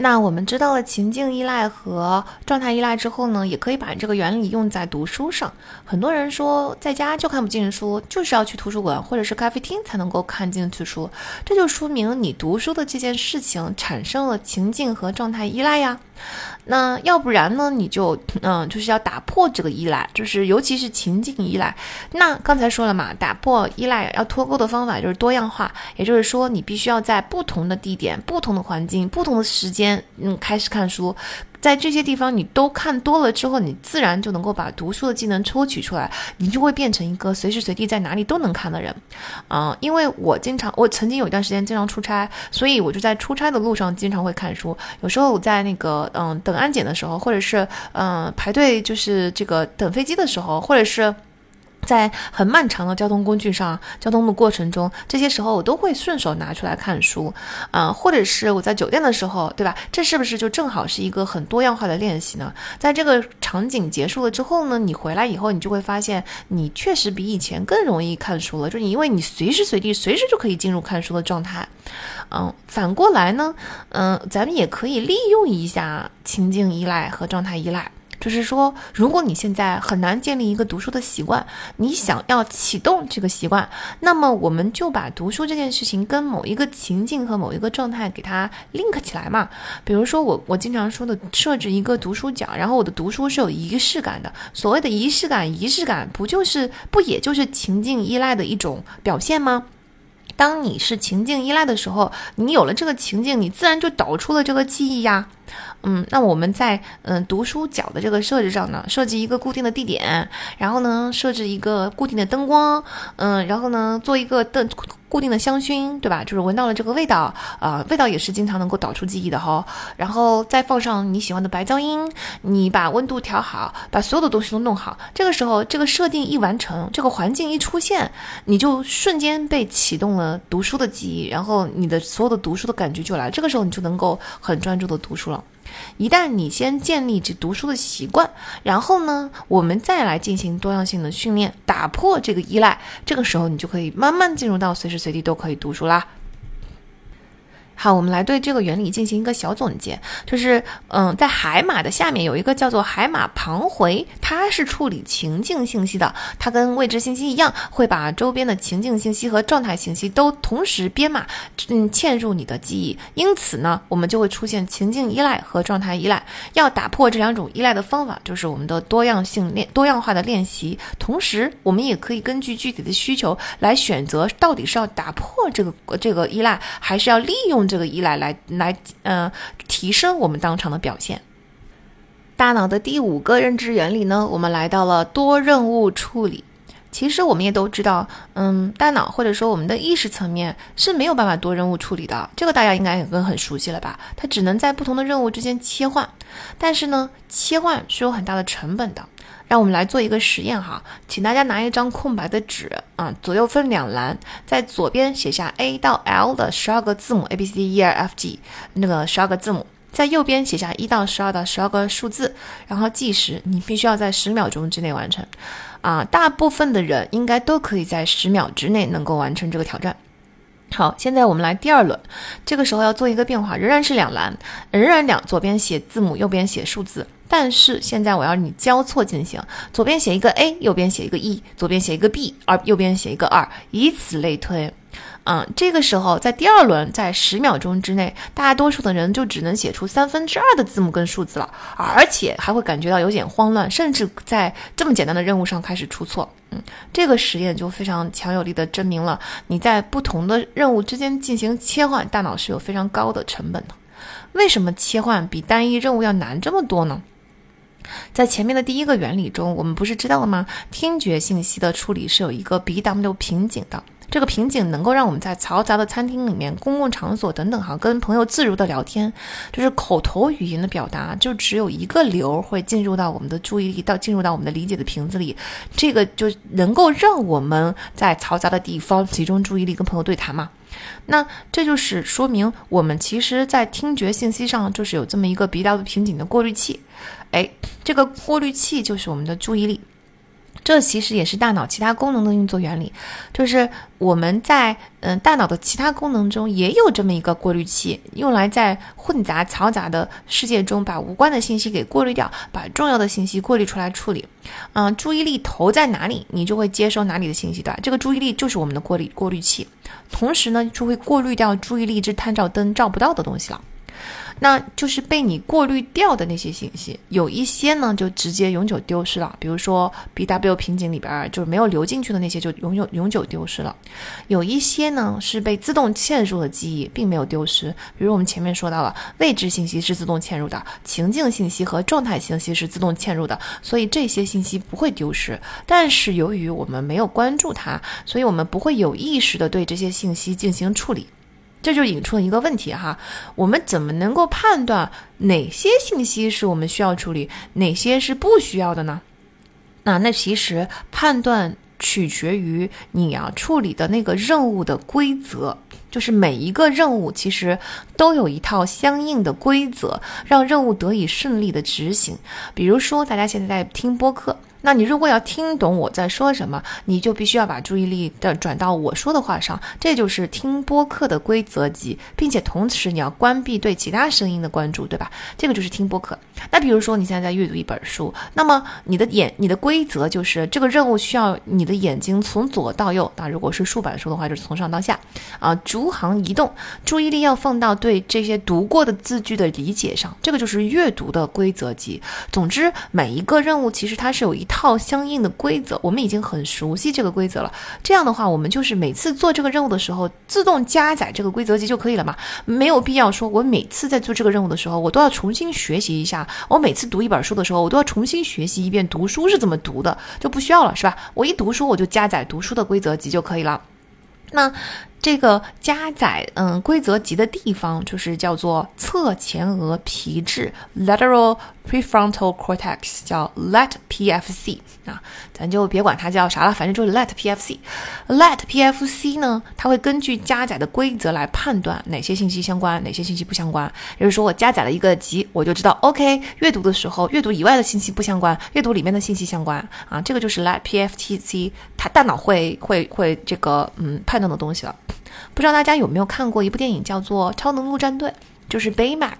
那我们知道了情境依赖和状态依赖之后呢，也可以把这个原理用在读书上。很多人说在家就看不进书，就是要去图书馆或者是咖啡厅才能够看进去书，这就说明你读书的这件事情产生了情境和状态依赖呀。那要不然呢？你就嗯，就是要打破这个依赖，就是尤其是情境依赖。那刚才说了嘛，打破依赖要脱钩的方法就是多样化，也就是说你必须要在不同的地点、不同的环境、不同的时间，嗯，开始看书。在这些地方你都看多了之后，你自然就能够把读书的技能抽取出来，你就会变成一个随时随地在哪里都能看的人。啊，因为我经常，我曾经有一段时间经常出差，所以我就在出差的路上经常会看书。有时候我在那个嗯等安检的时候，或者是嗯排队就是这个等飞机的时候，或者是。在很漫长的交通工具上，交通的过程中，这些时候我都会顺手拿出来看书，啊，或者是我在酒店的时候，对吧？这是不是就正好是一个很多样化的练习呢？在这个场景结束了之后呢，你回来以后，你就会发现，你确实比以前更容易看书了，就你因为你随时随地、随时就可以进入看书的状态，嗯，反过来呢，嗯，咱们也可以利用一下情境依赖和状态依赖。就是说，如果你现在很难建立一个读书的习惯，你想要启动这个习惯，那么我们就把读书这件事情跟某一个情境和某一个状态给它 link 起来嘛。比如说，我我经常说的设置一个读书角，然后我的读书是有仪式感的。所谓的仪式感，仪式感不就是不也就是情境依赖的一种表现吗？当你是情境依赖的时候，你有了这个情境，你自然就导出了这个记忆呀。嗯，那我们在嗯读书角的这个设置上呢，设计一个固定的地点，然后呢设置一个固定的灯光，嗯，然后呢做一个灯。固定的香薰，对吧？就是闻到了这个味道，啊，味道也是经常能够导出记忆的哈。然后再放上你喜欢的白噪音，你把温度调好，把所有的东西都弄好。这个时候，这个设定一完成，这个环境一出现，你就瞬间被启动了读书的记忆，然后你的所有的读书的感觉就来了。这个时候，你就能够很专注的读书了。一旦你先建立这读书的习惯，然后呢，我们再来进行多样性的训练，打破这个依赖，这个时候你就可以慢慢进入到随时随地都可以读书啦。好，我们来对这个原理进行一个小总结，就是，嗯，在海马的下面有一个叫做海马旁回，它是处理情境信息的，它跟未知信息一样，会把周边的情境信息和状态信息都同时编码，嗯，嵌入你的记忆。因此呢，我们就会出现情境依赖和状态依赖。要打破这两种依赖的方法，就是我们的多样性练、多样化的练习。同时，我们也可以根据具体的需求来选择，到底是要打破这个这个依赖，还是要利用。这个依赖来来，呃，提升我们当场的表现。大脑的第五个认知原理呢，我们来到了多任务处理。其实我们也都知道，嗯，大脑或者说我们的意识层面是没有办法多任务处理的。这个大家应该也跟很熟悉了吧？它只能在不同的任务之间切换，但是呢，切换是有很大的成本的。让我们来做一个实验哈，请大家拿一张空白的纸啊，左右分两栏，在左边写下 A 到 L 的十二个字母 A B C D E F G 那个十二个字母，在右边写下一到十二的十二个数字，然后计时，你必须要在十秒钟之内完成。啊，大部分的人应该都可以在十秒之内能够完成这个挑战。好，现在我们来第二轮，这个时候要做一个变化，仍然是两栏，仍然两左边写字母，右边写数字。但是现在我要你交错进行，左边写一个 A，右边写一个 E，左边写一个 B，而右边写一个二，以此类推。嗯，这个时候在第二轮，在十秒钟之内，大多数的人就只能写出三分之二的字母跟数字了，而且还会感觉到有点慌乱，甚至在这么简单的任务上开始出错。嗯，这个实验就非常强有力的证明了，你在不同的任务之间进行切换，大脑是有非常高的成本的。为什么切换比单一任务要难这么多呢？在前面的第一个原理中，我们不是知道了吗？听觉信息的处理是有一个 BW 瓶颈的。这个瓶颈能够让我们在嘈杂的餐厅里面、公共场所等等哈，跟朋友自如的聊天。就是口头语言的表达，就只有一个流会进入到我们的注意力，到进入到我们的理解的瓶子里。这个就能够让我们在嘈杂的地方集中注意力，跟朋友对谈嘛。那这就是说明我们其实，在听觉信息上就是有这么一个比较瓶颈的过滤器。哎，这个过滤器就是我们的注意力。这其实也是大脑其他功能的运作原理，就是我们在嗯大脑的其他功能中也有这么一个过滤器，用来在混杂嘈杂的世界中把无关的信息给过滤掉，把重要的信息过滤出来处理。嗯，注意力投在哪里，你就会接收哪里的信息，对吧？这个注意力就是我们的过滤过滤器，同时呢就会过滤掉注意力之探照灯照不到的东西了。那就是被你过滤掉的那些信息，有一些呢就直接永久丢失了，比如说 B W 瓶颈里边就是没有流进去的那些就永久永久丢失了。有一些呢是被自动嵌入的记忆，并没有丢失。比如我们前面说到了，位置信息是自动嵌入的，情境信息和状态信息是自动嵌入的，所以这些信息不会丢失。但是由于我们没有关注它，所以我们不会有意识的对这些信息进行处理。这就引出了一个问题哈，我们怎么能够判断哪些信息是我们需要处理，哪些是不需要的呢？那那其实判断取决于你要处理的那个任务的规则，就是每一个任务其实都有一套相应的规则，让任务得以顺利的执行。比如说，大家现在在听播客。那你如果要听懂我在说什么，你就必须要把注意力的转到我说的话上，这就是听播客的规则集，并且同时你要关闭对其他声音的关注，对吧？这个就是听播客。那比如说你现在在阅读一本书，那么你的眼，你的规则就是这个任务需要你的眼睛从左到右，那如果是竖版书的话，就是从上到下，啊，逐行移动，注意力要放到对这些读过的字句的理解上，这个就是阅读的规则集。总之，每一个任务其实它是有一。套相应的规则，我们已经很熟悉这个规则了。这样的话，我们就是每次做这个任务的时候，自动加载这个规则集就可以了嘛？没有必要说，我每次在做这个任务的时候，我都要重新学习一下。我每次读一本书的时候，我都要重新学习一遍读书是怎么读的，就不需要了，是吧？我一读书，我就加载读书的规则集就可以了。那这个加载嗯规则级的地方就是叫做侧前额皮质 （lateral prefrontal cortex），叫 LET-PFC 啊，咱就别管它叫啥了，反正就是 LET-PFC。LET-PFC 呢，它会根据加载的规则来判断哪些信息相关，哪些信息不相关。也就是说，我加载了一个集，我就知道，OK，阅读的时候，阅读以外的信息不相关，阅读里面的信息相关啊，这个就是 LET-PFC，它大脑会会会这个嗯判断的东西了。不知道大家有没有看过一部电影，叫做《超能陆战队》，就是 Baymax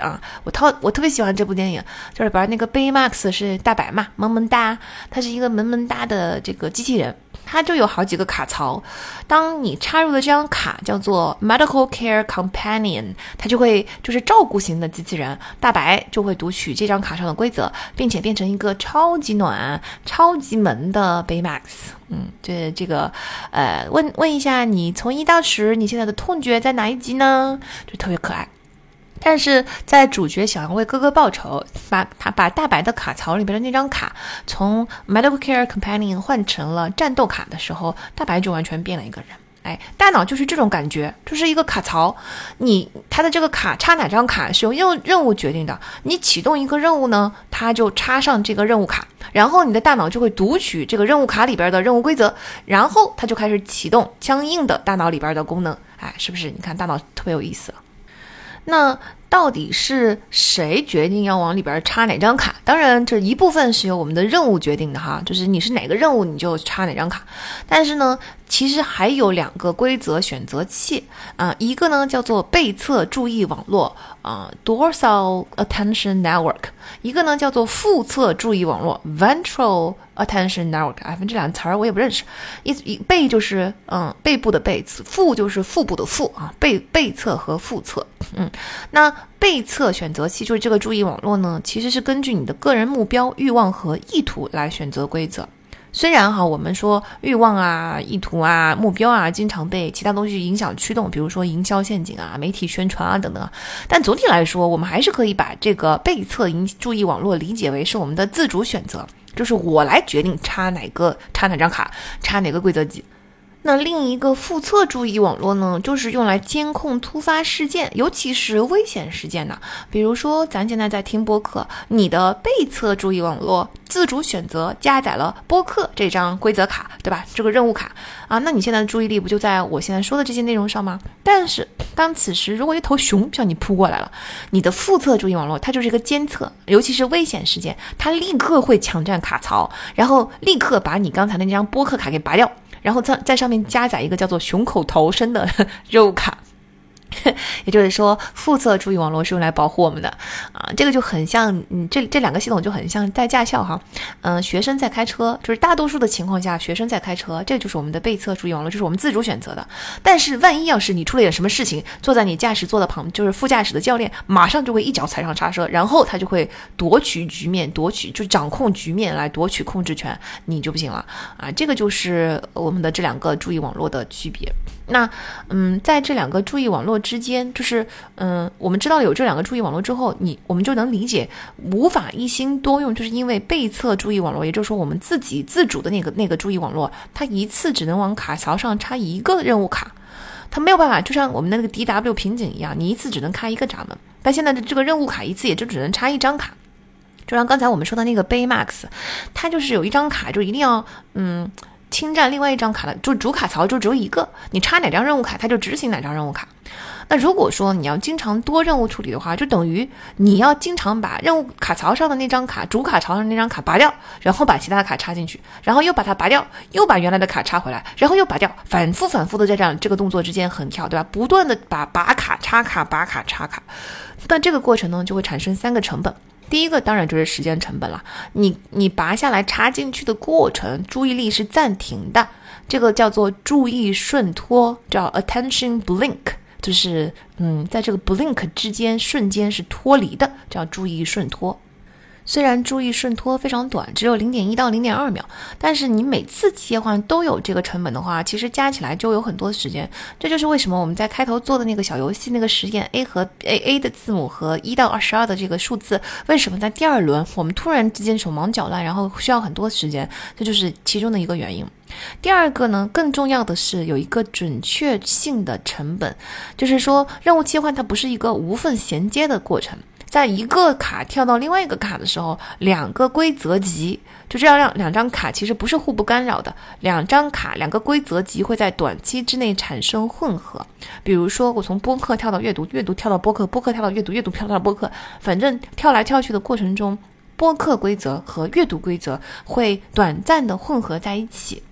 啊，我特我特别喜欢这部电影，就是里边那个 Baymax 是大白嘛，萌萌哒，它是一个萌萌哒的这个机器人，它就有好几个卡槽，当你插入的这张卡叫做 Medical Care Companion，它就会就是照顾型的机器人，大白就会读取这张卡上的规则，并且变成一个超级暖、超级萌的 Baymax。嗯，这这个，呃，问问一下，你从一到十，你现在的痛觉在哪一级呢？就特别可爱。但是在主角想要为哥哥报仇，把他把大白的卡槽里边的那张卡从 Medical Care Companion 换成了战斗卡的时候，大白就完全变了一个人。哎，大脑就是这种感觉，就是一个卡槽。你它的这个卡插哪张卡是由任任务决定的。你启动一个任务呢，它就插上这个任务卡，然后你的大脑就会读取这个任务卡里边的任务规则，然后它就开始启动相应的大脑里边的功能。哎，是不是？你看大脑特别有意思。那到底是谁决定要往里边插哪张卡？当然，这一部分是由我们的任务决定的哈，就是你是哪个任务你就插哪张卡。但是呢，其实还有两个规则选择器啊，一个呢叫做背侧注意网络啊 （dorsal attention network），一个呢叫做腹侧注意网络 （ventral attention network）。哎，这两个词儿我也不认识。一背就是嗯背部的背，腹就是腹部的腹啊，背背侧和腹侧。嗯，那背侧选择器就是这个注意网络呢，其实是根据你的个人目标、欲望和意图来选择规则。虽然哈，我们说欲望啊、意图啊、目标啊，经常被其他东西影响驱动，比如说营销陷阱啊、媒体宣传啊等等，但总体来说，我们还是可以把这个背侧引注意网络理解为是我们的自主选择，就是我来决定插哪个、插哪张卡、插哪个规则级。那另一个腹侧注意网络呢，就是用来监控突发事件，尤其是危险事件的。比如说，咱现在在听播客，你的背侧注意网络自主选择加载了播客这张规则卡，对吧？这个任务卡啊，那你现在的注意力不就在我现在说的这些内容上吗？但是，当此时如果一头熊向你扑过来了，你的腹侧注意网络它就是一个监测，尤其是危险事件，它立刻会抢占卡槽，然后立刻把你刚才的那张播客卡给拔掉。然后在在上面加载一个叫做“熊口逃生”的 肉卡。也就是说，副侧注意网络是用来保护我们的啊，这个就很像，嗯，这这两个系统就很像在驾校哈，嗯，学生在开车，就是大多数的情况下，学生在开车，这就是我们的背侧注意网络，就是我们自主选择的。但是万一要是你出了点什么事情，坐在你驾驶座的旁，就是副驾驶的教练，马上就会一脚踩上刹车，然后他就会夺取局面，夺取就掌控局面来夺取控制权，你就不行了啊，这个就是我们的这两个注意网络的区别。那，嗯，在这两个注意网络之间，就是，嗯，我们知道有这两个注意网络之后，你我们就能理解无法一心多用，就是因为背侧注意网络，也就是说我们自己自主的那个那个注意网络，它一次只能往卡槽上插一个任务卡，它没有办法，就像我们的那个 D W 瓶颈一样，你一次只能开一个闸门。但现在的这个任务卡一次也就只能插一张卡，就像刚才我们说的那个 Baymax，它就是有一张卡就一定要，嗯。侵占另外一张卡的，就主卡槽就只有一个，你插哪张任务卡，它就执行哪张任务卡。那如果说你要经常多任务处理的话，就等于你要经常把任务卡槽上的那张卡，主卡槽上那张卡拔掉，然后把其他的卡插进去，然后又把它拔掉，又把原来的卡插回来，然后又拔掉，反复反复的在这样这个动作之间横跳，对吧？不断的把拔卡插卡拔卡插卡，那这个过程呢，就会产生三个成本。第一个当然就是时间成本了，你你拔下来插进去的过程，注意力是暂停的，这个叫做注意顺脱，叫 attention blink，就是嗯，在这个 blink 之间瞬间是脱离的，叫注意顺脱。虽然注意顺拖非常短，只有零点一到零点二秒，但是你每次切换都有这个成本的话，其实加起来就有很多时间。这就是为什么我们在开头做的那个小游戏那个实验，A 和 A A 的字母和一到二十二的这个数字，为什么在第二轮我们突然之间手忙脚乱，然后需要很多时间？这就是其中的一个原因。第二个呢，更重要的是有一个准确性的成本，就是说任务切换它不是一个无缝衔接的过程。在一个卡跳到另外一个卡的时候，两个规则集就这样让两张卡其实不是互不干扰的，两张卡两个规则集会在短期之内产生混合。比如说，我从播客跳到阅读，阅读跳到播客，播客跳到阅读，阅读跳到播客，反正跳来跳去的过程中，播客规则和阅读规则会短暂的混合在一起。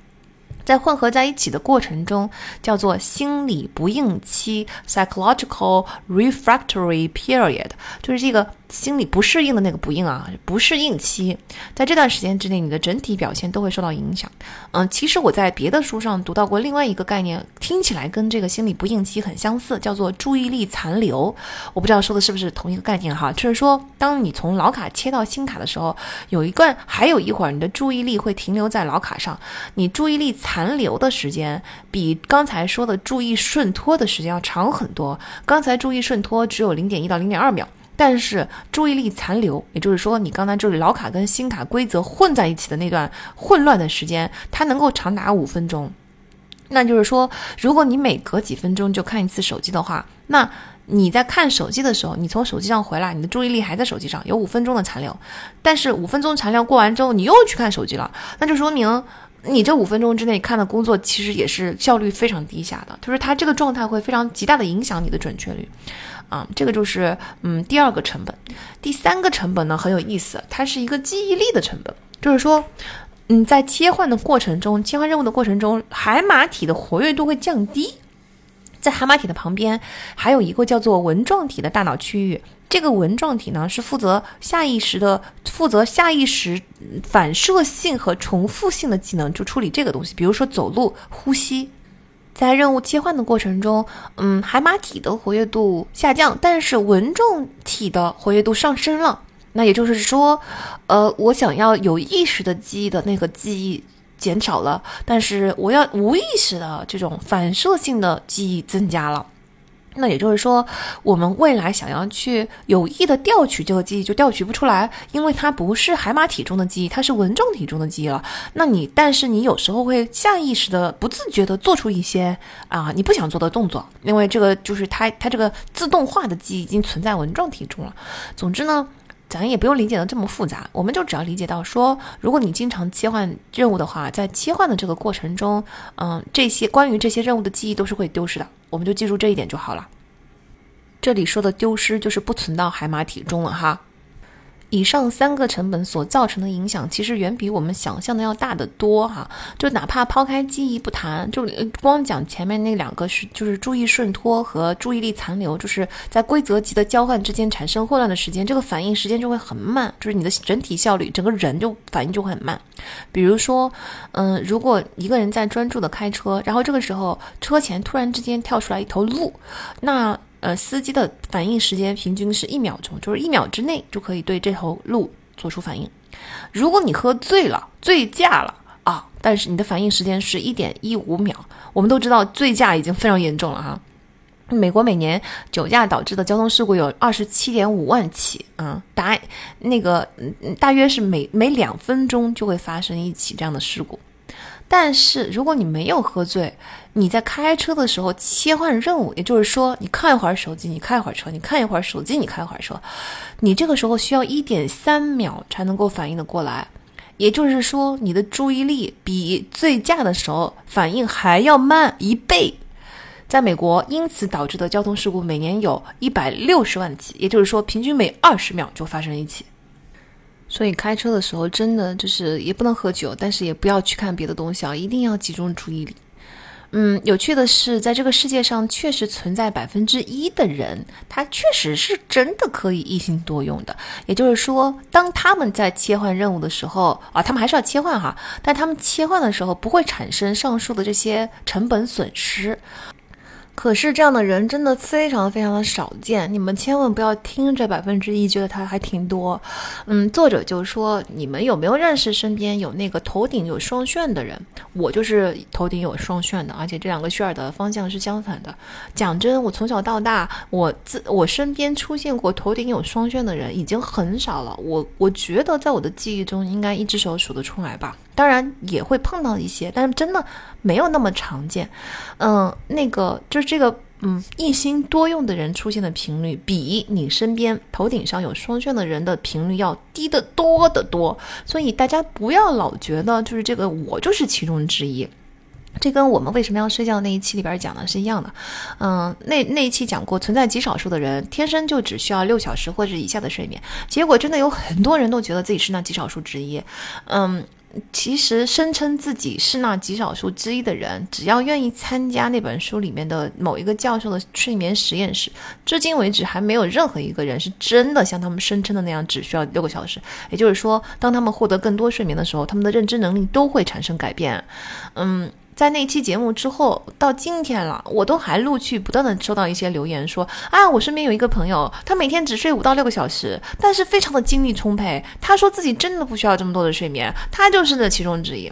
在混合在一起的过程中，叫做心理不应期 （psychological refractory period），就是这个。心理不适应的那个不应啊，不适应期，在这段时间之内，你的整体表现都会受到影响。嗯，其实我在别的书上读到过另外一个概念，听起来跟这个心理不应期很相似，叫做注意力残留。我不知道说的是不是同一个概念哈，就是说，当你从老卡切到新卡的时候，有一段还有一会儿，你的注意力会停留在老卡上，你注意力残留的时间比刚才说的注意顺拖的时间要长很多。刚才注意顺拖只有零点一到零点二秒。但是注意力残留，也就是说，你刚才就是老卡跟新卡规则混在一起的那段混乱的时间，它能够长达五分钟。那就是说，如果你每隔几分钟就看一次手机的话，那你在看手机的时候，你从手机上回来，你的注意力还在手机上，有五分钟的残留。但是五分钟残留过完之后，你又去看手机了，那就说明你这五分钟之内看的工作其实也是效率非常低下的，就是它这个状态会非常极大的影响你的准确率。啊，这个就是嗯第二个成本，第三个成本呢很有意思，它是一个记忆力的成本，就是说，嗯，在切换的过程中，切换任务的过程中，海马体的活跃度会降低，在海马体的旁边还有一个叫做纹状体的大脑区域，这个纹状体呢是负责下意识的，负责下意识反射性和重复性的技能，就处理这个东西，比如说走路、呼吸。在任务切换的过程中，嗯，海马体的活跃度下降，但是纹状体的活跃度上升了。那也就是说，呃，我想要有意识的记忆的那个记忆减少了，但是我要无意识的这种反射性的记忆增加了。那也就是说，我们未来想要去有意的调取这个记忆，就调取不出来，因为它不是海马体中的记忆，它是纹状体中的记忆了。那你，但是你有时候会下意识的、不自觉的做出一些啊你不想做的动作，因为这个就是它，它这个自动化的记忆已经存在纹状体中了。总之呢，咱也不用理解的这么复杂，我们就只要理解到说，如果你经常切换任务的话，在切换的这个过程中，嗯，这些关于这些任务的记忆都是会丢失的。我们就记住这一点就好了。这里说的丢失就是不存到海马体中了哈。以上三个成本所造成的影响，其实远比我们想象的要大得多哈。就哪怕抛开记忆不谈，就光讲前面那两个是，就是注意顺拖和注意力残留，就是在规则级的交换之间产生混乱的时间，这个反应时间就会很慢，就是你的整体效率，整个人就反应就会很慢。比如说，嗯，如果一个人在专注的开车，然后这个时候车前突然之间跳出来一头鹿，那。呃，司机的反应时间平均是一秒钟，就是一秒之内就可以对这头鹿做出反应。如果你喝醉了，醉驾了啊，但是你的反应时间是一点一五秒。我们都知道醉驾已经非常严重了哈。美国每年酒驾导致的交通事故有二十七点五万起啊，大那个大约是每每两分钟就会发生一起这样的事故。但是如果你没有喝醉，你在开车的时候切换任务，也就是说，你看一会儿手机，你开一会儿车；你看一会儿手机，你开一会儿车。你这个时候需要一点三秒才能够反应的过来，也就是说，你的注意力比醉驾的时候反应还要慢一倍。在美国，因此导致的交通事故每年有一百六十万起，也就是说，平均每二十秒就发生一起。所以开车的时候，真的就是也不能喝酒，但是也不要去看别的东西啊，一定要集中注意力。嗯，有趣的是，在这个世界上确实存在百分之一的人，他确实是真的可以一心多用的。也就是说，当他们在切换任务的时候啊，他们还是要切换哈，但他们切换的时候不会产生上述的这些成本损失。可是这样的人真的非常非常的少见，你们千万不要听这百分之一觉得他还挺多。嗯，作者就说，你们有没有认识身边有那个头顶有双旋的人？我就是头顶有双旋的，而且这两个旋儿的方向是相反的。讲真，我从小到大，我自我身边出现过头顶有双旋的人已经很少了。我我觉得在我的记忆中，应该一只手数得出来吧。当然也会碰到一些，但是真的没有那么常见。嗯，那个就是这个，嗯，一心多用的人出现的频率，比你身边头顶上有双旋的人的频率要低得多得多。所以大家不要老觉得就是这个我就是其中之一。这跟我们为什么要睡觉那一期里边讲的是一样的。嗯，那那一期讲过，存在极少数的人天生就只需要六小时或者以下的睡眠，结果真的有很多人都觉得自己是那极少数之一。嗯。其实声称自己是那极少数之一的人，只要愿意参加那本书里面的某一个教授的睡眠实验室，至今为止还没有任何一个人是真的像他们声称的那样只需要六个小时。也就是说，当他们获得更多睡眠的时候，他们的认知能力都会产生改变。嗯。在那期节目之后，到今天了，我都还陆续不断的收到一些留言，说啊，我身边有一个朋友，他每天只睡五到六个小时，但是非常的精力充沛。他说自己真的不需要这么多的睡眠，他就是那其中之一。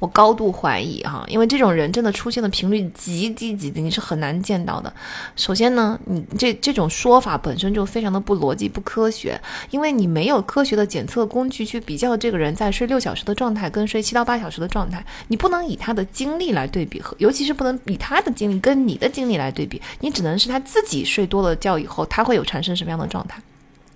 我高度怀疑哈，因为这种人真的出现的频率极低极低，你是很难见到的。首先呢，你这这种说法本身就非常的不逻辑、不科学，因为你没有科学的检测工具去比较这个人在睡六小时的状态跟睡七到八小时的状态，你不能以他的精力来对比，和尤其是不能以他的精力跟你的精力来对比，你只能是他自己睡多了觉以后，他会有产生什么样的状态。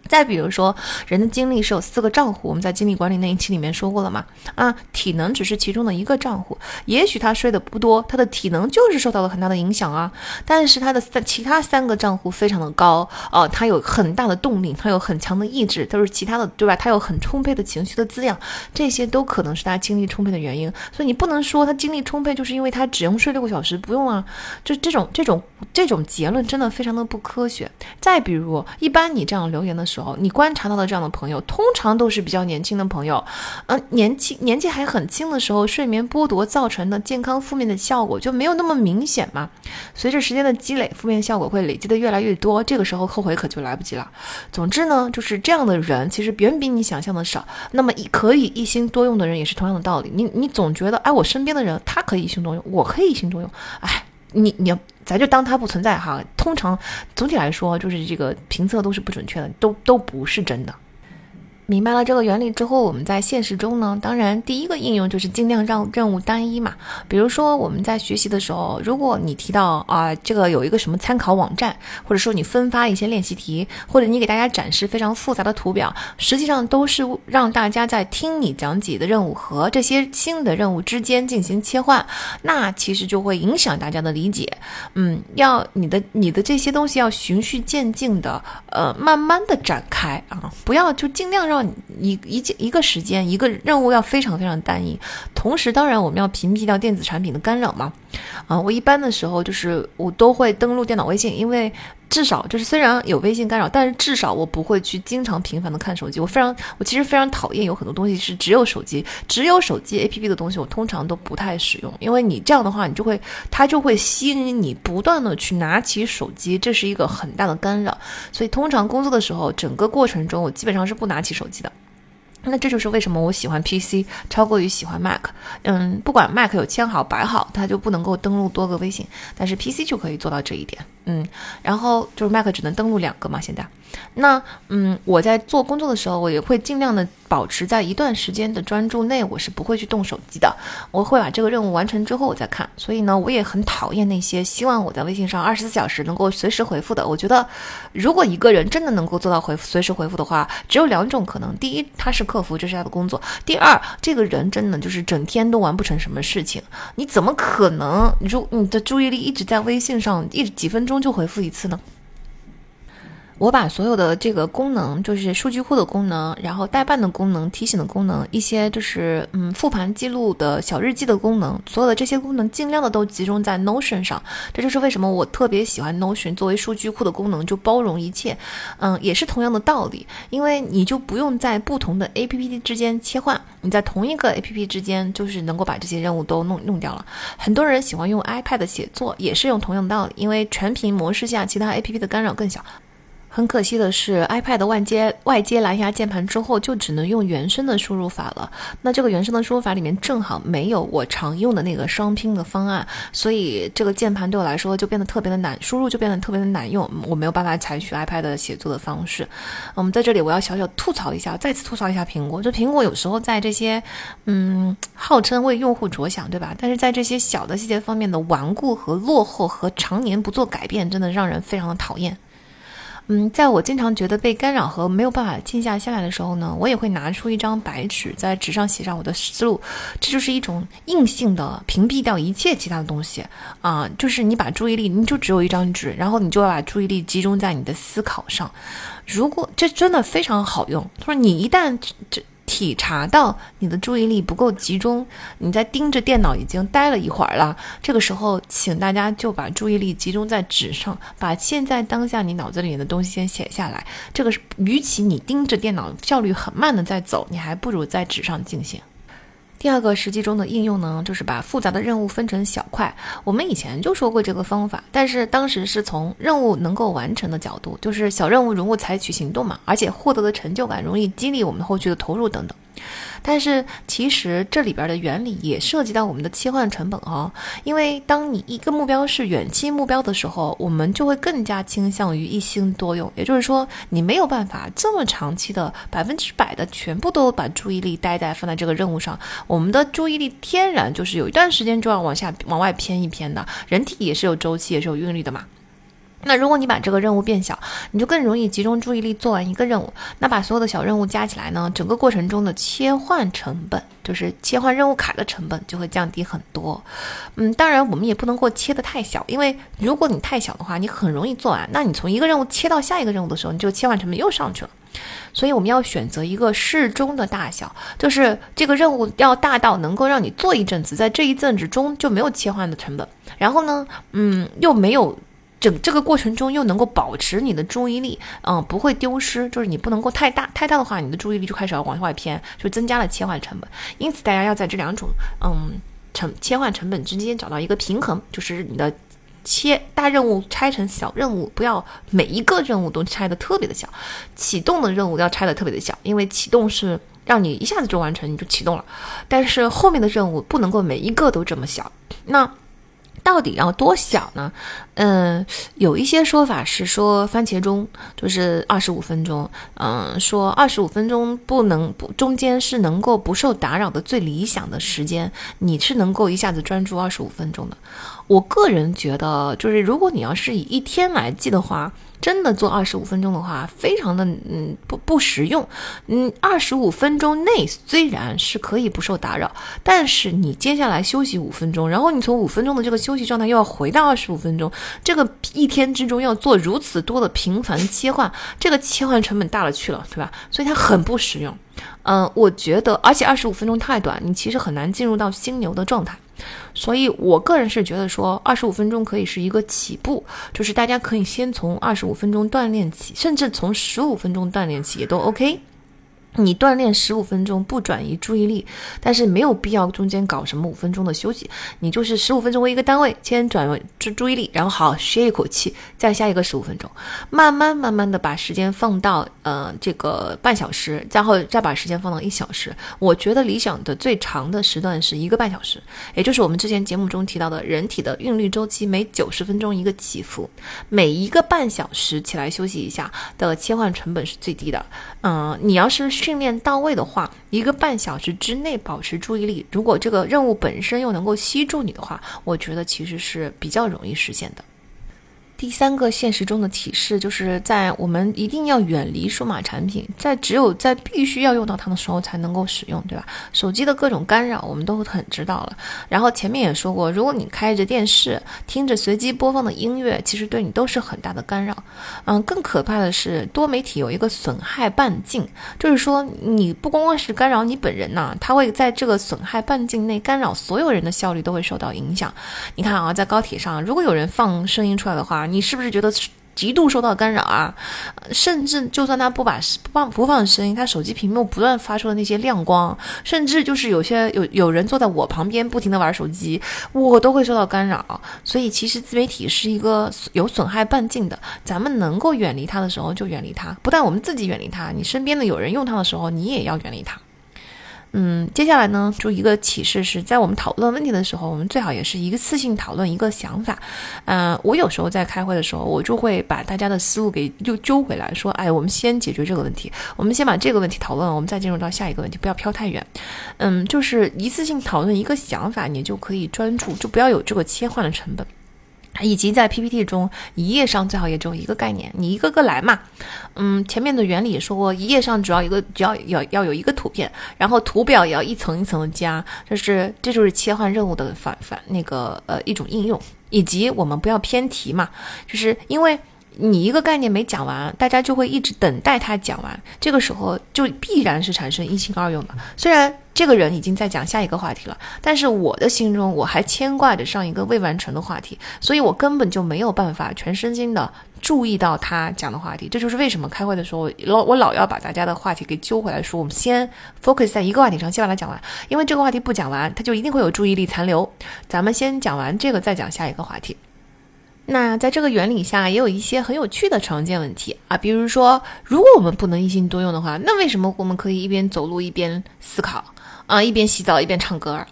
再比如说，人的精力是有四个账户，我们在精力管理那一期里面说过了嘛？啊，体能只是其中的一个账户，也许他睡得不多，他的体能就是受到了很大的影响啊。但是他的三其他三个账户非常的高，哦，他有很大的动力，他有很强的意志，都是其他的，对吧？他有很充沛的情绪的滋养，这些都可能是他精力充沛的原因。所以你不能说他精力充沛就是因为他只用睡六个小时，不用啊。就这种这种这种结论真的非常的不科学。再比如，一般你这样留言的时候。时候，你观察到的这样的朋友，通常都是比较年轻的朋友，嗯，年轻年纪还很轻的时候，睡眠剥夺造成的健康负面的效果就没有那么明显嘛。随着时间的积累，负面效果会累积的越来越多，这个时候后悔可就来不及了。总之呢，就是这样的人其实远比你想象的少。那么一可以一心多用的人也是同样的道理。你你总觉得，哎，我身边的人他可以一心多用，我可以一心多用，哎，你你。咱就当它不存在哈。通常，总体来说，就是这个评测都是不准确的，都都不是真的。明白了这个原理之后，我们在现实中呢，当然第一个应用就是尽量让任务单一嘛。比如说我们在学习的时候，如果你提到啊这个有一个什么参考网站，或者说你分发一些练习题，或者你给大家展示非常复杂的图表，实际上都是让大家在听你讲解的任务和这些新的任务之间进行切换，那其实就会影响大家的理解。嗯，要你的你的这些东西要循序渐进的，呃，慢慢的展开啊，不要就尽量让。一一件一个时间一个任务要非常非常单一，同时当然我们要屏蔽掉电子产品的干扰嘛。啊，我一般的时候就是我都会登录电脑微信，因为至少就是虽然有微信干扰，但是至少我不会去经常频繁的看手机。我非常我其实非常讨厌有很多东西是只有手机只有手机 APP 的东西，我通常都不太使用，因为你这样的话你就会它就会吸引你不断的去拿起手机，这是一个很大的干扰。所以通常工作的时候，整个过程中我基本上是不拿起手机的。那这就是为什么我喜欢 PC 超过于喜欢 Mac。嗯，不管 Mac 有签好摆好，它就不能够登录多个微信，但是 PC 就可以做到这一点。嗯，然后就是 Mac 只能登录两个嘛，现在。那嗯，我在做工作的时候，我也会尽量的保持在一段时间的专注内，我是不会去动手机的。我会把这个任务完成之后我再看。所以呢，我也很讨厌那些希望我在微信上二十四小时能够随时回复的。我觉得，如果一个人真的能够做到回复随时回复的话，只有两种可能：第一，他是客服，这是他的工作；第二，这个人真的就是整天都完不成什么事情。你怎么可能？如你的注意力一直在微信上，一几分钟就回复一次呢？我把所有的这个功能，就是数据库的功能，然后代办的功能、提醒的功能，一些就是嗯复盘记录的小日记的功能，所有的这些功能尽量的都集中在 Notion 上。这就是为什么我特别喜欢 Notion 作为数据库的功能，就包容一切。嗯，也是同样的道理，因为你就不用在不同的 APP 之间切换，你在同一个 APP 之间就是能够把这些任务都弄弄掉了。很多人喜欢用 iPad 写作，也是用同样的道理，因为全屏模式下，其他 APP 的干扰更小。很可惜的是，iPad 的外接外接蓝牙键盘之后，就只能用原生的输入法了。那这个原生的输入法里面正好没有我常用的那个双拼的方案，所以这个键盘对我来说就变得特别的难，输入就变得特别的难用。我没有办法采取 iPad 的写作的方式。嗯，在这里我要小小吐槽一下，再次吐槽一下苹果。这苹果有时候在这些，嗯，号称为用户着想，对吧？但是在这些小的细节方面的顽固和落后和常年不做改变，真的让人非常的讨厌。嗯，在我经常觉得被干扰和没有办法静下心来的时候呢，我也会拿出一张白纸，在纸上写上我的思路。这就是一种硬性的屏蔽掉一切其他的东西啊，就是你把注意力，你就只有一张纸，然后你就要把注意力集中在你的思考上。如果这真的非常好用，他说你一旦这。体察到你的注意力不够集中，你在盯着电脑已经待了一会儿了。这个时候，请大家就把注意力集中在纸上，把现在当下你脑子里面的东西先写下来。这个是，与其你盯着电脑效率很慢的在走，你还不如在纸上进行。第二个实际中的应用呢，就是把复杂的任务分成小块。我们以前就说过这个方法，但是当时是从任务能够完成的角度，就是小任务容易采取行动嘛，而且获得的成就感容易激励我们后续的投入等等。但是其实这里边的原理也涉及到我们的切换成本哦，因为当你一个目标是远期目标的时候，我们就会更加倾向于一心多用，也就是说你没有办法这么长期的百分之百的全部都把注意力待在放在这个任务上，我们的注意力天然就是有一段时间就要往下往外偏一偏的，人体也是有周期也是有韵律的嘛。那如果你把这个任务变小，你就更容易集中注意力做完一个任务。那把所有的小任务加起来呢，整个过程中的切换成本，就是切换任务卡的成本就会降低很多。嗯，当然我们也不能够切得太小，因为如果你太小的话，你很容易做完。那你从一个任务切到下一个任务的时候，你就切换成本又上去了。所以我们要选择一个适中的大小，就是这个任务要大到能够让你做一阵子，在这一阵子中就没有切换的成本。然后呢，嗯，又没有。整这个过程中又能够保持你的注意力，嗯，不会丢失，就是你不能够太大，太大的话，你的注意力就开始要往外偏，就增加了切换成本。因此，大家要在这两种，嗯，成切换成本之间找到一个平衡，就是你的切大任务拆成小任务，不要每一个任务都拆的特别的小，启动的任务要拆的特别的小，因为启动是让你一下子就完成，你就启动了，但是后面的任务不能够每一个都这么小，那。到底要多小呢？嗯，有一些说法是说番茄钟就是二十五分钟，嗯，说二十五分钟不能不中间是能够不受打扰的最理想的时间，你是能够一下子专注二十五分钟的。我个人觉得，就是如果你要是以一天来计的话。真的做二十五分钟的话，非常的嗯不不实用。嗯，二十五分钟内虽然是可以不受打扰，但是你接下来休息五分钟，然后你从五分钟的这个休息状态又要回到二十五分钟，这个一天之中要做如此多的频繁切换，这个切换成本大了去了，对吧？所以它很不实用。嗯，我觉得，而且二十五分钟太短，你其实很难进入到心流的状态。所以，我个人是觉得说，二十五分钟可以是一个起步，就是大家可以先从二十五分钟锻炼起，甚至从十五分钟锻炼起也都 OK。你锻炼十五分钟不转移注意力，但是没有必要中间搞什么五分钟的休息，你就是十五分钟为一个单位，先转为注注意力，然后好歇一口气，再下一个十五分钟，慢慢慢慢的把时间放到呃这个半小时，然后再把时间放到一小时。我觉得理想的最长的时段是一个半小时，也就是我们之前节目中提到的人体的韵律周期每九十分钟一个起伏，每一个半小时起来休息一下的切换成本是最低的。嗯，你要是。训练到位的话，一个半小时之内保持注意力，如果这个任务本身又能够吸住你的话，我觉得其实是比较容易实现的。第三个现实中的提示，就是在我们一定要远离数码产品，在只有在必须要用到它的时候才能够使用，对吧？手机的各种干扰我们都很知道了。然后前面也说过，如果你开着电视听着随机播放的音乐，其实对你都是很大的干扰。嗯，更可怕的是多媒体有一个损害半径，就是说你不光光是干扰你本人呐，它会在这个损害半径内干扰所有人的效率都会受到影响。你看啊，在高铁上，如果有人放声音出来的话，你是不是觉得极度受到干扰啊？甚至就算他不把不放不放声音，他手机屏幕不断发出的那些亮光，甚至就是有些有有人坐在我旁边不停的玩手机，我都会受到干扰。所以其实自媒体是一个有损害半径的，咱们能够远离它的时候就远离它，不但我们自己远离它，你身边的有人用它的时候，你也要远离它。嗯，接下来呢，就一个启示是在我们讨论问题的时候，我们最好也是一次性讨论一个想法。嗯，我有时候在开会的时候，我就会把大家的思路给就揪回来，说，哎，我们先解决这个问题，我们先把这个问题讨论，我们再进入到下一个问题，不要飘太远。嗯，就是一次性讨论一个想法，你就可以专注，就不要有这个切换的成本。以及在 PPT 中，一页上最好也只有一个概念，你一个个来嘛。嗯，前面的原理说过，一页上主要一个，只要要要有一个图片，然后图表也要一层一层的加，就是这就是切换任务的反反那个呃一种应用，以及我们不要偏题嘛，就是因为。你一个概念没讲完，大家就会一直等待他讲完，这个时候就必然是产生一心二用的。虽然这个人已经在讲下一个话题了，但是我的心中我还牵挂着上一个未完成的话题，所以我根本就没有办法全身心的注意到他讲的话题。这就是为什么开会的时候老我老要把大家的话题给揪回来，说我们先 focus 在一个话题上，先把它讲完，因为这个话题不讲完，他就一定会有注意力残留。咱们先讲完这个，再讲下一个话题。那在这个原理下，也有一些很有趣的常见问题啊，比如说，如果我们不能一心多用的话，那为什么我们可以一边走路一边思考啊，一边洗澡一边唱歌？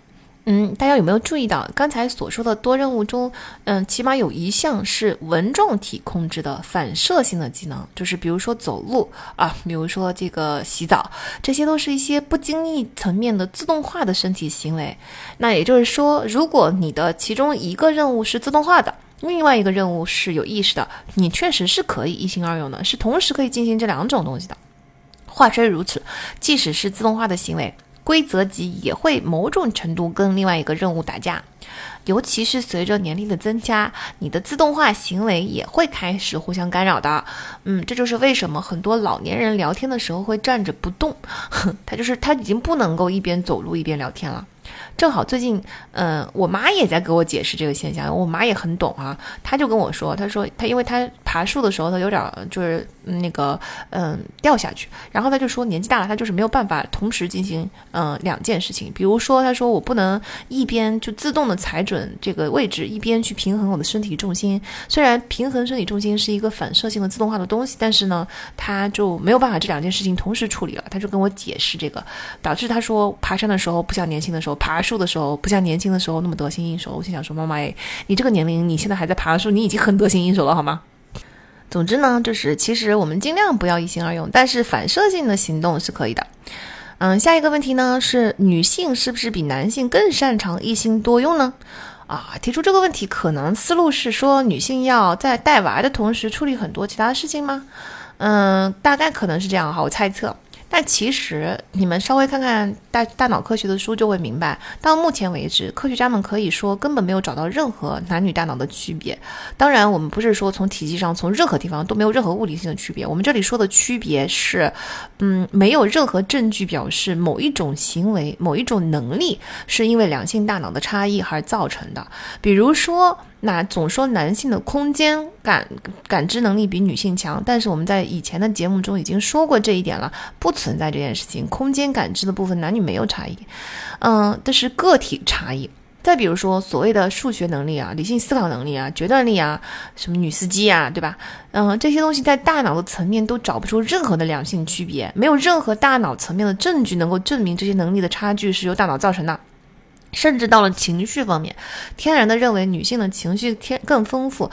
嗯，大家有没有注意到刚才所说的多任务中，嗯，起码有一项是纹状体控制的反射性的技能，就是比如说走路啊，比如说这个洗澡，这些都是一些不经意层面的自动化的身体行为。那也就是说，如果你的其中一个任务是自动化的，另外一个任务是有意识的，你确实是可以一心二用的，是同时可以进行这两种东西的。话虽如此，即使是自动化的行为，规则级也会某种程度跟另外一个任务打架。尤其是随着年龄的增加，你的自动化行为也会开始互相干扰的。嗯，这就是为什么很多老年人聊天的时候会站着不动，他就是他已经不能够一边走路一边聊天了。正好最近，嗯，我妈也在给我解释这个现象。我妈也很懂啊，她就跟我说，她说她因为她爬树的时候，她有点就是那个嗯掉下去，然后他就说年纪大了，他就是没有办法同时进行嗯两件事情。比如说，他说我不能一边就自动的踩准这个位置，一边去平衡我的身体重心。虽然平衡身体重心是一个反射性的自动化的东西，但是呢，他就没有办法这两件事情同时处理了。他就跟我解释这个，导致他说爬山的时候不像年轻的时候。爬树的时候不像年轻的时候那么得心应手，我心想说妈妈哎，你这个年龄你现在还在爬树，你已经很得心应手了好吗？总之呢，就是其实我们尽量不要一心二用，但是反射性的行动是可以的。嗯，下一个问题呢是女性是不是比男性更擅长一心多用呢？啊，提出这个问题可能思路是说女性要在带娃的同时处理很多其他的事情吗？嗯，大概可能是这样哈，我猜测。但其实，你们稍微看看大大脑科学的书，就会明白，到目前为止，科学家们可以说根本没有找到任何男女大脑的区别。当然，我们不是说从体积上，从任何地方都没有任何物理性的区别。我们这里说的区别是，嗯，没有任何证据表示某一种行为、某一种能力是因为两性大脑的差异而造成的。比如说。那总说男性的空间感感知能力比女性强，但是我们在以前的节目中已经说过这一点了，不存在这件事情。空间感知的部分男女没有差异，嗯，这是个体差异。再比如说所谓的数学能力啊、理性思考能力啊、决断力啊、什么女司机啊，对吧？嗯，这些东西在大脑的层面都找不出任何的两性区别，没有任何大脑层面的证据能够证明这些能力的差距是由大脑造成的。甚至到了情绪方面，天然的认为女性的情绪天更丰富。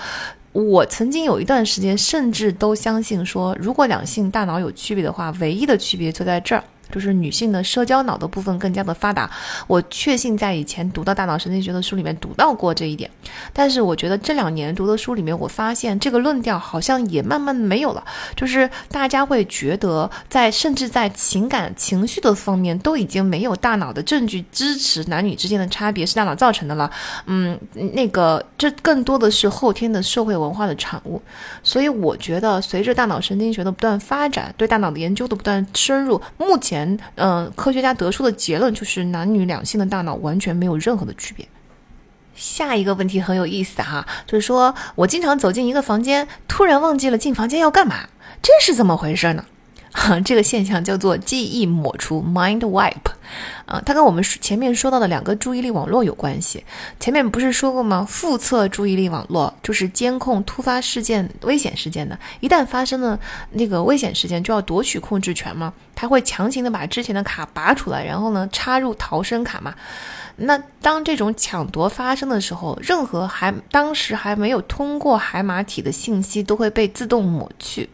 我曾经有一段时间，甚至都相信说，如果两性大脑有区别的话，唯一的区别就在这儿。就是女性的社交脑的部分更加的发达。我确信在以前读到大脑神经学的书里面读到过这一点，但是我觉得这两年读的书里面，我发现这个论调好像也慢慢没有了，就是大家会觉得在甚至在情感情绪的方面都已经没有大脑的证据支持男女之间的差别是大脑造成的了。嗯，那个这更多的是后天的社会文化的产物，所以我觉得随着大脑神经学的不断发展，对大脑的研究的不断深入，目前嗯科学家得出的结论就是男女两性的大脑完全没有任何的区别。下一个问题很有意思哈，就是说我经常走进一个房间，突然忘记了进房间要干嘛，这是怎么回事呢？这个现象叫做记忆抹除 （mind wipe），啊，它跟我们前面说到的两个注意力网络有关系。前面不是说过吗？腹侧注意力网络就是监控突发事件、危险事件的，一旦发生了那个危险事件，就要夺取控制权吗，它会强行的把之前的卡拔出来，然后呢插入逃生卡嘛。那当这种抢夺发生的时候，任何还当时还没有通过海马体的信息都会被自动抹去。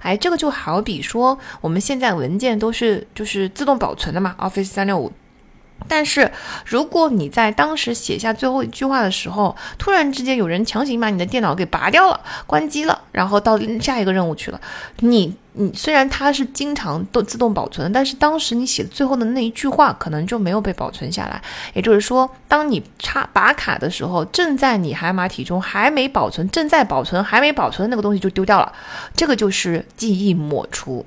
哎，这个就好比说，我们现在文件都是就是自动保存的嘛，Office 三六五。但是如果你在当时写下最后一句话的时候，突然之间有人强行把你的电脑给拔掉了、关机了，然后到下一个任务去了，你。你虽然它是经常都自动保存，但是当时你写的最后的那一句话可能就没有被保存下来。也就是说，当你插拔卡的时候，正在你海马体中还没保存、正在保存、还没保存的那个东西就丢掉了，这个就是记忆抹除。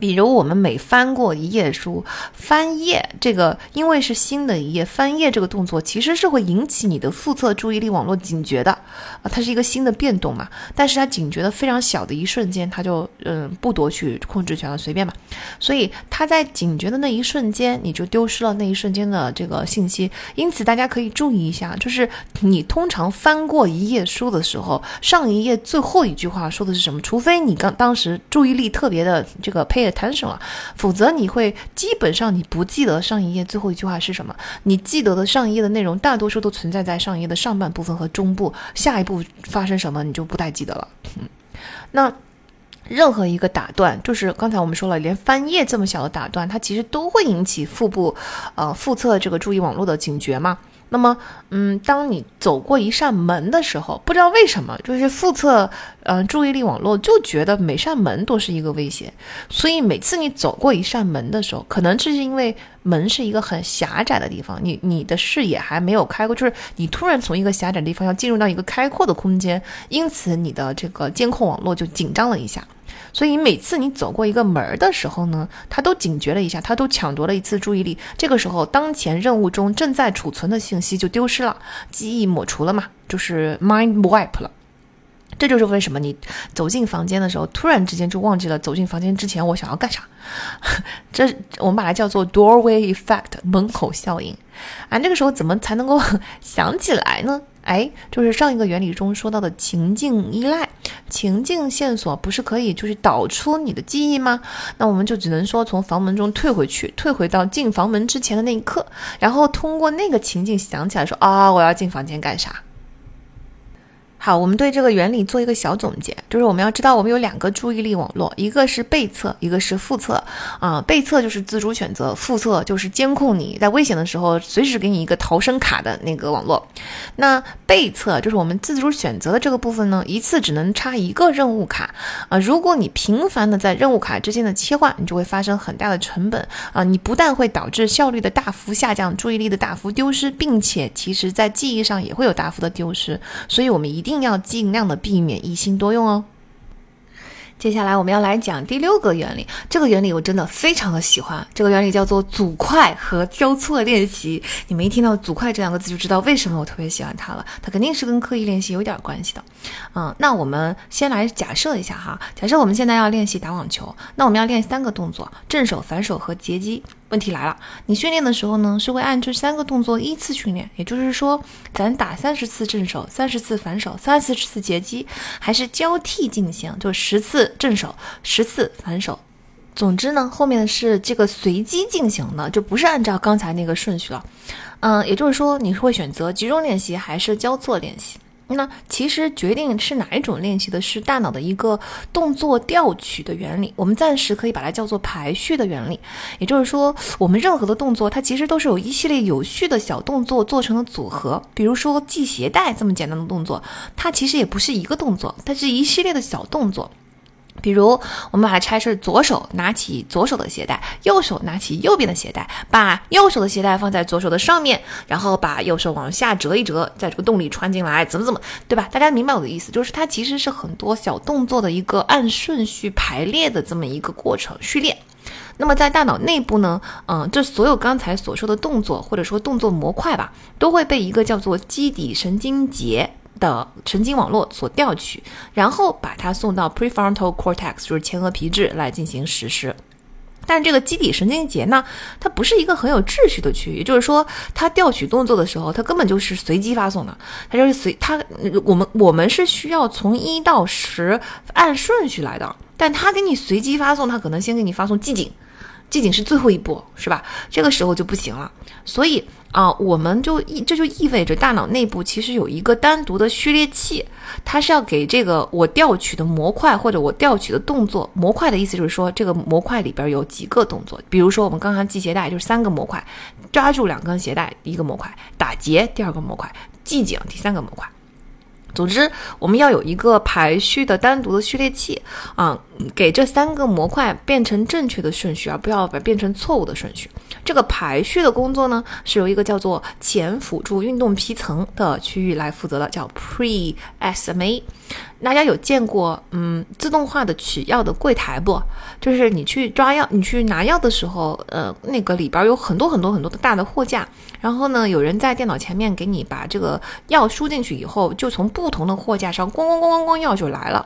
比如我们每翻过一页书，翻页这个，因为是新的一页，翻页这个动作其实是会引起你的腹侧注意力网络警觉的啊，它是一个新的变动嘛。但是它警觉的非常小的一瞬间，它就嗯不夺取控制权了，随便吧。所以它在警觉的那一瞬间，你就丢失了那一瞬间的这个信息。因此大家可以注意一下，就是你通常翻过一页书的时候，上一页最后一句话说的是什么？除非你刚当时注意力特别的这个配。Attention 了，否则你会基本上你不记得上一页最后一句话是什么，你记得的上一页的内容大多数都存在在上一页的上半部分和中部，下一步发生什么你就不太记得了。嗯，那任何一个打断，就是刚才我们说了，连翻页这么小的打断，它其实都会引起腹部呃腹侧这个注意网络的警觉嘛。那么，嗯，当你走过一扇门的时候，不知道为什么，就是腹侧，嗯，注意力网络就觉得每扇门都是一个威胁，所以每次你走过一扇门的时候，可能这是因为门是一个很狭窄的地方，你你的视野还没有开阔，就是你突然从一个狭窄的地方要进入到一个开阔的空间，因此你的这个监控网络就紧张了一下。所以每次你走过一个门儿的时候呢，它都警觉了一下，它都抢夺了一次注意力。这个时候，当前任务中正在储存的信息就丢失了，记忆抹除了嘛，就是 mind wipe 了。这就是为什么你走进房间的时候，突然之间就忘记了走进房间之前我想要干啥。这我们把它叫做 doorway effect 门口效应啊。这个时候怎么才能够 想起来呢？哎，就是上一个原理中说到的情境依赖，情境线索不是可以就是导出你的记忆吗？那我们就只能说从房门中退回去，退回到进房门之前的那一刻，然后通过那个情境想起来说啊，我要进房间干啥？好，我们对这个原理做一个小总结，就是我们要知道，我们有两个注意力网络，一个是背侧，一个是腹侧。啊，背侧就是自主选择，腹侧就是监控你在危险的时候随时给你一个逃生卡的那个网络。那背侧就是我们自主选择的这个部分呢，一次只能插一个任务卡。啊，如果你频繁的在任务卡之间的切换，你就会发生很大的成本。啊，你不但会导致效率的大幅下降，注意力的大幅丢失，并且其实在记忆上也会有大幅的丢失。所以我们一定。一定要尽量的避免一心多用哦。接下来我们要来讲第六个原理，这个原理我真的非常的喜欢。这个原理叫做组块和交错练习。你们一听到组块这两个字，就知道为什么我特别喜欢它了。它肯定是跟刻意练习有点关系的。嗯，那我们先来假设一下哈，假设我们现在要练习打网球，那我们要练三个动作：正手、反手和截击。问题来了，你训练的时候呢，是会按这三个动作依次训练，也就是说，咱打三十次正手，三十次反手，三十次截击，还是交替进行，就十次正手，十次反手。总之呢，后面是这个随机进行的，就不是按照刚才那个顺序了。嗯，也就是说，你会选择集中练习还是交错练习？那其实决定是哪一种练习的是大脑的一个动作调取的原理，我们暂时可以把它叫做排序的原理。也就是说，我们任何的动作，它其实都是有一系列有序的小动作做成了组合。比如说系鞋带这么简单的动作，它其实也不是一个动作，它是一系列的小动作。比如，我们把它拆成左手拿起左手的鞋带，右手拿起右边的鞋带，把右手的鞋带放在左手的上面，然后把右手往下折一折，在这个洞里穿进来，怎么怎么，对吧？大家明白我的意思，就是它其实是很多小动作的一个按顺序排列的这么一个过程序列。那么在大脑内部呢，嗯，这所有刚才所说的动作或者说动作模块吧，都会被一个叫做基底神经节。的神经网络所调取，然后把它送到 prefrontal cortex，就是前额皮质来进行实施。但这个基底神经节呢，它不是一个很有秩序的区域，也就是说，它调取动作的时候，它根本就是随机发送的，它就是随它。我们我们是需要从一到十按顺序来的，但它给你随机发送，它可能先给你发送寂静，寂静是最后一步，是吧？这个时候就不行了，所以。啊，我们就意这就意味着大脑内部其实有一个单独的序列器，它是要给这个我调取的模块或者我调取的动作模块的意思就是说这个模块里边有几个动作，比如说我们刚刚系鞋带就是三个模块，抓住两根鞋带一个模块，打结第二个模块，系紧第三个模块。总之，我们要有一个排序的单独的序列器啊，给这三个模块变成正确的顺序，而不要把变成错误的顺序。这个排序的工作呢，是由一个叫做前辅助运动皮层的区域来负责的，叫 pre-SMA。大家有见过嗯自动化的取药的柜台不？就是你去抓药、你去拿药的时候，呃，那个里边有很多很多很多的大的货架，然后呢，有人在电脑前面给你把这个药输进去以后，就从不同的货架上咣咣咣咣咣药就来了。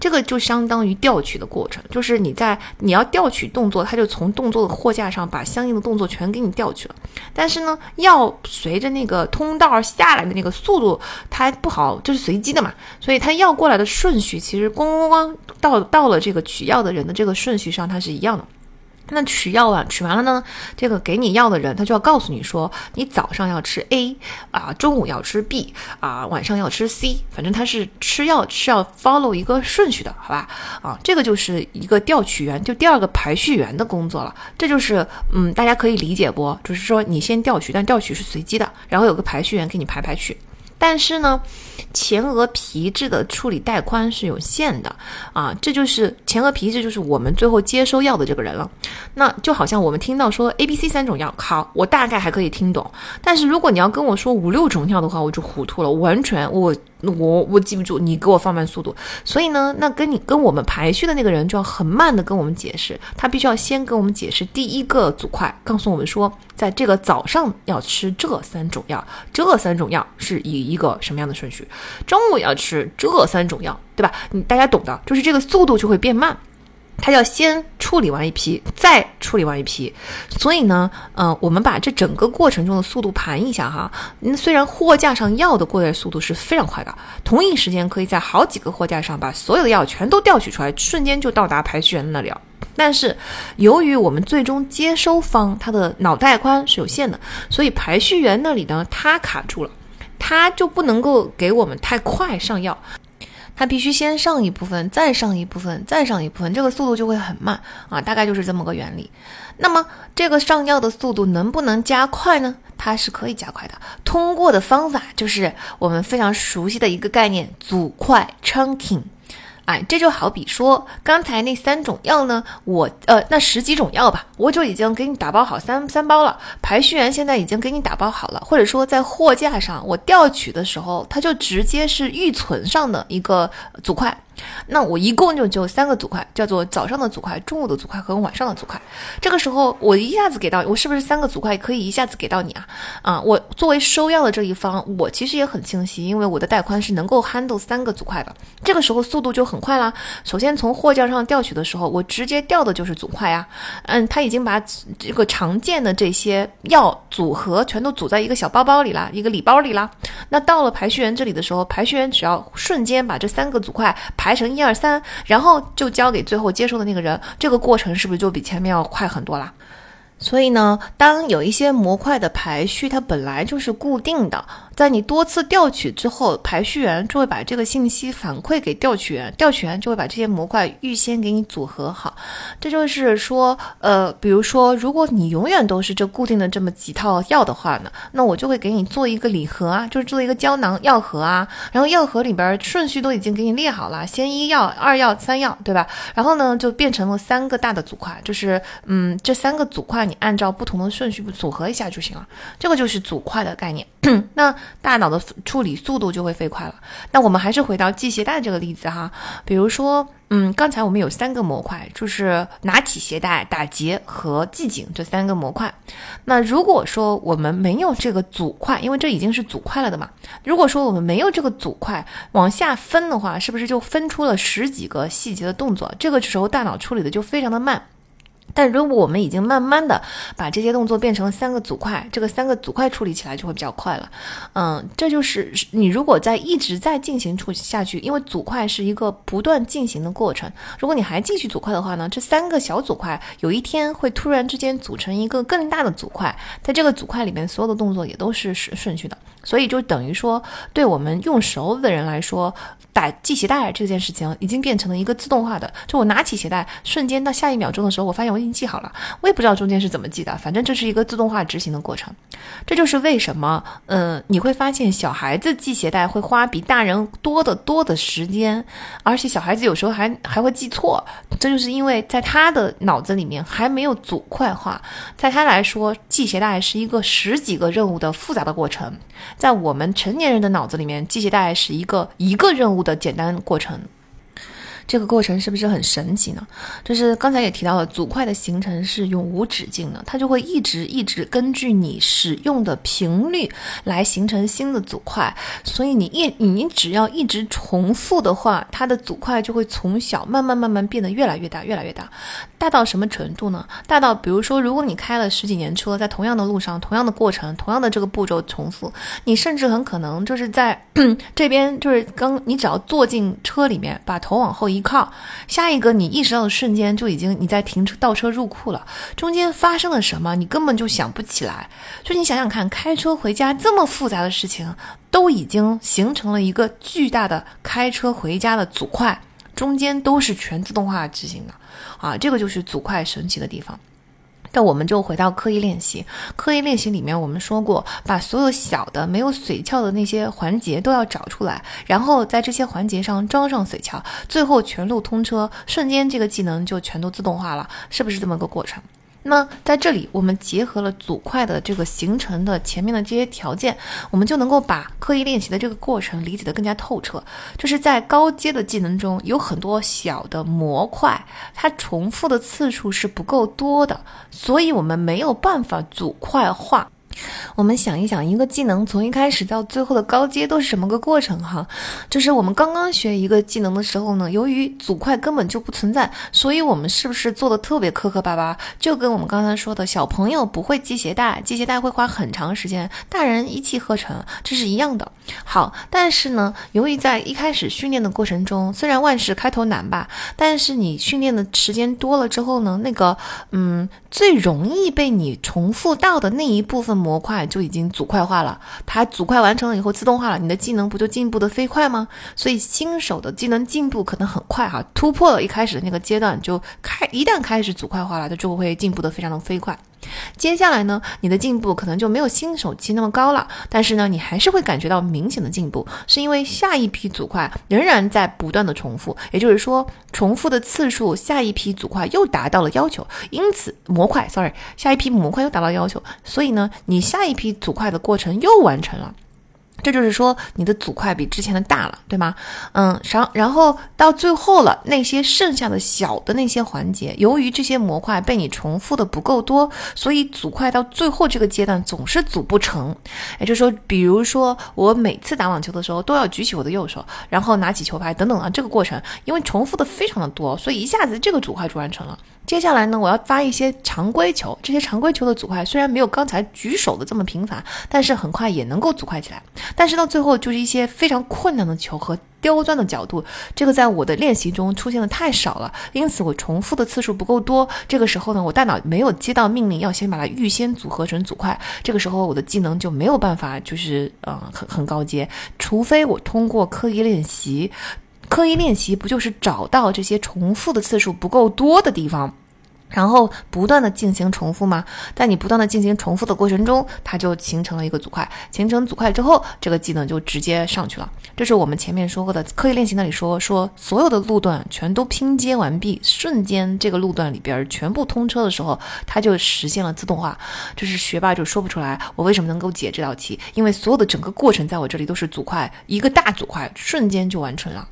这个就相当于调取的过程，就是你在你要调取动作，它就从动作的货架上把相应的动作全给你调取了。但是呢，药随着那个通道下来的那个速度，它不好，就是随机的嘛，所以它药过来。的顺序其实咣咣咣到到了这个取药的人的这个顺序上，它是一样的。那取药啊取完了呢，这个给你药的人他就要告诉你说，你早上要吃 A 啊，中午要吃 B 啊，晚上要吃 C，反正他是吃药是要 follow 一个顺序的，好吧？啊，这个就是一个调取员，就第二个排序员的工作了。这就是嗯，大家可以理解不？就是说你先调取，但调取是随机的，然后有个排序员给你排排序。但是呢，前额皮质的处理带宽是有限的啊，这就是前额皮质，就是我们最后接收药的这个人了。那就好像我们听到说 A、B、C 三种药，好，我大概还可以听懂。但是如果你要跟我说五六种药的话，我就糊涂了，完全我。我我记不住，你给我放慢速度。所以呢，那跟你跟我们排序的那个人就要很慢的跟我们解释，他必须要先跟我们解释第一个组块，告诉我们说，在这个早上要吃这三种药，这三种药是以一个什么样的顺序，中午要吃这三种药，对吧？你大家懂的，就是这个速度就会变慢。他要先处理完一批，再处理完一批，所以呢，嗯，我们把这整个过程中的速度盘一下哈。那虽然货架上药的过来速度是非常快的，同一时间可以在好几个货架上把所有的药全都调取出来，瞬间就到达排序员那里了。但是，由于我们最终接收方他的脑带宽是有限的，所以排序员那里呢，他卡住了，他就不能够给我们太快上药。它必须先上一部分，再上一部分，再上一部分，这个速度就会很慢啊，大概就是这么个原理。那么这个上药的速度能不能加快呢？它是可以加快的，通过的方法就是我们非常熟悉的一个概念——组块 chunking。哎，这就好比说，刚才那三种药呢，我呃，那十几种药吧，我就已经给你打包好三三包了。排序员现在已经给你打包好了，或者说在货架上，我调取的时候，它就直接是预存上的一个组块。那我一共就只有三个组块，叫做早上的组块、中午的组块和晚上的组块。这个时候我一下子给到我，是不是三个组块可以一下子给到你啊？啊，我作为收药的这一方，我其实也很清晰，因为我的带宽是能够 handle 三个组块的。这个时候速度就很快啦。首先从货架上调取的时候，我直接调的就是组块呀。嗯，他已经把这个常见的这些药组合全都组在一个小包包里啦，一个礼包里啦。那到了排序员这里的时候，排序员只要瞬间把这三个组块排。排成一二三，然后就交给最后接收的那个人，这个过程是不是就比前面要快很多啦？所以呢，当有一些模块的排序它本来就是固定的，在你多次调取之后，排序员就会把这个信息反馈给调取员，调取员就会把这些模块预先给你组合好。这就是说，呃，比如说，如果你永远都是这固定的这么几套药的话呢，那我就会给你做一个礼盒啊，就是做一个胶囊药盒啊，然后药盒里边顺序都已经给你列好了，先一药、二药、三药，对吧？然后呢，就变成了三个大的组块，就是嗯，这三个组块你按照不同的顺序组合一下就行了。这个就是组块的概念。那大脑的处理速度就会飞快了。那我们还是回到系鞋带这个例子哈，比如说，嗯，刚才我们有三个模块，就是拿起鞋带、打结和系紧这三个模块。那如果说我们没有这个组块，因为这已经是组块了的嘛，如果说我们没有这个组块往下分的话，是不是就分出了十几个细节的动作？这个时候大脑处理的就非常的慢。但如果我们已经慢慢的把这些动作变成了三个组块，这个三个组块处理起来就会比较快了。嗯，这就是你如果在一直在进行处下去，因为组块是一个不断进行的过程。如果你还继续组块的话呢，这三个小组块有一天会突然之间组成一个更大的组块，在这个组块里面所有的动作也都是顺顺序的。所以就等于说，对我们用熟的人来说，打系鞋带这件事情已经变成了一个自动化的。就我拿起鞋带，瞬间到下一秒钟的时候，我发现我已经系好了。我也不知道中间是怎么系的，反正这是一个自动化执行的过程。这就是为什么，嗯，你会发现小孩子系鞋带会花比大人多得多的时间，而且小孩子有时候还还会记错。这就是因为在他的脑子里面还没有组块化，在他来说，系鞋带是一个十几个任务的复杂的过程。在我们成年人的脑子里面，系鞋带是一个一个任务的简单过程。这个过程是不是很神奇呢？就是刚才也提到了，组块的形成是永无止境的，它就会一直一直根据你使用的频率来形成新的组块。所以你一你只要一直重复的话，它的组块就会从小慢慢慢慢变得越来越大，越来越大，大到什么程度呢？大到比如说，如果你开了十几年车，在同样的路上，同样的过程，同样的这个步骤重复，你甚至很可能就是在 这边，就是刚你只要坐进车里面，把头往后一。依靠下一个，你意识到的瞬间就已经你在停车倒车入库了。中间发生了什么，你根本就想不起来。就你想想看，开车回家这么复杂的事情，都已经形成了一个巨大的开车回家的组块，中间都是全自动化执行的啊！这个就是组块神奇的地方。那我们就回到刻意练习。刻意练习里面，我们说过，把所有小的没有髓鞘的那些环节都要找出来，然后在这些环节上装上髓鞘，最后全路通车，瞬间这个技能就全都自动化了，是不是这么个过程？那在这里，我们结合了组块的这个形成的前面的这些条件，我们就能够把刻意练习的这个过程理解得更加透彻。就是在高阶的技能中，有很多小的模块，它重复的次数是不够多的，所以我们没有办法组块化。我们想一想，一个技能从一开始到最后的高阶都是什么个过程？哈，就是我们刚刚学一个技能的时候呢，由于组块根本就不存在，所以我们是不是做的特别磕磕巴巴？就跟我们刚才说的小朋友不会系鞋带，系鞋带会花很长时间，大人一气呵成，这是一样的。好，但是呢，由于在一开始训练的过程中，虽然万事开头难吧，但是你训练的时间多了之后呢，那个嗯，最容易被你重复到的那一部分。模块就已经组块化了，它组块完成了以后自动化了，你的技能不就进步的飞快吗？所以新手的技能进步可能很快哈，突破了一开始的那个阶段就开，一旦开始组块化了，它就会进步的非常的飞快。接下来呢，你的进步可能就没有新手期那么高了，但是呢，你还是会感觉到明显的进步，是因为下一批组块仍然在不断的重复，也就是说，重复的次数，下一批组块又达到了要求，因此模块，sorry，下一批模块又达到要求，所以呢，你下一批组块的过程又完成了。这就是说，你的组块比之前的大了，对吗？嗯，然然后到最后了，那些剩下的小的那些环节，由于这些模块被你重复的不够多，所以组块到最后这个阶段总是组不成。也就是说，比如说我每次打网球的时候都要举起我的右手，然后拿起球拍等等啊，这个过程因为重复的非常的多，所以一下子这个组块就完成了。接下来呢，我要发一些常规球，这些常规球的组块虽然没有刚才举手的这么频繁，但是很快也能够组块起来。但是到最后就是一些非常困难的球和刁钻的角度，这个在我的练习中出现的太少了，因此我重复的次数不够多。这个时候呢，我大脑没有接到命令要先把它预先组合成组块，这个时候我的技能就没有办法就是呃很很高阶，除非我通过刻意练习。刻意练习不就是找到这些重复的次数不够多的地方，然后不断的进行重复吗？在你不断的进行重复的过程中，它就形成了一个组块。形成组块之后，这个技能就直接上去了。这是我们前面说过的刻意练习那里说说所有的路段全都拼接完毕，瞬间这个路段里边全部通车的时候，它就实现了自动化。这是学霸就说不出来，我为什么能够解这道题？因为所有的整个过程在我这里都是组块，一个大组块瞬间就完成了。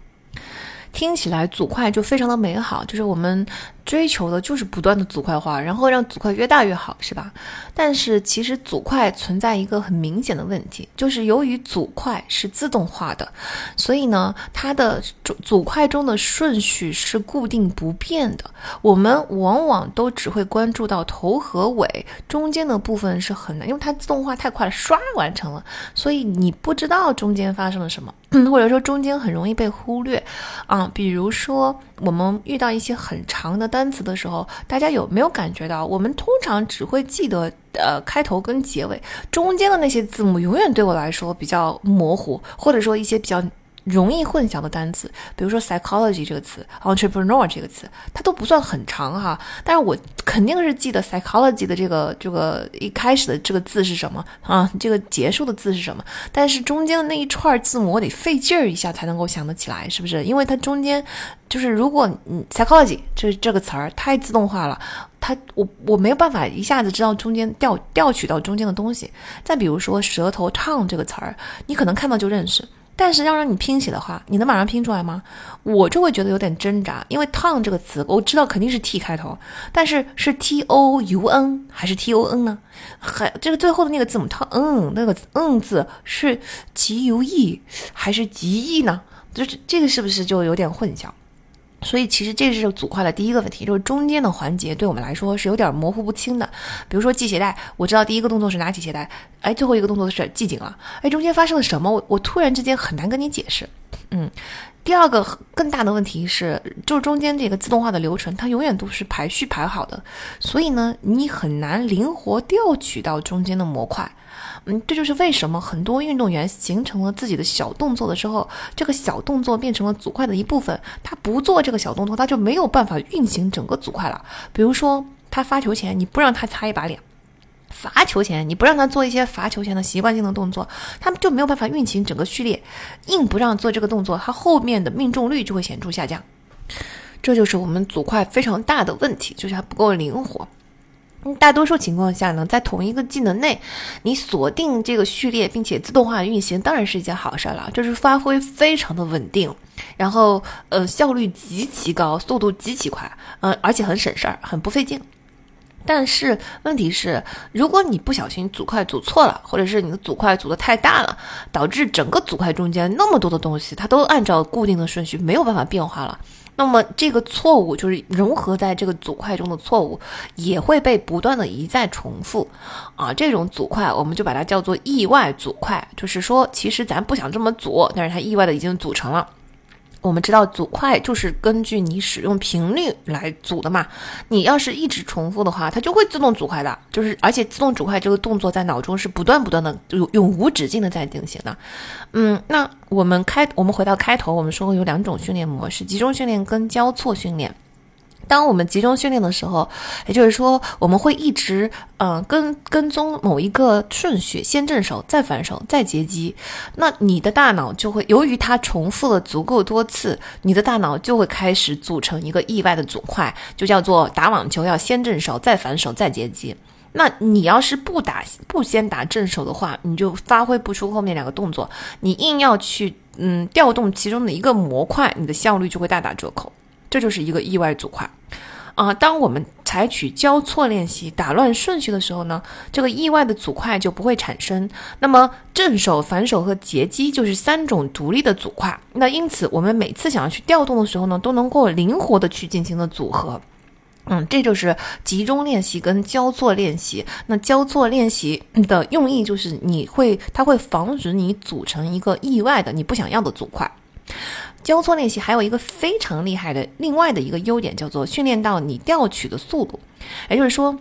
听起来组块就非常的美好，就是我们。追求的就是不断的组块化，然后让组块越大越好，是吧？但是其实组块存在一个很明显的问题，就是由于组块是自动化的，所以呢，它的组组块中的顺序是固定不变的。我们往往都只会关注到头和尾，中间的部分是很难，因为它自动化太快了，刷完成了，所以你不知道中间发生了什么，或者说中间很容易被忽略啊。比如说我们遇到一些很长的。单词的时候，大家有没有感觉到？我们通常只会记得呃开头跟结尾，中间的那些字母永远对我来说比较模糊，或者说一些比较。容易混淆的单词，比如说 psychology 这个词，entrepreneur 这个词，它都不算很长哈。但是我肯定是记得 psychology 的这个这个一开始的这个字是什么啊，这个结束的字是什么。但是中间的那一串字母，我得费劲儿一下才能够想得起来，是不是？因为它中间就是如果你 psychology 这这个词儿太自动化了，它我我没有办法一下子知道中间调调取到中间的东西。再比如说舌头 tongue 这个词儿，你可能看到就认识。但是要让你拼写的话，你能马上拼出来吗？我就会觉得有点挣扎，因为 tong 这个词我知道肯定是 t 开头，但是是 t o u n 还是 t o n 呢？还这个最后的那个字母 t 嗯那个嗯字是 g u e 还是 g e 呢？就是这个是不是就有点混淆？所以其实这是组块的第一个问题，就是中间的环节对我们来说是有点模糊不清的。比如说系鞋带，我知道第一个动作是拿起鞋带，哎，最后一个动作是系紧了，哎，中间发生了什么？我我突然之间很难跟你解释。嗯，第二个更大的问题是，就是中间这个自动化的流程，它永远都是排序排好的，所以呢，你很难灵活调取到中间的模块。嗯，这就是为什么很多运动员形成了自己的小动作的时候，这个小动作变成了组块的一部分。他不做这个小动作，他就没有办法运行整个组块了。比如说，他发球前你不让他擦一把脸，罚球前你不让他做一些罚球前的习惯性的动作，他们就没有办法运行整个序列。硬不让做这个动作，他后面的命中率就会显著下降。这就是我们组块非常大的问题，就是它不够灵活。大多数情况下呢，在同一个技能内，你锁定这个序列，并且自动化运行，当然是一件好事儿了。就是发挥非常的稳定，然后呃效率极其高，速度极其快，嗯，而且很省事儿，很不费劲。但是问题是，如果你不小心组块组错了，或者是你的组块组的太大了，导致整个组块中间那么多的东西，它都按照固定的顺序，没有办法变化了。那么这个错误就是融合在这个组块中的错误，也会被不断的一再重复，啊，这种组块我们就把它叫做意外组块，就是说其实咱不想这么组，但是它意外的已经组成了。我们知道组块就是根据你使用频率来组的嘛，你要是一直重复的话，它就会自动组块的，就是而且自动组块这个动作在脑中是不断不断的永永无止境的在进行的。嗯，那我们开我们回到开头，我们说过有两种训练模式，集中训练跟交错训练。当我们集中训练的时候，也就是说，我们会一直嗯跟跟踪某一个顺序，先正手，再反手，再截击。那你的大脑就会，由于它重复了足够多次，你的大脑就会开始组成一个意外的组块，就叫做打网球要先正手，再反手，再截击。那你要是不打不先打正手的话，你就发挥不出后面两个动作。你硬要去嗯调动其中的一个模块，你的效率就会大打折扣。这就是一个意外组块，啊，当我们采取交错练习打乱顺序的时候呢，这个意外的组块就不会产生。那么正手、反手和截击就是三种独立的组块。那因此，我们每次想要去调动的时候呢，都能够灵活的去进行的组合。嗯，这就是集中练习跟交错练习。那交错练习的用意就是你会，它会防止你组成一个意外的你不想要的组块。交错练习还有一个非常厉害的另外的一个优点，叫做训练到你调取的速度，也就是说。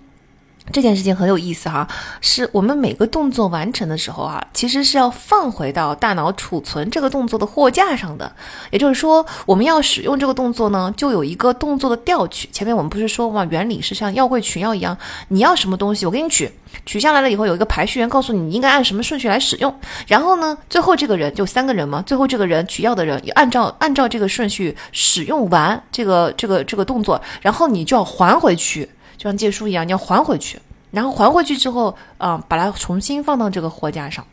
这件事情很有意思哈，是我们每个动作完成的时候啊，其实是要放回到大脑储存这个动作的货架上的。也就是说，我们要使用这个动作呢，就有一个动作的调取。前面我们不是说嘛，原理是像药柜取药一样，你要什么东西，我给你取，取下来了以后有一个排序员告诉你你应该按什么顺序来使用。然后呢，最后这个人就三个人嘛，最后这个人取药的人按照按照这个顺序使用完这个这个这个动作，然后你就要还回去。就像借书一样，你要还回去，然后还回去之后，啊，把它重新放到这个货架上。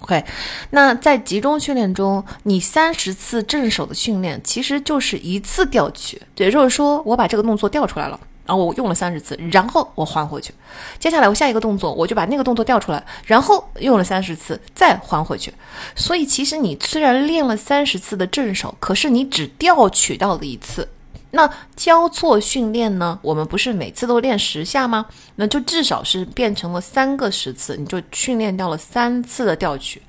OK，那在集中训练中，你三十次正手的训练其实就是一次调取，也就是说，我把这个动作调出来了，然后我用了三十次，然后我还回去。接下来我下一个动作，我就把那个动作调出来，然后用了三十次，再还回去。所以其实你虽然练了三十次的正手，可是你只调取到了一次。那交错训练呢？我们不是每次都练十下吗？那就至少是变成了三个十次，你就训练掉了三次的调取。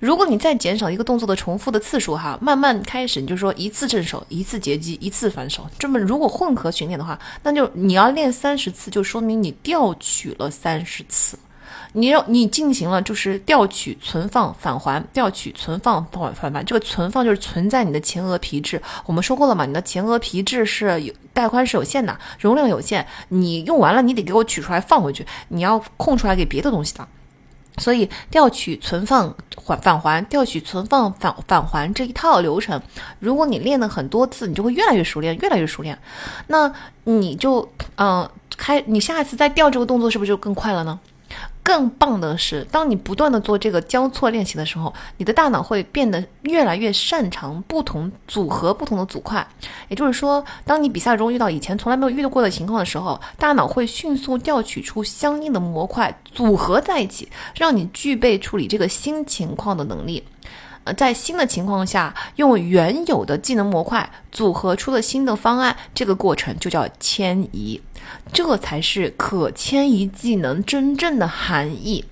如果你再减少一个动作的重复的次数，哈，慢慢开始，你就说一次正手，一次截击，一次反手，这么如果混合训练的话，那就你要练三十次，就说明你调取了三十次。你要你进行了就是调取、存放、返还，调取、存放、返返还。这个存放就是存在你的前额皮质。我们说过了嘛，你的前额皮质是有带宽是有限的，容量有限。你用完了，你得给我取出来放回去。你要空出来给别的东西的。所以调取、存放、还返还，调取、存放、返返还这一套流程，如果你练了很多次，你就会越来越熟练，越来越熟练。那你就嗯开，你下一次再调这个动作是不是就更快了呢？更棒的是，当你不断的做这个交错练习的时候，你的大脑会变得越来越擅长不同组合不同的组块。也就是说，当你比赛中遇到以前从来没有遇到过的情况的时候，大脑会迅速调取出相应的模块组合在一起，让你具备处理这个新情况的能力。呃，在新的情况下，用原有的技能模块组合出了新的方案，这个过程就叫迁移，这才是可迁移技能真正的含义。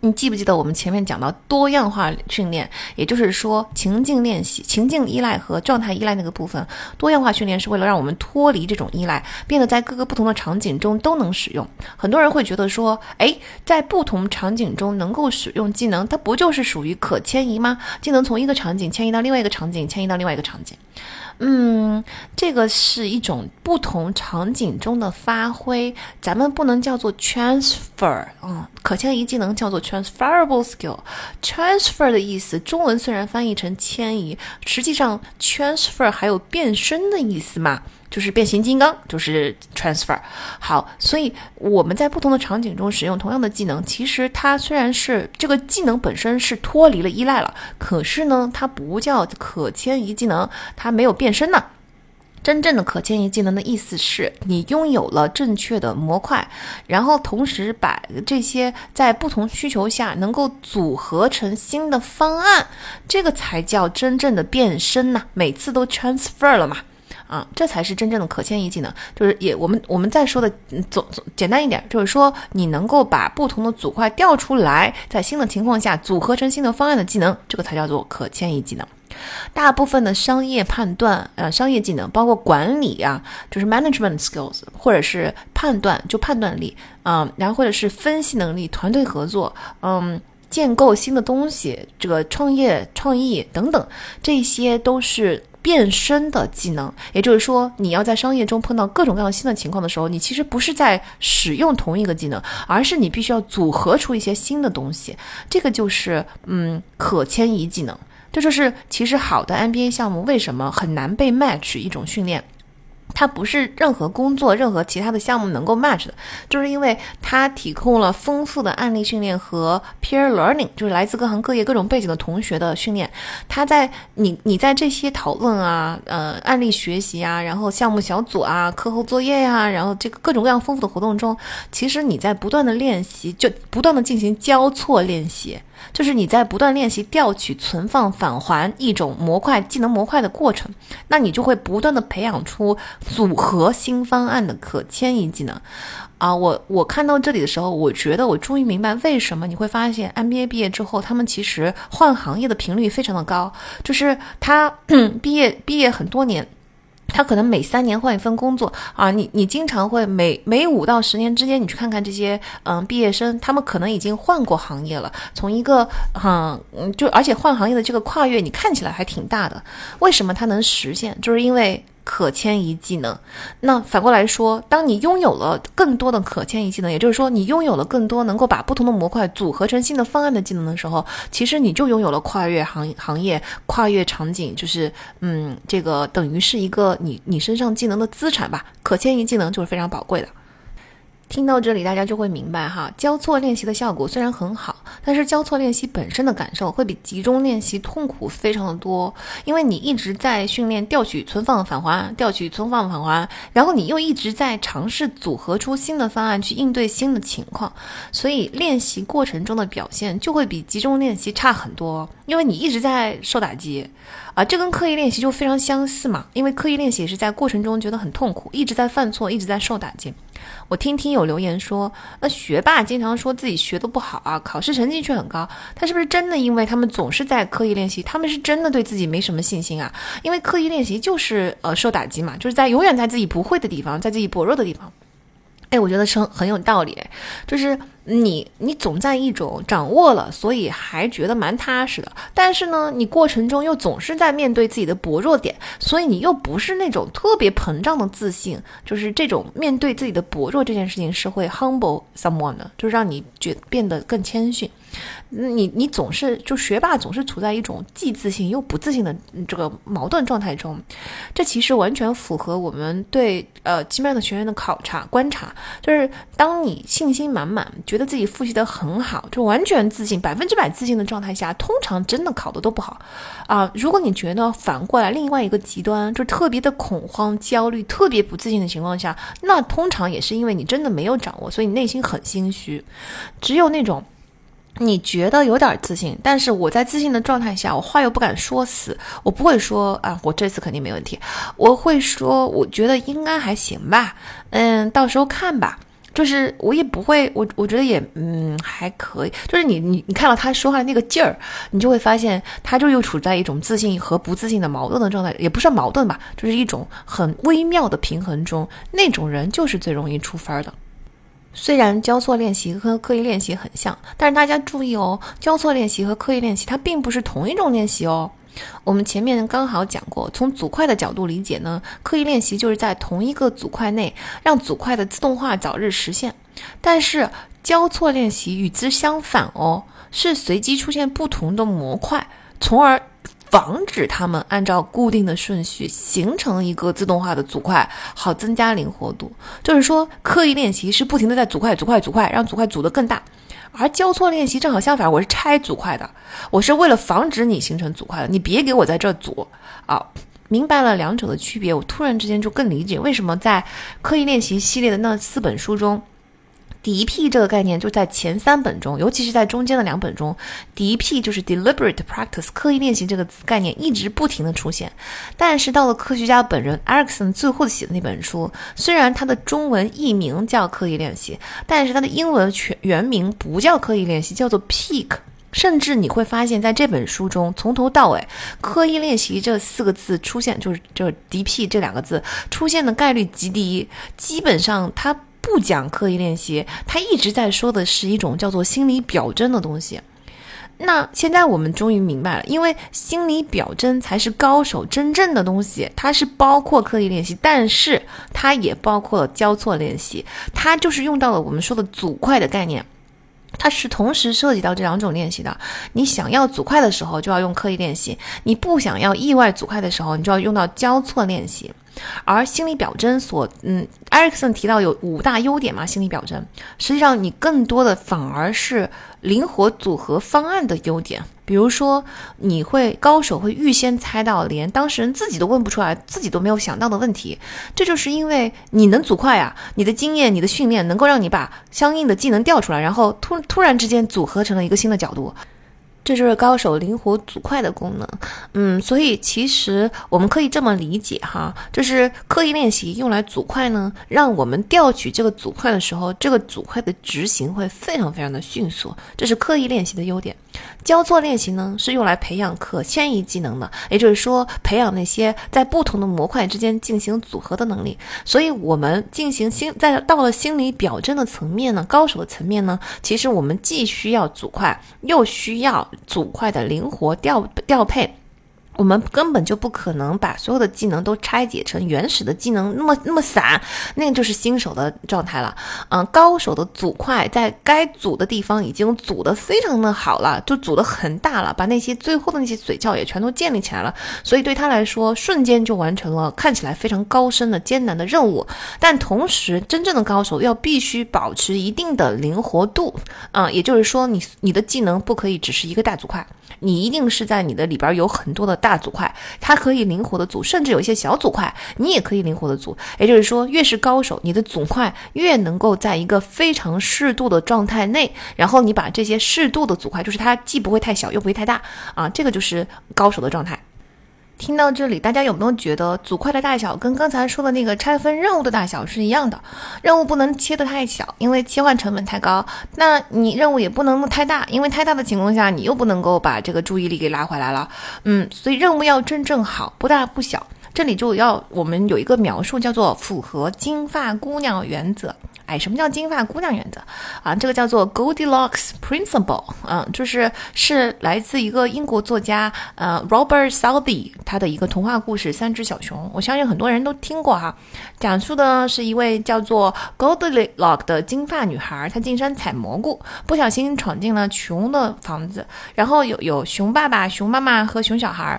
你记不记得我们前面讲到多样化训练，也就是说情境练习、情境依赖和状态依赖那个部分，多样化训练是为了让我们脱离这种依赖，变得在各个不同的场景中都能使用。很多人会觉得说，哎，在不同场景中能够使用技能，它不就是属于可迁移吗？技能从一个场景迁移到另外一个场景，迁移到另外一个场景。嗯，这个是一种不同场景中的发挥，咱们不能叫做 transfer 啊，可迁移技能叫做 transferable skill。transfer 的意思，中文虽然翻译成迁移，实际上 transfer 还有变身的意思嘛。就是变形金刚，就是 transfer。好，所以我们在不同的场景中使用同样的技能，其实它虽然是这个技能本身是脱离了依赖了，可是呢，它不叫可迁移技能，它没有变身呢。真正的可迁移技能的意思是你拥有了正确的模块，然后同时把这些在不同需求下能够组合成新的方案，这个才叫真正的变身呐。每次都 transfer 了嘛。啊，这才是真正的可迁移技能，就是也我们我们再说的总总简单一点，就是说你能够把不同的组块调出来，在新的情况下组合成新的方案的技能，这个才叫做可迁移技能。大部分的商业判断，呃，商业技能包括管理啊，就是 management skills，或者是判断，就判断力，嗯，然后或者是分析能力、团队合作，嗯，建构新的东西，这个创业创意等等，这些都是。变身的技能，也就是说，你要在商业中碰到各种各样新的情况的时候，你其实不是在使用同一个技能，而是你必须要组合出一些新的东西。这个就是嗯，可迁移技能。这就是其实好的 NBA 项目为什么很难被 match 一种训练。它不是任何工作、任何其他的项目能够 match 的，就是因为它提供了丰富的案例训练和 peer learning，就是来自各行各业、各种背景的同学的训练。它在你你在这些讨论啊、呃案例学习啊，然后项目小组啊、课后作业呀，然后这个各种各样丰富的活动中，其实你在不断的练习，就不断的进行交错练习。就是你在不断练习调取、存放、返还一种模块技能模块的过程，那你就会不断的培养出组合新方案的可迁移技能。啊，我我看到这里的时候，我觉得我终于明白为什么你会发现 MBA 毕业之后，他们其实换行业的频率非常的高，就是他 毕业毕业很多年。他可能每三年换一份工作啊，你你经常会每每五到十年之间，你去看看这些嗯毕业生，他们可能已经换过行业了，从一个哈嗯就而且换行业的这个跨越，你看起来还挺大的。为什么他能实现？就是因为。可迁移技能，那反过来说，当你拥有了更多的可迁移技能，也就是说，你拥有了更多能够把不同的模块组合成新的方案的技能的时候，其实你就拥有了跨越行行业、跨越场景，就是嗯，这个等于是一个你你身上技能的资产吧。可迁移技能就是非常宝贵的。听到这里，大家就会明白哈，交错练习的效果虽然很好，但是交错练习本身的感受会比集中练习痛苦非常的多，因为你一直在训练调取、存放、返还，调取、存放、返还，然后你又一直在尝试组合出新的方案去应对新的情况，所以练习过程中的表现就会比集中练习差很多，因为你一直在受打击。啊，这跟刻意练习就非常相似嘛，因为刻意练习也是在过程中觉得很痛苦，一直在犯错，一直在受打击。我听听有留言说，那学霸经常说自己学的不好啊，考试成绩却很高，他是不是真的因为他们总是在刻意练习，他们是真的对自己没什么信心啊？因为刻意练习就是呃受打击嘛，就是在永远在自己不会的地方，在自己薄弱的地方。哎，我觉得是很有道理，就是。你你总在一种掌握了，所以还觉得蛮踏实的。但是呢，你过程中又总是在面对自己的薄弱点，所以你又不是那种特别膨胀的自信。就是这种面对自己的薄弱这件事情，是会 humble someone 的，就是让你觉变得更谦逊。你你总是就学霸总是处在一种既自信又不自信的这个矛盾状态中，这其实完全符合我们对呃奇妙的学员的考察观察，就是当你信心满满，觉得自己复习的很好，就完全自信、百分之百自信的状态下，通常真的考的都不好啊。如果你觉得反过来，另外一个极端，就特别的恐慌、焦虑、特别不自信的情况下，那通常也是因为你真的没有掌握，所以你内心很心虚。只有那种你觉得有点自信，但是我在自信的状态下，我话又不敢说死，我不会说啊，我这次肯定没问题，我会说，我觉得应该还行吧，嗯，到时候看吧。就是我也不会，我我觉得也嗯还可以。就是你你你看到他说话的那个劲儿，你就会发现他就又处在一种自信和不自信的矛盾的状态，也不算矛盾吧，就是一种很微妙的平衡中。那种人就是最容易出分的。虽然交错练习和刻意练习很像，但是大家注意哦，交错练习和刻意练习它并不是同一种练习哦。我们前面刚好讲过，从组块的角度理解呢，刻意练习就是在同一个组块内让组块的自动化早日实现。但是交错练习与之相反哦，是随机出现不同的模块，从而防止它们按照固定的顺序形成一个自动化的组块，好增加灵活度。就是说，刻意练习是不停的在组块、组块、组块，让组块组得更大。而交错练习正好相反，我是拆组块的，我是为了防止你形成组块的，你别给我在这组啊！明白了两者的区别，我突然之间就更理解为什么在刻意练习系列的那四本书中。DP 这个概念就在前三本中，尤其是在中间的两本中，DP 就是 deliberate practice 刻意练习这个概念一直不停的出现。但是到了科学家本人 Erickson 最后写的那本书，虽然它的中文译名叫刻意练习，但是它的英文全原名不叫刻意练习，叫做 Peak。甚至你会发现在这本书中，从头到尾，刻意练习这四个字出现，就是就是 DP 这两个字出现的概率极低，基本上它。不讲刻意练习，他一直在说的是一种叫做心理表征的东西。那现在我们终于明白了，因为心理表征才是高手真正的东西，它是包括刻意练习，但是它也包括了交错练习，它就是用到了我们说的组块的概念，它是同时涉及到这两种练习的。你想要组块的时候，就要用刻意练习；你不想要意外组块的时候，你就要用到交错练习。而心理表征所，嗯，埃里克森提到有五大优点嘛？心理表征，实际上你更多的反而是灵活组合方案的优点。比如说，你会高手会预先猜到连当事人自己都问不出来、自己都没有想到的问题，这就是因为你能组块啊，你的经验、你的训练能够让你把相应的技能调出来，然后突突然之间组合成了一个新的角度。这就是高手灵活组块的功能。嗯，所以其实我们可以这么理解哈，就是刻意练习用来组块呢，让我们调取这个组块的时候，这个组块的执行会非常非常的迅速，这是刻意练习的优点。交错练习呢，是用来培养可迁移技能的，也就是说，培养那些在不同的模块之间进行组合的能力。所以，我们进行心在到了心理表征的层面呢，高手的层面呢，其实我们既需要组块，又需要组块的灵活调调配。我们根本就不可能把所有的技能都拆解成原始的技能，那么那么散，那个就是新手的状态了。嗯，高手的组块在该组的地方已经组得非常的好了，就组得很大了，把那些最后的那些嘴窍也全都建立起来了。所以对他来说，瞬间就完成了看起来非常高深的艰难的任务。但同时，真正的高手要必须保持一定的灵活度啊，也就是说，你你的技能不可以只是一个大组块。你一定是在你的里边有很多的大组块，它可以灵活的组，甚至有一些小组块，你也可以灵活的组。也就是说，越是高手，你的组块越能够在一个非常适度的状态内，然后你把这些适度的组块，就是它既不会太小，又不会太大啊，这个就是高手的状态。听到这里，大家有没有觉得组块的大小跟刚才说的那个拆分任务的大小是一样的？任务不能切得太小，因为切换成本太高；那你任务也不能太大，因为太大的情况下，你又不能够把这个注意力给拉回来了。嗯，所以任务要真正好，不大不小。这里就要我们有一个描述，叫做符合金发姑娘原则。哎，什么叫金发姑娘原则啊？这个叫做 Goldilocks Principle，嗯，就是是来自一个英国作家呃 Robert Southey 他的一个童话故事《三只小熊》，我相信很多人都听过哈。讲述的是一位叫做 Goldilocks 的金发女孩，她进山采蘑菇，不小心闯进了熊的房子，然后有有熊爸爸、熊妈妈和熊小孩。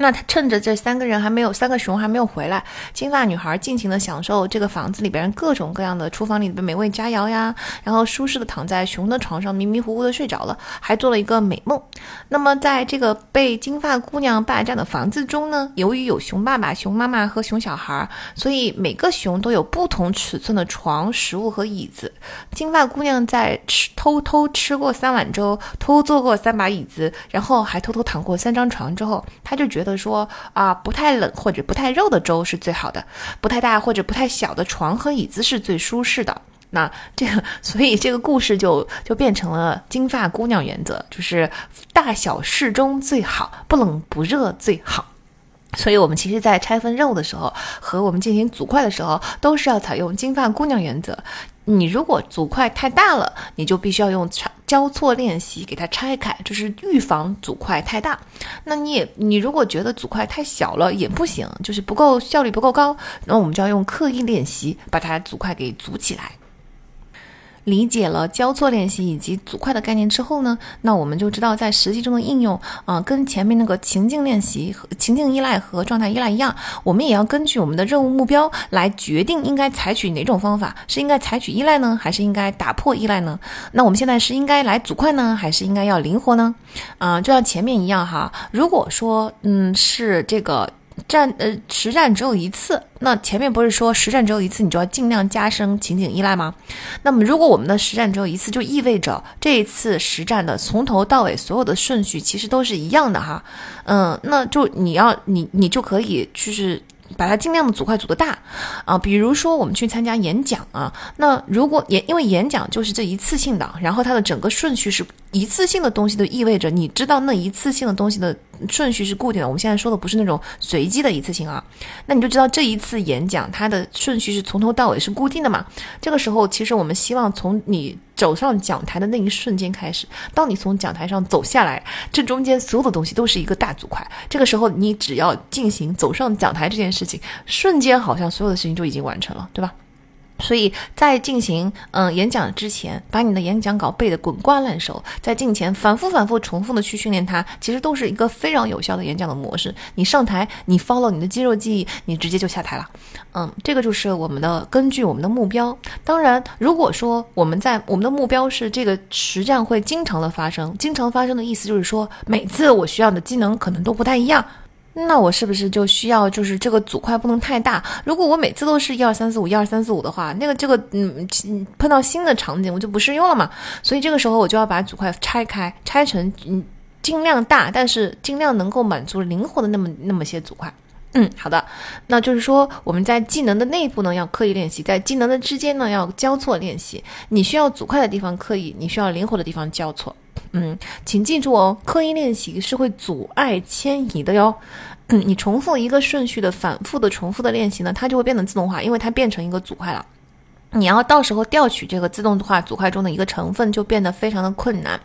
那他趁着这三个人还没有，三个熊还没有回来，金发女孩尽情的享受这个房子里边各种各样的厨房里的美味佳肴呀，然后舒适的躺在熊的床上，迷迷糊糊的睡着了，还做了一个美梦。那么在这个被金发姑娘霸占的房子中呢，由于有熊爸爸、熊妈妈和熊小孩，所以每个熊都有不同尺寸的床、食物和椅子。金发姑娘在吃偷偷吃过三碗粥，偷坐过三把椅子，然后还偷偷躺过三张床之后，她就觉得。说啊，不太冷或者不太热的粥是最好的，不太大或者不太小的床和椅子是最舒适的。那这个，所以这个故事就就变成了金发姑娘原则，就是大小适中最好，不冷不热最好。所以，我们其实，在拆分任务的时候和我们进行组块的时候，都是要采用金发姑娘原则。你如果组块太大了，你就必须要用拆交错练习给它拆开，就是预防组块太大。那你也，你如果觉得组块太小了也不行，就是不够效率不够高，那我们就要用刻意练习把它组块给组起来。理解了交错练习以及组块的概念之后呢，那我们就知道在实际中的应用啊，跟前面那个情境练习、情境依赖和状态依赖一样，我们也要根据我们的任务目标来决定应该采取哪种方法，是应该采取依赖呢，还是应该打破依赖呢？那我们现在是应该来组块呢，还是应该要灵活呢？啊，就像前面一样哈，如果说嗯是这个。战呃实战只有一次，那前面不是说实战只有一次，你就要尽量加深情景依赖吗？那么如果我们的实战只有一次，就意味着这一次实战的从头到尾所有的顺序其实都是一样的哈，嗯，那就你要你你就可以就是。把它尽量的组块组的大，啊，比如说我们去参加演讲啊，那如果演，因为演讲就是这一次性的，然后它的整个顺序是一次性的东西，都意味着你知道那一次性的东西的顺序是固定的。我们现在说的不是那种随机的一次性啊，那你就知道这一次演讲它的顺序是从头到尾是固定的嘛。这个时候，其实我们希望从你。走上讲台的那一瞬间开始，当你从讲台上走下来，这中间所有的东西都是一个大组块。这个时候，你只要进行走上讲台这件事情，瞬间好像所有的事情就已经完成了，对吧？所以在进行嗯演讲之前，把你的演讲稿背得滚瓜烂熟，在镜前反复反复重复的去训练它，其实都是一个非常有效的演讲的模式。你上台，你 follow 你的肌肉记忆，你直接就下台了。嗯，这个就是我们的根据我们的目标。当然，如果说我们在我们的目标是这个实战会经常的发生，经常发生的意思就是说，每次我需要的技能可能都不太一样。那我是不是就需要就是这个组块不能太大？如果我每次都是一二三四五一二三四五的话，那个这个嗯碰到新的场景我就不适用了嘛。所以这个时候我就要把组块拆开，拆成嗯尽量大，但是尽量能够满足灵活的那么那么些组块。嗯，好的，那就是说我们在技能的内部呢要刻意练习，在技能的之间呢要交错练习。你需要组块的地方刻意，你需要灵活的地方交错。嗯，请记住哦，刻意练习是会阻碍迁移的哟。嗯，你重复一个顺序的反复的重复的练习呢，它就会变得自动化，因为它变成一个组块了。你要到时候调取这个自动化组块中的一个成分，就变得非常的困难。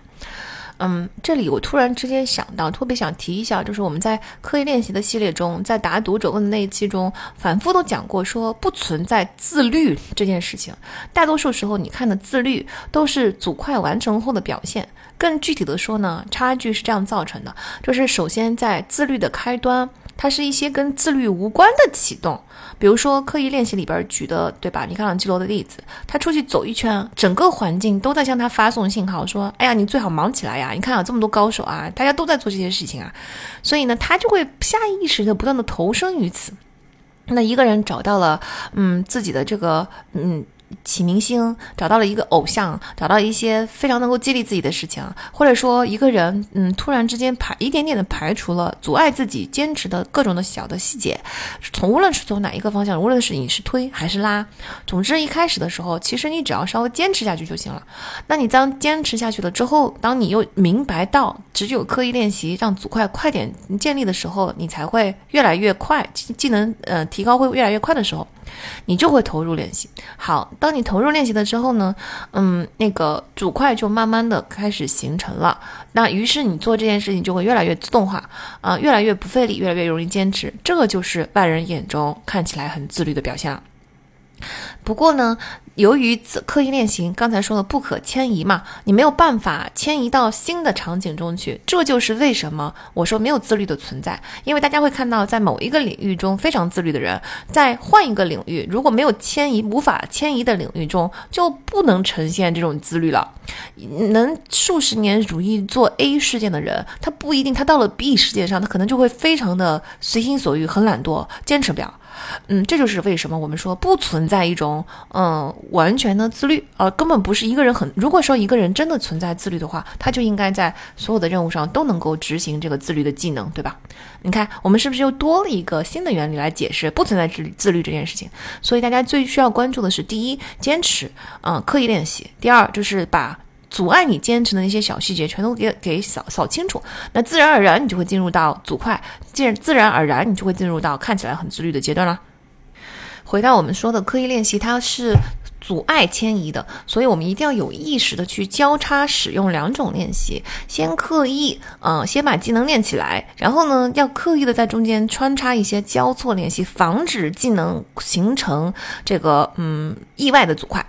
嗯，这里我突然之间想到，特别想提一下，就是我们在刻意练习的系列中，在答读者问的那一期中，反复都讲过，说不存在自律这件事情。大多数时候，你看的自律都是组块完成后的表现。更具体的说呢，差距是这样造成的，就是首先在自律的开端。它是一些跟自律无关的启动，比如说刻意练习里边举的，对吧？你看看基罗的例子，他出去走一圈，整个环境都在向他发送信号，说：“哎呀，你最好忙起来呀！你看有这么多高手啊，大家都在做这些事情啊。”所以呢，他就会下意识的不断的投身于此。那一个人找到了，嗯，自己的这个，嗯。起明星，找到了一个偶像，找到一些非常能够激励自己的事情，或者说一个人，嗯，突然之间排一点点的排除了阻碍自己坚持的各种的小的细节，从无论是从哪一个方向，无论是你是推还是拉，总之一开始的时候，其实你只要稍微坚持下去就行了。那你当坚持下去了之后，当你又明白到只有刻意练习让组块快点建立的时候，你才会越来越快，技能呃提高会越来越快的时候。你就会投入练习。好，当你投入练习了之后呢，嗯，那个主块就慢慢的开始形成了。那于是你做这件事情就会越来越自动化，啊，越来越不费力，越来越容易坚持。这个就是外人眼中看起来很自律的表现了。不过呢。由于刻意练习，刚才说了不可迁移嘛，你没有办法迁移到新的场景中去。这就是为什么我说没有自律的存在。因为大家会看到，在某一个领域中非常自律的人，在换一个领域如果没有迁移、无法迁移的领域中，就不能呈现这种自律了。能数十年如一做 A 事件的人，他不一定，他到了 B 事件上，他可能就会非常的随心所欲，很懒惰，坚持不了。嗯，这就是为什么我们说不存在一种嗯完全的自律，而根本不是一个人很。如果说一个人真的存在自律的话，他就应该在所有的任务上都能够执行这个自律的技能，对吧？你看，我们是不是又多了一个新的原理来解释不存在自律自律这件事情？所以大家最需要关注的是：第一，坚持，嗯，刻意练习；第二，就是把。阻碍你坚持的那些小细节，全都给给扫扫清楚，那自然而然你就会进入到组块，自自然而然你就会进入到看起来很自律的阶段了。回到我们说的刻意练习，它是阻碍迁移的，所以我们一定要有意识的去交叉使用两种练习，先刻意，嗯，先把技能练起来，然后呢，要刻意的在中间穿插一些交错练习，防止技能形成这个嗯意外的组块。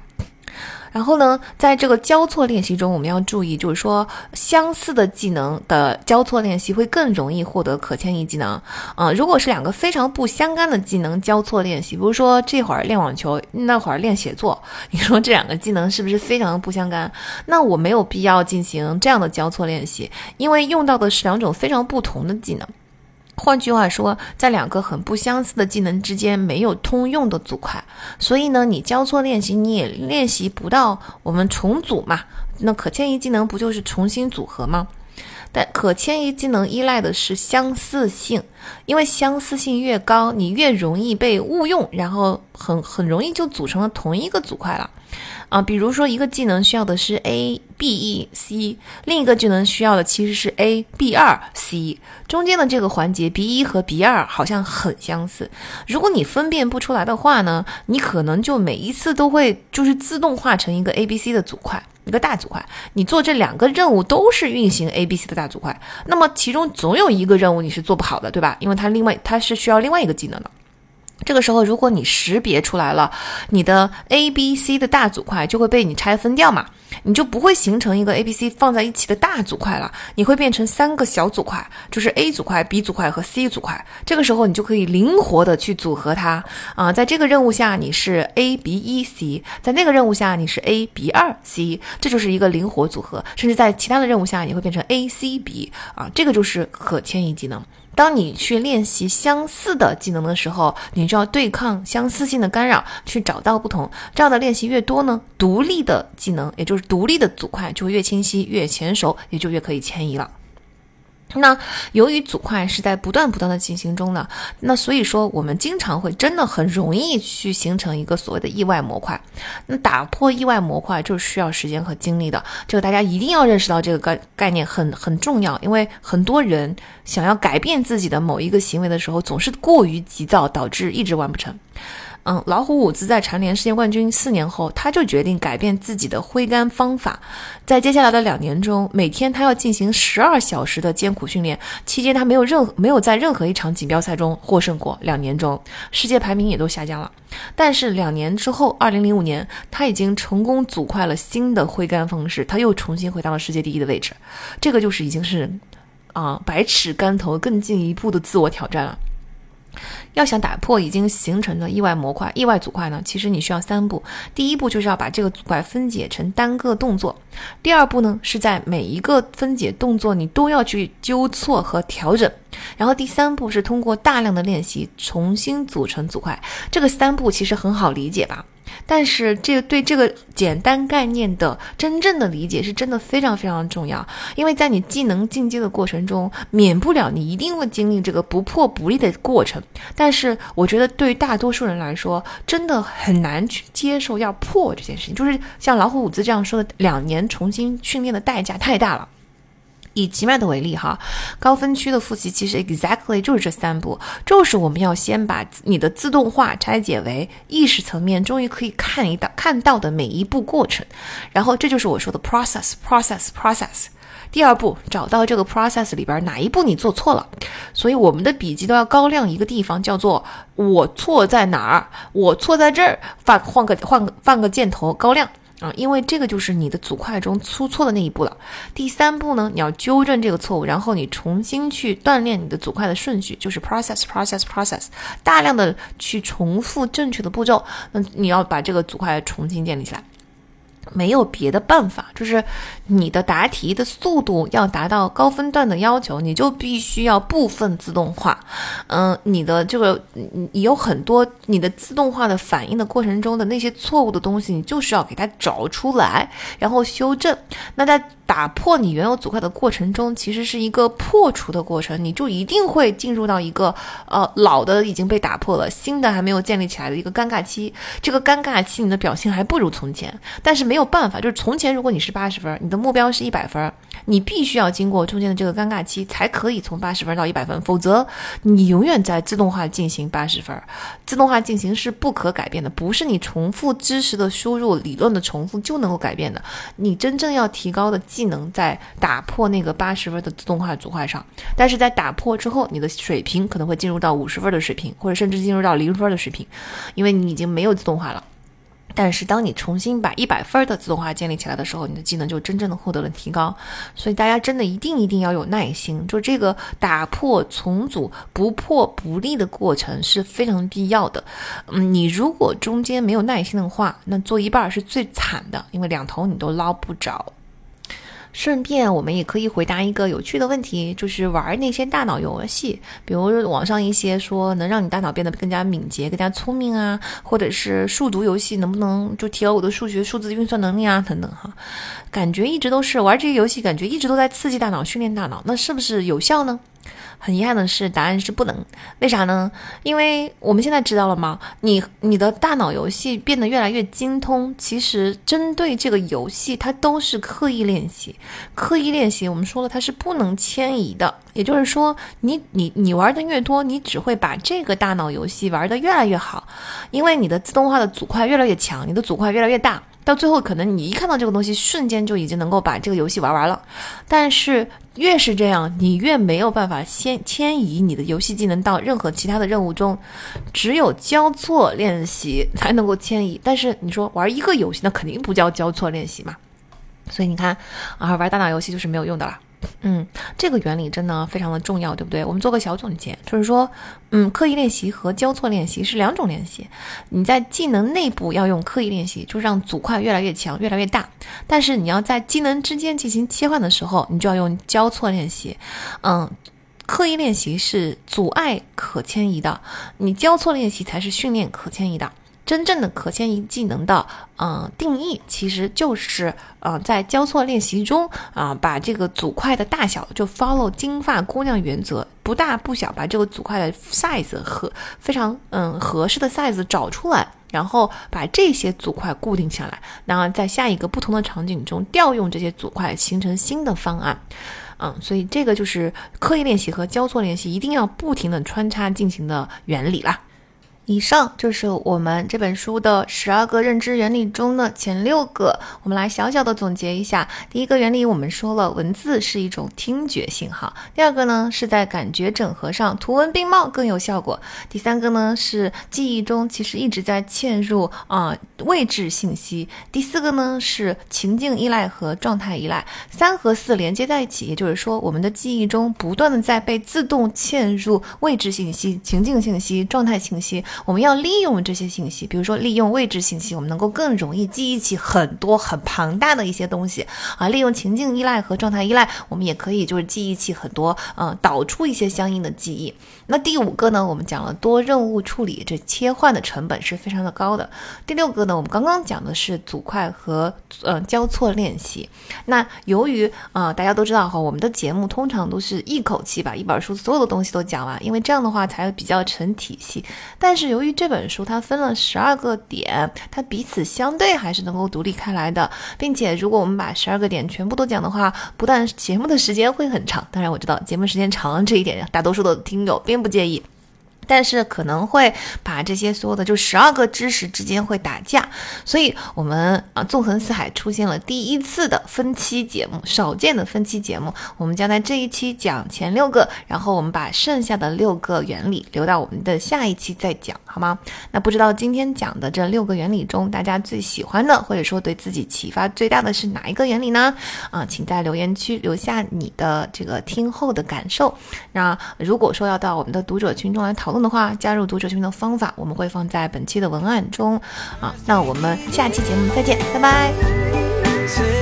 然后呢，在这个交错练习中，我们要注意，就是说相似的技能的交错练习会更容易获得可迁移技能。啊，如果是两个非常不相干的技能交错练习，比如说这会儿练网球，那会儿练写作，你说这两个技能是不是非常的不相干？那我没有必要进行这样的交错练习，因为用到的是两种非常不同的技能。换句话说，在两个很不相似的技能之间没有通用的组块，所以呢，你交错练习你也练习不到我们重组嘛？那可迁移技能不就是重新组合吗？但可迁移技能依赖的是相似性，因为相似性越高，你越容易被误用，然后很很容易就组成了同一个组块了。啊，比如说一个技能需要的是 A B E C，另一个技能需要的其实是 A B 二 C，中间的这个环节 B 一和 B 二好像很相似。如果你分辨不出来的话呢，你可能就每一次都会就是自动化成一个 A B C 的组块，一个大组块。你做这两个任务都是运行 A B C 的大组块，那么其中总有一个任务你是做不好的，对吧？因为它另外它是需要另外一个技能的。这个时候，如果你识别出来了，你的 A、B、C 的大组块就会被你拆分掉嘛，你就不会形成一个 A、B、C 放在一起的大组块了，你会变成三个小组块，就是 A 组块、B 组块和 C 组块。这个时候，你就可以灵活的去组合它啊，在这个任务下你是 A、B、E、C，在那个任务下你是 A、B、二 C，这就是一个灵活组合，甚至在其他的任务下你会变成 A、C、B 啊，这个就是可迁移技能。当你去练习相似的技能的时候，你就要对抗相似性的干扰，去找到不同。这样的练习越多呢，独立的技能，也就是独立的组块就会越清晰、越娴熟，也就越可以迁移了。那由于组块是在不断不断的进行中的，那所以说我们经常会真的很容易去形成一个所谓的意外模块。那打破意外模块就是需要时间和精力的，这个大家一定要认识到这个概概念很很重要，因为很多人想要改变自己的某一个行为的时候，总是过于急躁，导致一直完不成。嗯，老虎伍兹在蝉联世界冠军四年后，他就决定改变自己的挥杆方法。在接下来的两年中，每天他要进行十二小时的艰苦训练，期间他没有任何没有在任何一场锦标赛中获胜过。两年中，世界排名也都下降了。但是两年之后，二零零五年，他已经成功组快了新的挥杆方式，他又重新回到了世界第一的位置。这个就是已经是啊，百尺竿头更进一步的自我挑战了。要想打破已经形成的意外模块、意外组块呢，其实你需要三步。第一步就是要把这个组块分解成单个动作。第二步呢，是在每一个分解动作你都要去纠错和调整。然后第三步是通过大量的练习重新组成组块。这个三步其实很好理解吧？但是，这个对这个简单概念的真正的理解是真的非常非常重要，因为在你技能进阶的过程中，免不了你一定会经历这个不破不立的过程。但是，我觉得对于大多数人来说，真的很难去接受要破这件事情。就是像老虎伍兹这样说的，两年重新训练的代价太大了。以吉麦的为例哈，高分区的复习其实 exactly 就是这三步，就是我们要先把你的自动化拆解为意识层面，终于可以看一到看到的每一步过程，然后这就是我说的 process process process。第二步，找到这个 process 里边哪一步你做错了，所以我们的笔记都要高亮一个地方，叫做我错在哪儿，我错在这儿，放换个换个放个箭头高亮。啊，因为这个就是你的组块中出错的那一步了。第三步呢，你要纠正这个错误，然后你重新去锻炼你的组块的顺序，就是 process process process，大量的去重复正确的步骤。那你要把这个组块重新建立起来。没有别的办法，就是你的答题的速度要达到高分段的要求，你就必须要部分自动化。嗯，你的这个你有很多你的自动化的反应的过程中的那些错误的东西，你就是要给它找出来，然后修正。那在打破你原有阻块的过程中，其实是一个破除的过程，你就一定会进入到一个呃老的已经被打破了，新的还没有建立起来的一个尴尬期。这个尴尬期，你的表现还不如从前，但是没没有办法，就是从前如果你是八十分，你的目标是一百分，你必须要经过中间的这个尴尬期，才可以从八十分到一百分，否则你永远在自动化进行八十分，自动化进行是不可改变的，不是你重复知识的输入、理论的重复就能够改变的。你真正要提高的。技能在打破那个八十分的自动化组块上，但是在打破之后，你的水平可能会进入到五十分的水平，或者甚至进入到零分的水平，因为你已经没有自动化了。但是当你重新把一百分的自动化建立起来的时候，你的技能就真正的获得了提高。所以大家真的一定一定要有耐心，就这个打破重组不破不立的过程是非常必要的。嗯，你如果中间没有耐心的话，那做一半是最惨的，因为两头你都捞不着。顺便，我们也可以回答一个有趣的问题，就是玩那些大脑游戏，比如网上一些说能让你大脑变得更加敏捷、更加聪明啊，或者是数独游戏，能不能就提高我的数学、数字运算能力啊？等等哈，感觉一直都是玩这些游戏，感觉一直都在刺激大脑、训练大脑，那是不是有效呢？很遗憾的是，答案是不能。为啥呢？因为我们现在知道了吗？你你的大脑游戏变得越来越精通，其实针对这个游戏，它都是刻意练习。刻意练习，我们说了，它是不能迁移的。也就是说，你你你玩的越多，你只会把这个大脑游戏玩得越来越好，因为你的自动化的组块越来越强，你的组块越来越大。到最后，可能你一看到这个东西，瞬间就已经能够把这个游戏玩完了。但是越是这样，你越没有办法先迁移你的游戏技能到任何其他的任务中，只有交错练习才能够迁移。但是你说玩一个游戏，那肯定不叫交错练习嘛。所以你看，啊，玩大脑游戏就是没有用的了。嗯，这个原理真的非常的重要，对不对？我们做个小总结，就是说，嗯，刻意练习和交错练习是两种练习。你在技能内部要用刻意练习，就让组块越来越强、越来越大。但是你要在技能之间进行切换的时候，你就要用交错练习。嗯，刻意练习是阻碍可迁移的，你交错练习才是训练可迁移的。真正的可迁移技能的，嗯，定义其实就是，呃，在交错练习中啊，把这个组块的大小就 follow 金发姑娘原则，不大不小，把这个组块的 size 和非常嗯合适的 size 找出来，然后把这些组块固定下来，然后在下一个不同的场景中调用这些组块，形成新的方案。嗯，所以这个就是刻意练习和交错练习一定要不停的穿插进行的原理啦。以上就是我们这本书的十二个认知原理中的前六个，我们来小小的总结一下。第一个原理，我们说了文字是一种听觉信号；第二个呢，是在感觉整合上图文并茂更有效果；第三个呢，是记忆中其实一直在嵌入啊位置信息；第四个呢，是情境依赖和状态依赖，三和四连接在一起，也就是说，我们的记忆中不断的在被自动嵌入位置信息、情境信息、状态信息。我们要利用这些信息，比如说利用位置信息，我们能够更容易记忆起很多很庞大的一些东西啊。利用情境依赖和状态依赖，我们也可以就是记忆起很多，呃，导出一些相应的记忆。那第五个呢，我们讲了多任务处理，这切换的成本是非常的高的。第六个呢，我们刚刚讲的是组块和呃交错练习。那由于啊，大家都知道哈，我们的节目通常都是一口气把一本书所有的东西都讲完，因为这样的话才比较成体系。但是由于这本书它分了十二个点，它彼此相对还是能够独立开来的，并且如果我们把十二个点全部都讲的话，不但节目的时间会很长，当然我知道节目时间长这一点，大多数的听友并并不介意。但是可能会把这些所有的就十二个知识之间会打架，所以我们啊纵横四海出现了第一次的分期节目，少见的分期节目。我们将在这一期讲前六个，然后我们把剩下的六个原理留到我们的下一期再讲，好吗？那不知道今天讲的这六个原理中，大家最喜欢的或者说对自己启发最大的是哪一个原理呢？啊，请在留言区留下你的这个听后的感受。那如果说要到我们的读者群中来讨。的话，加入读者群的方法，我们会放在本期的文案中啊。那我们下期节目再见，拜拜。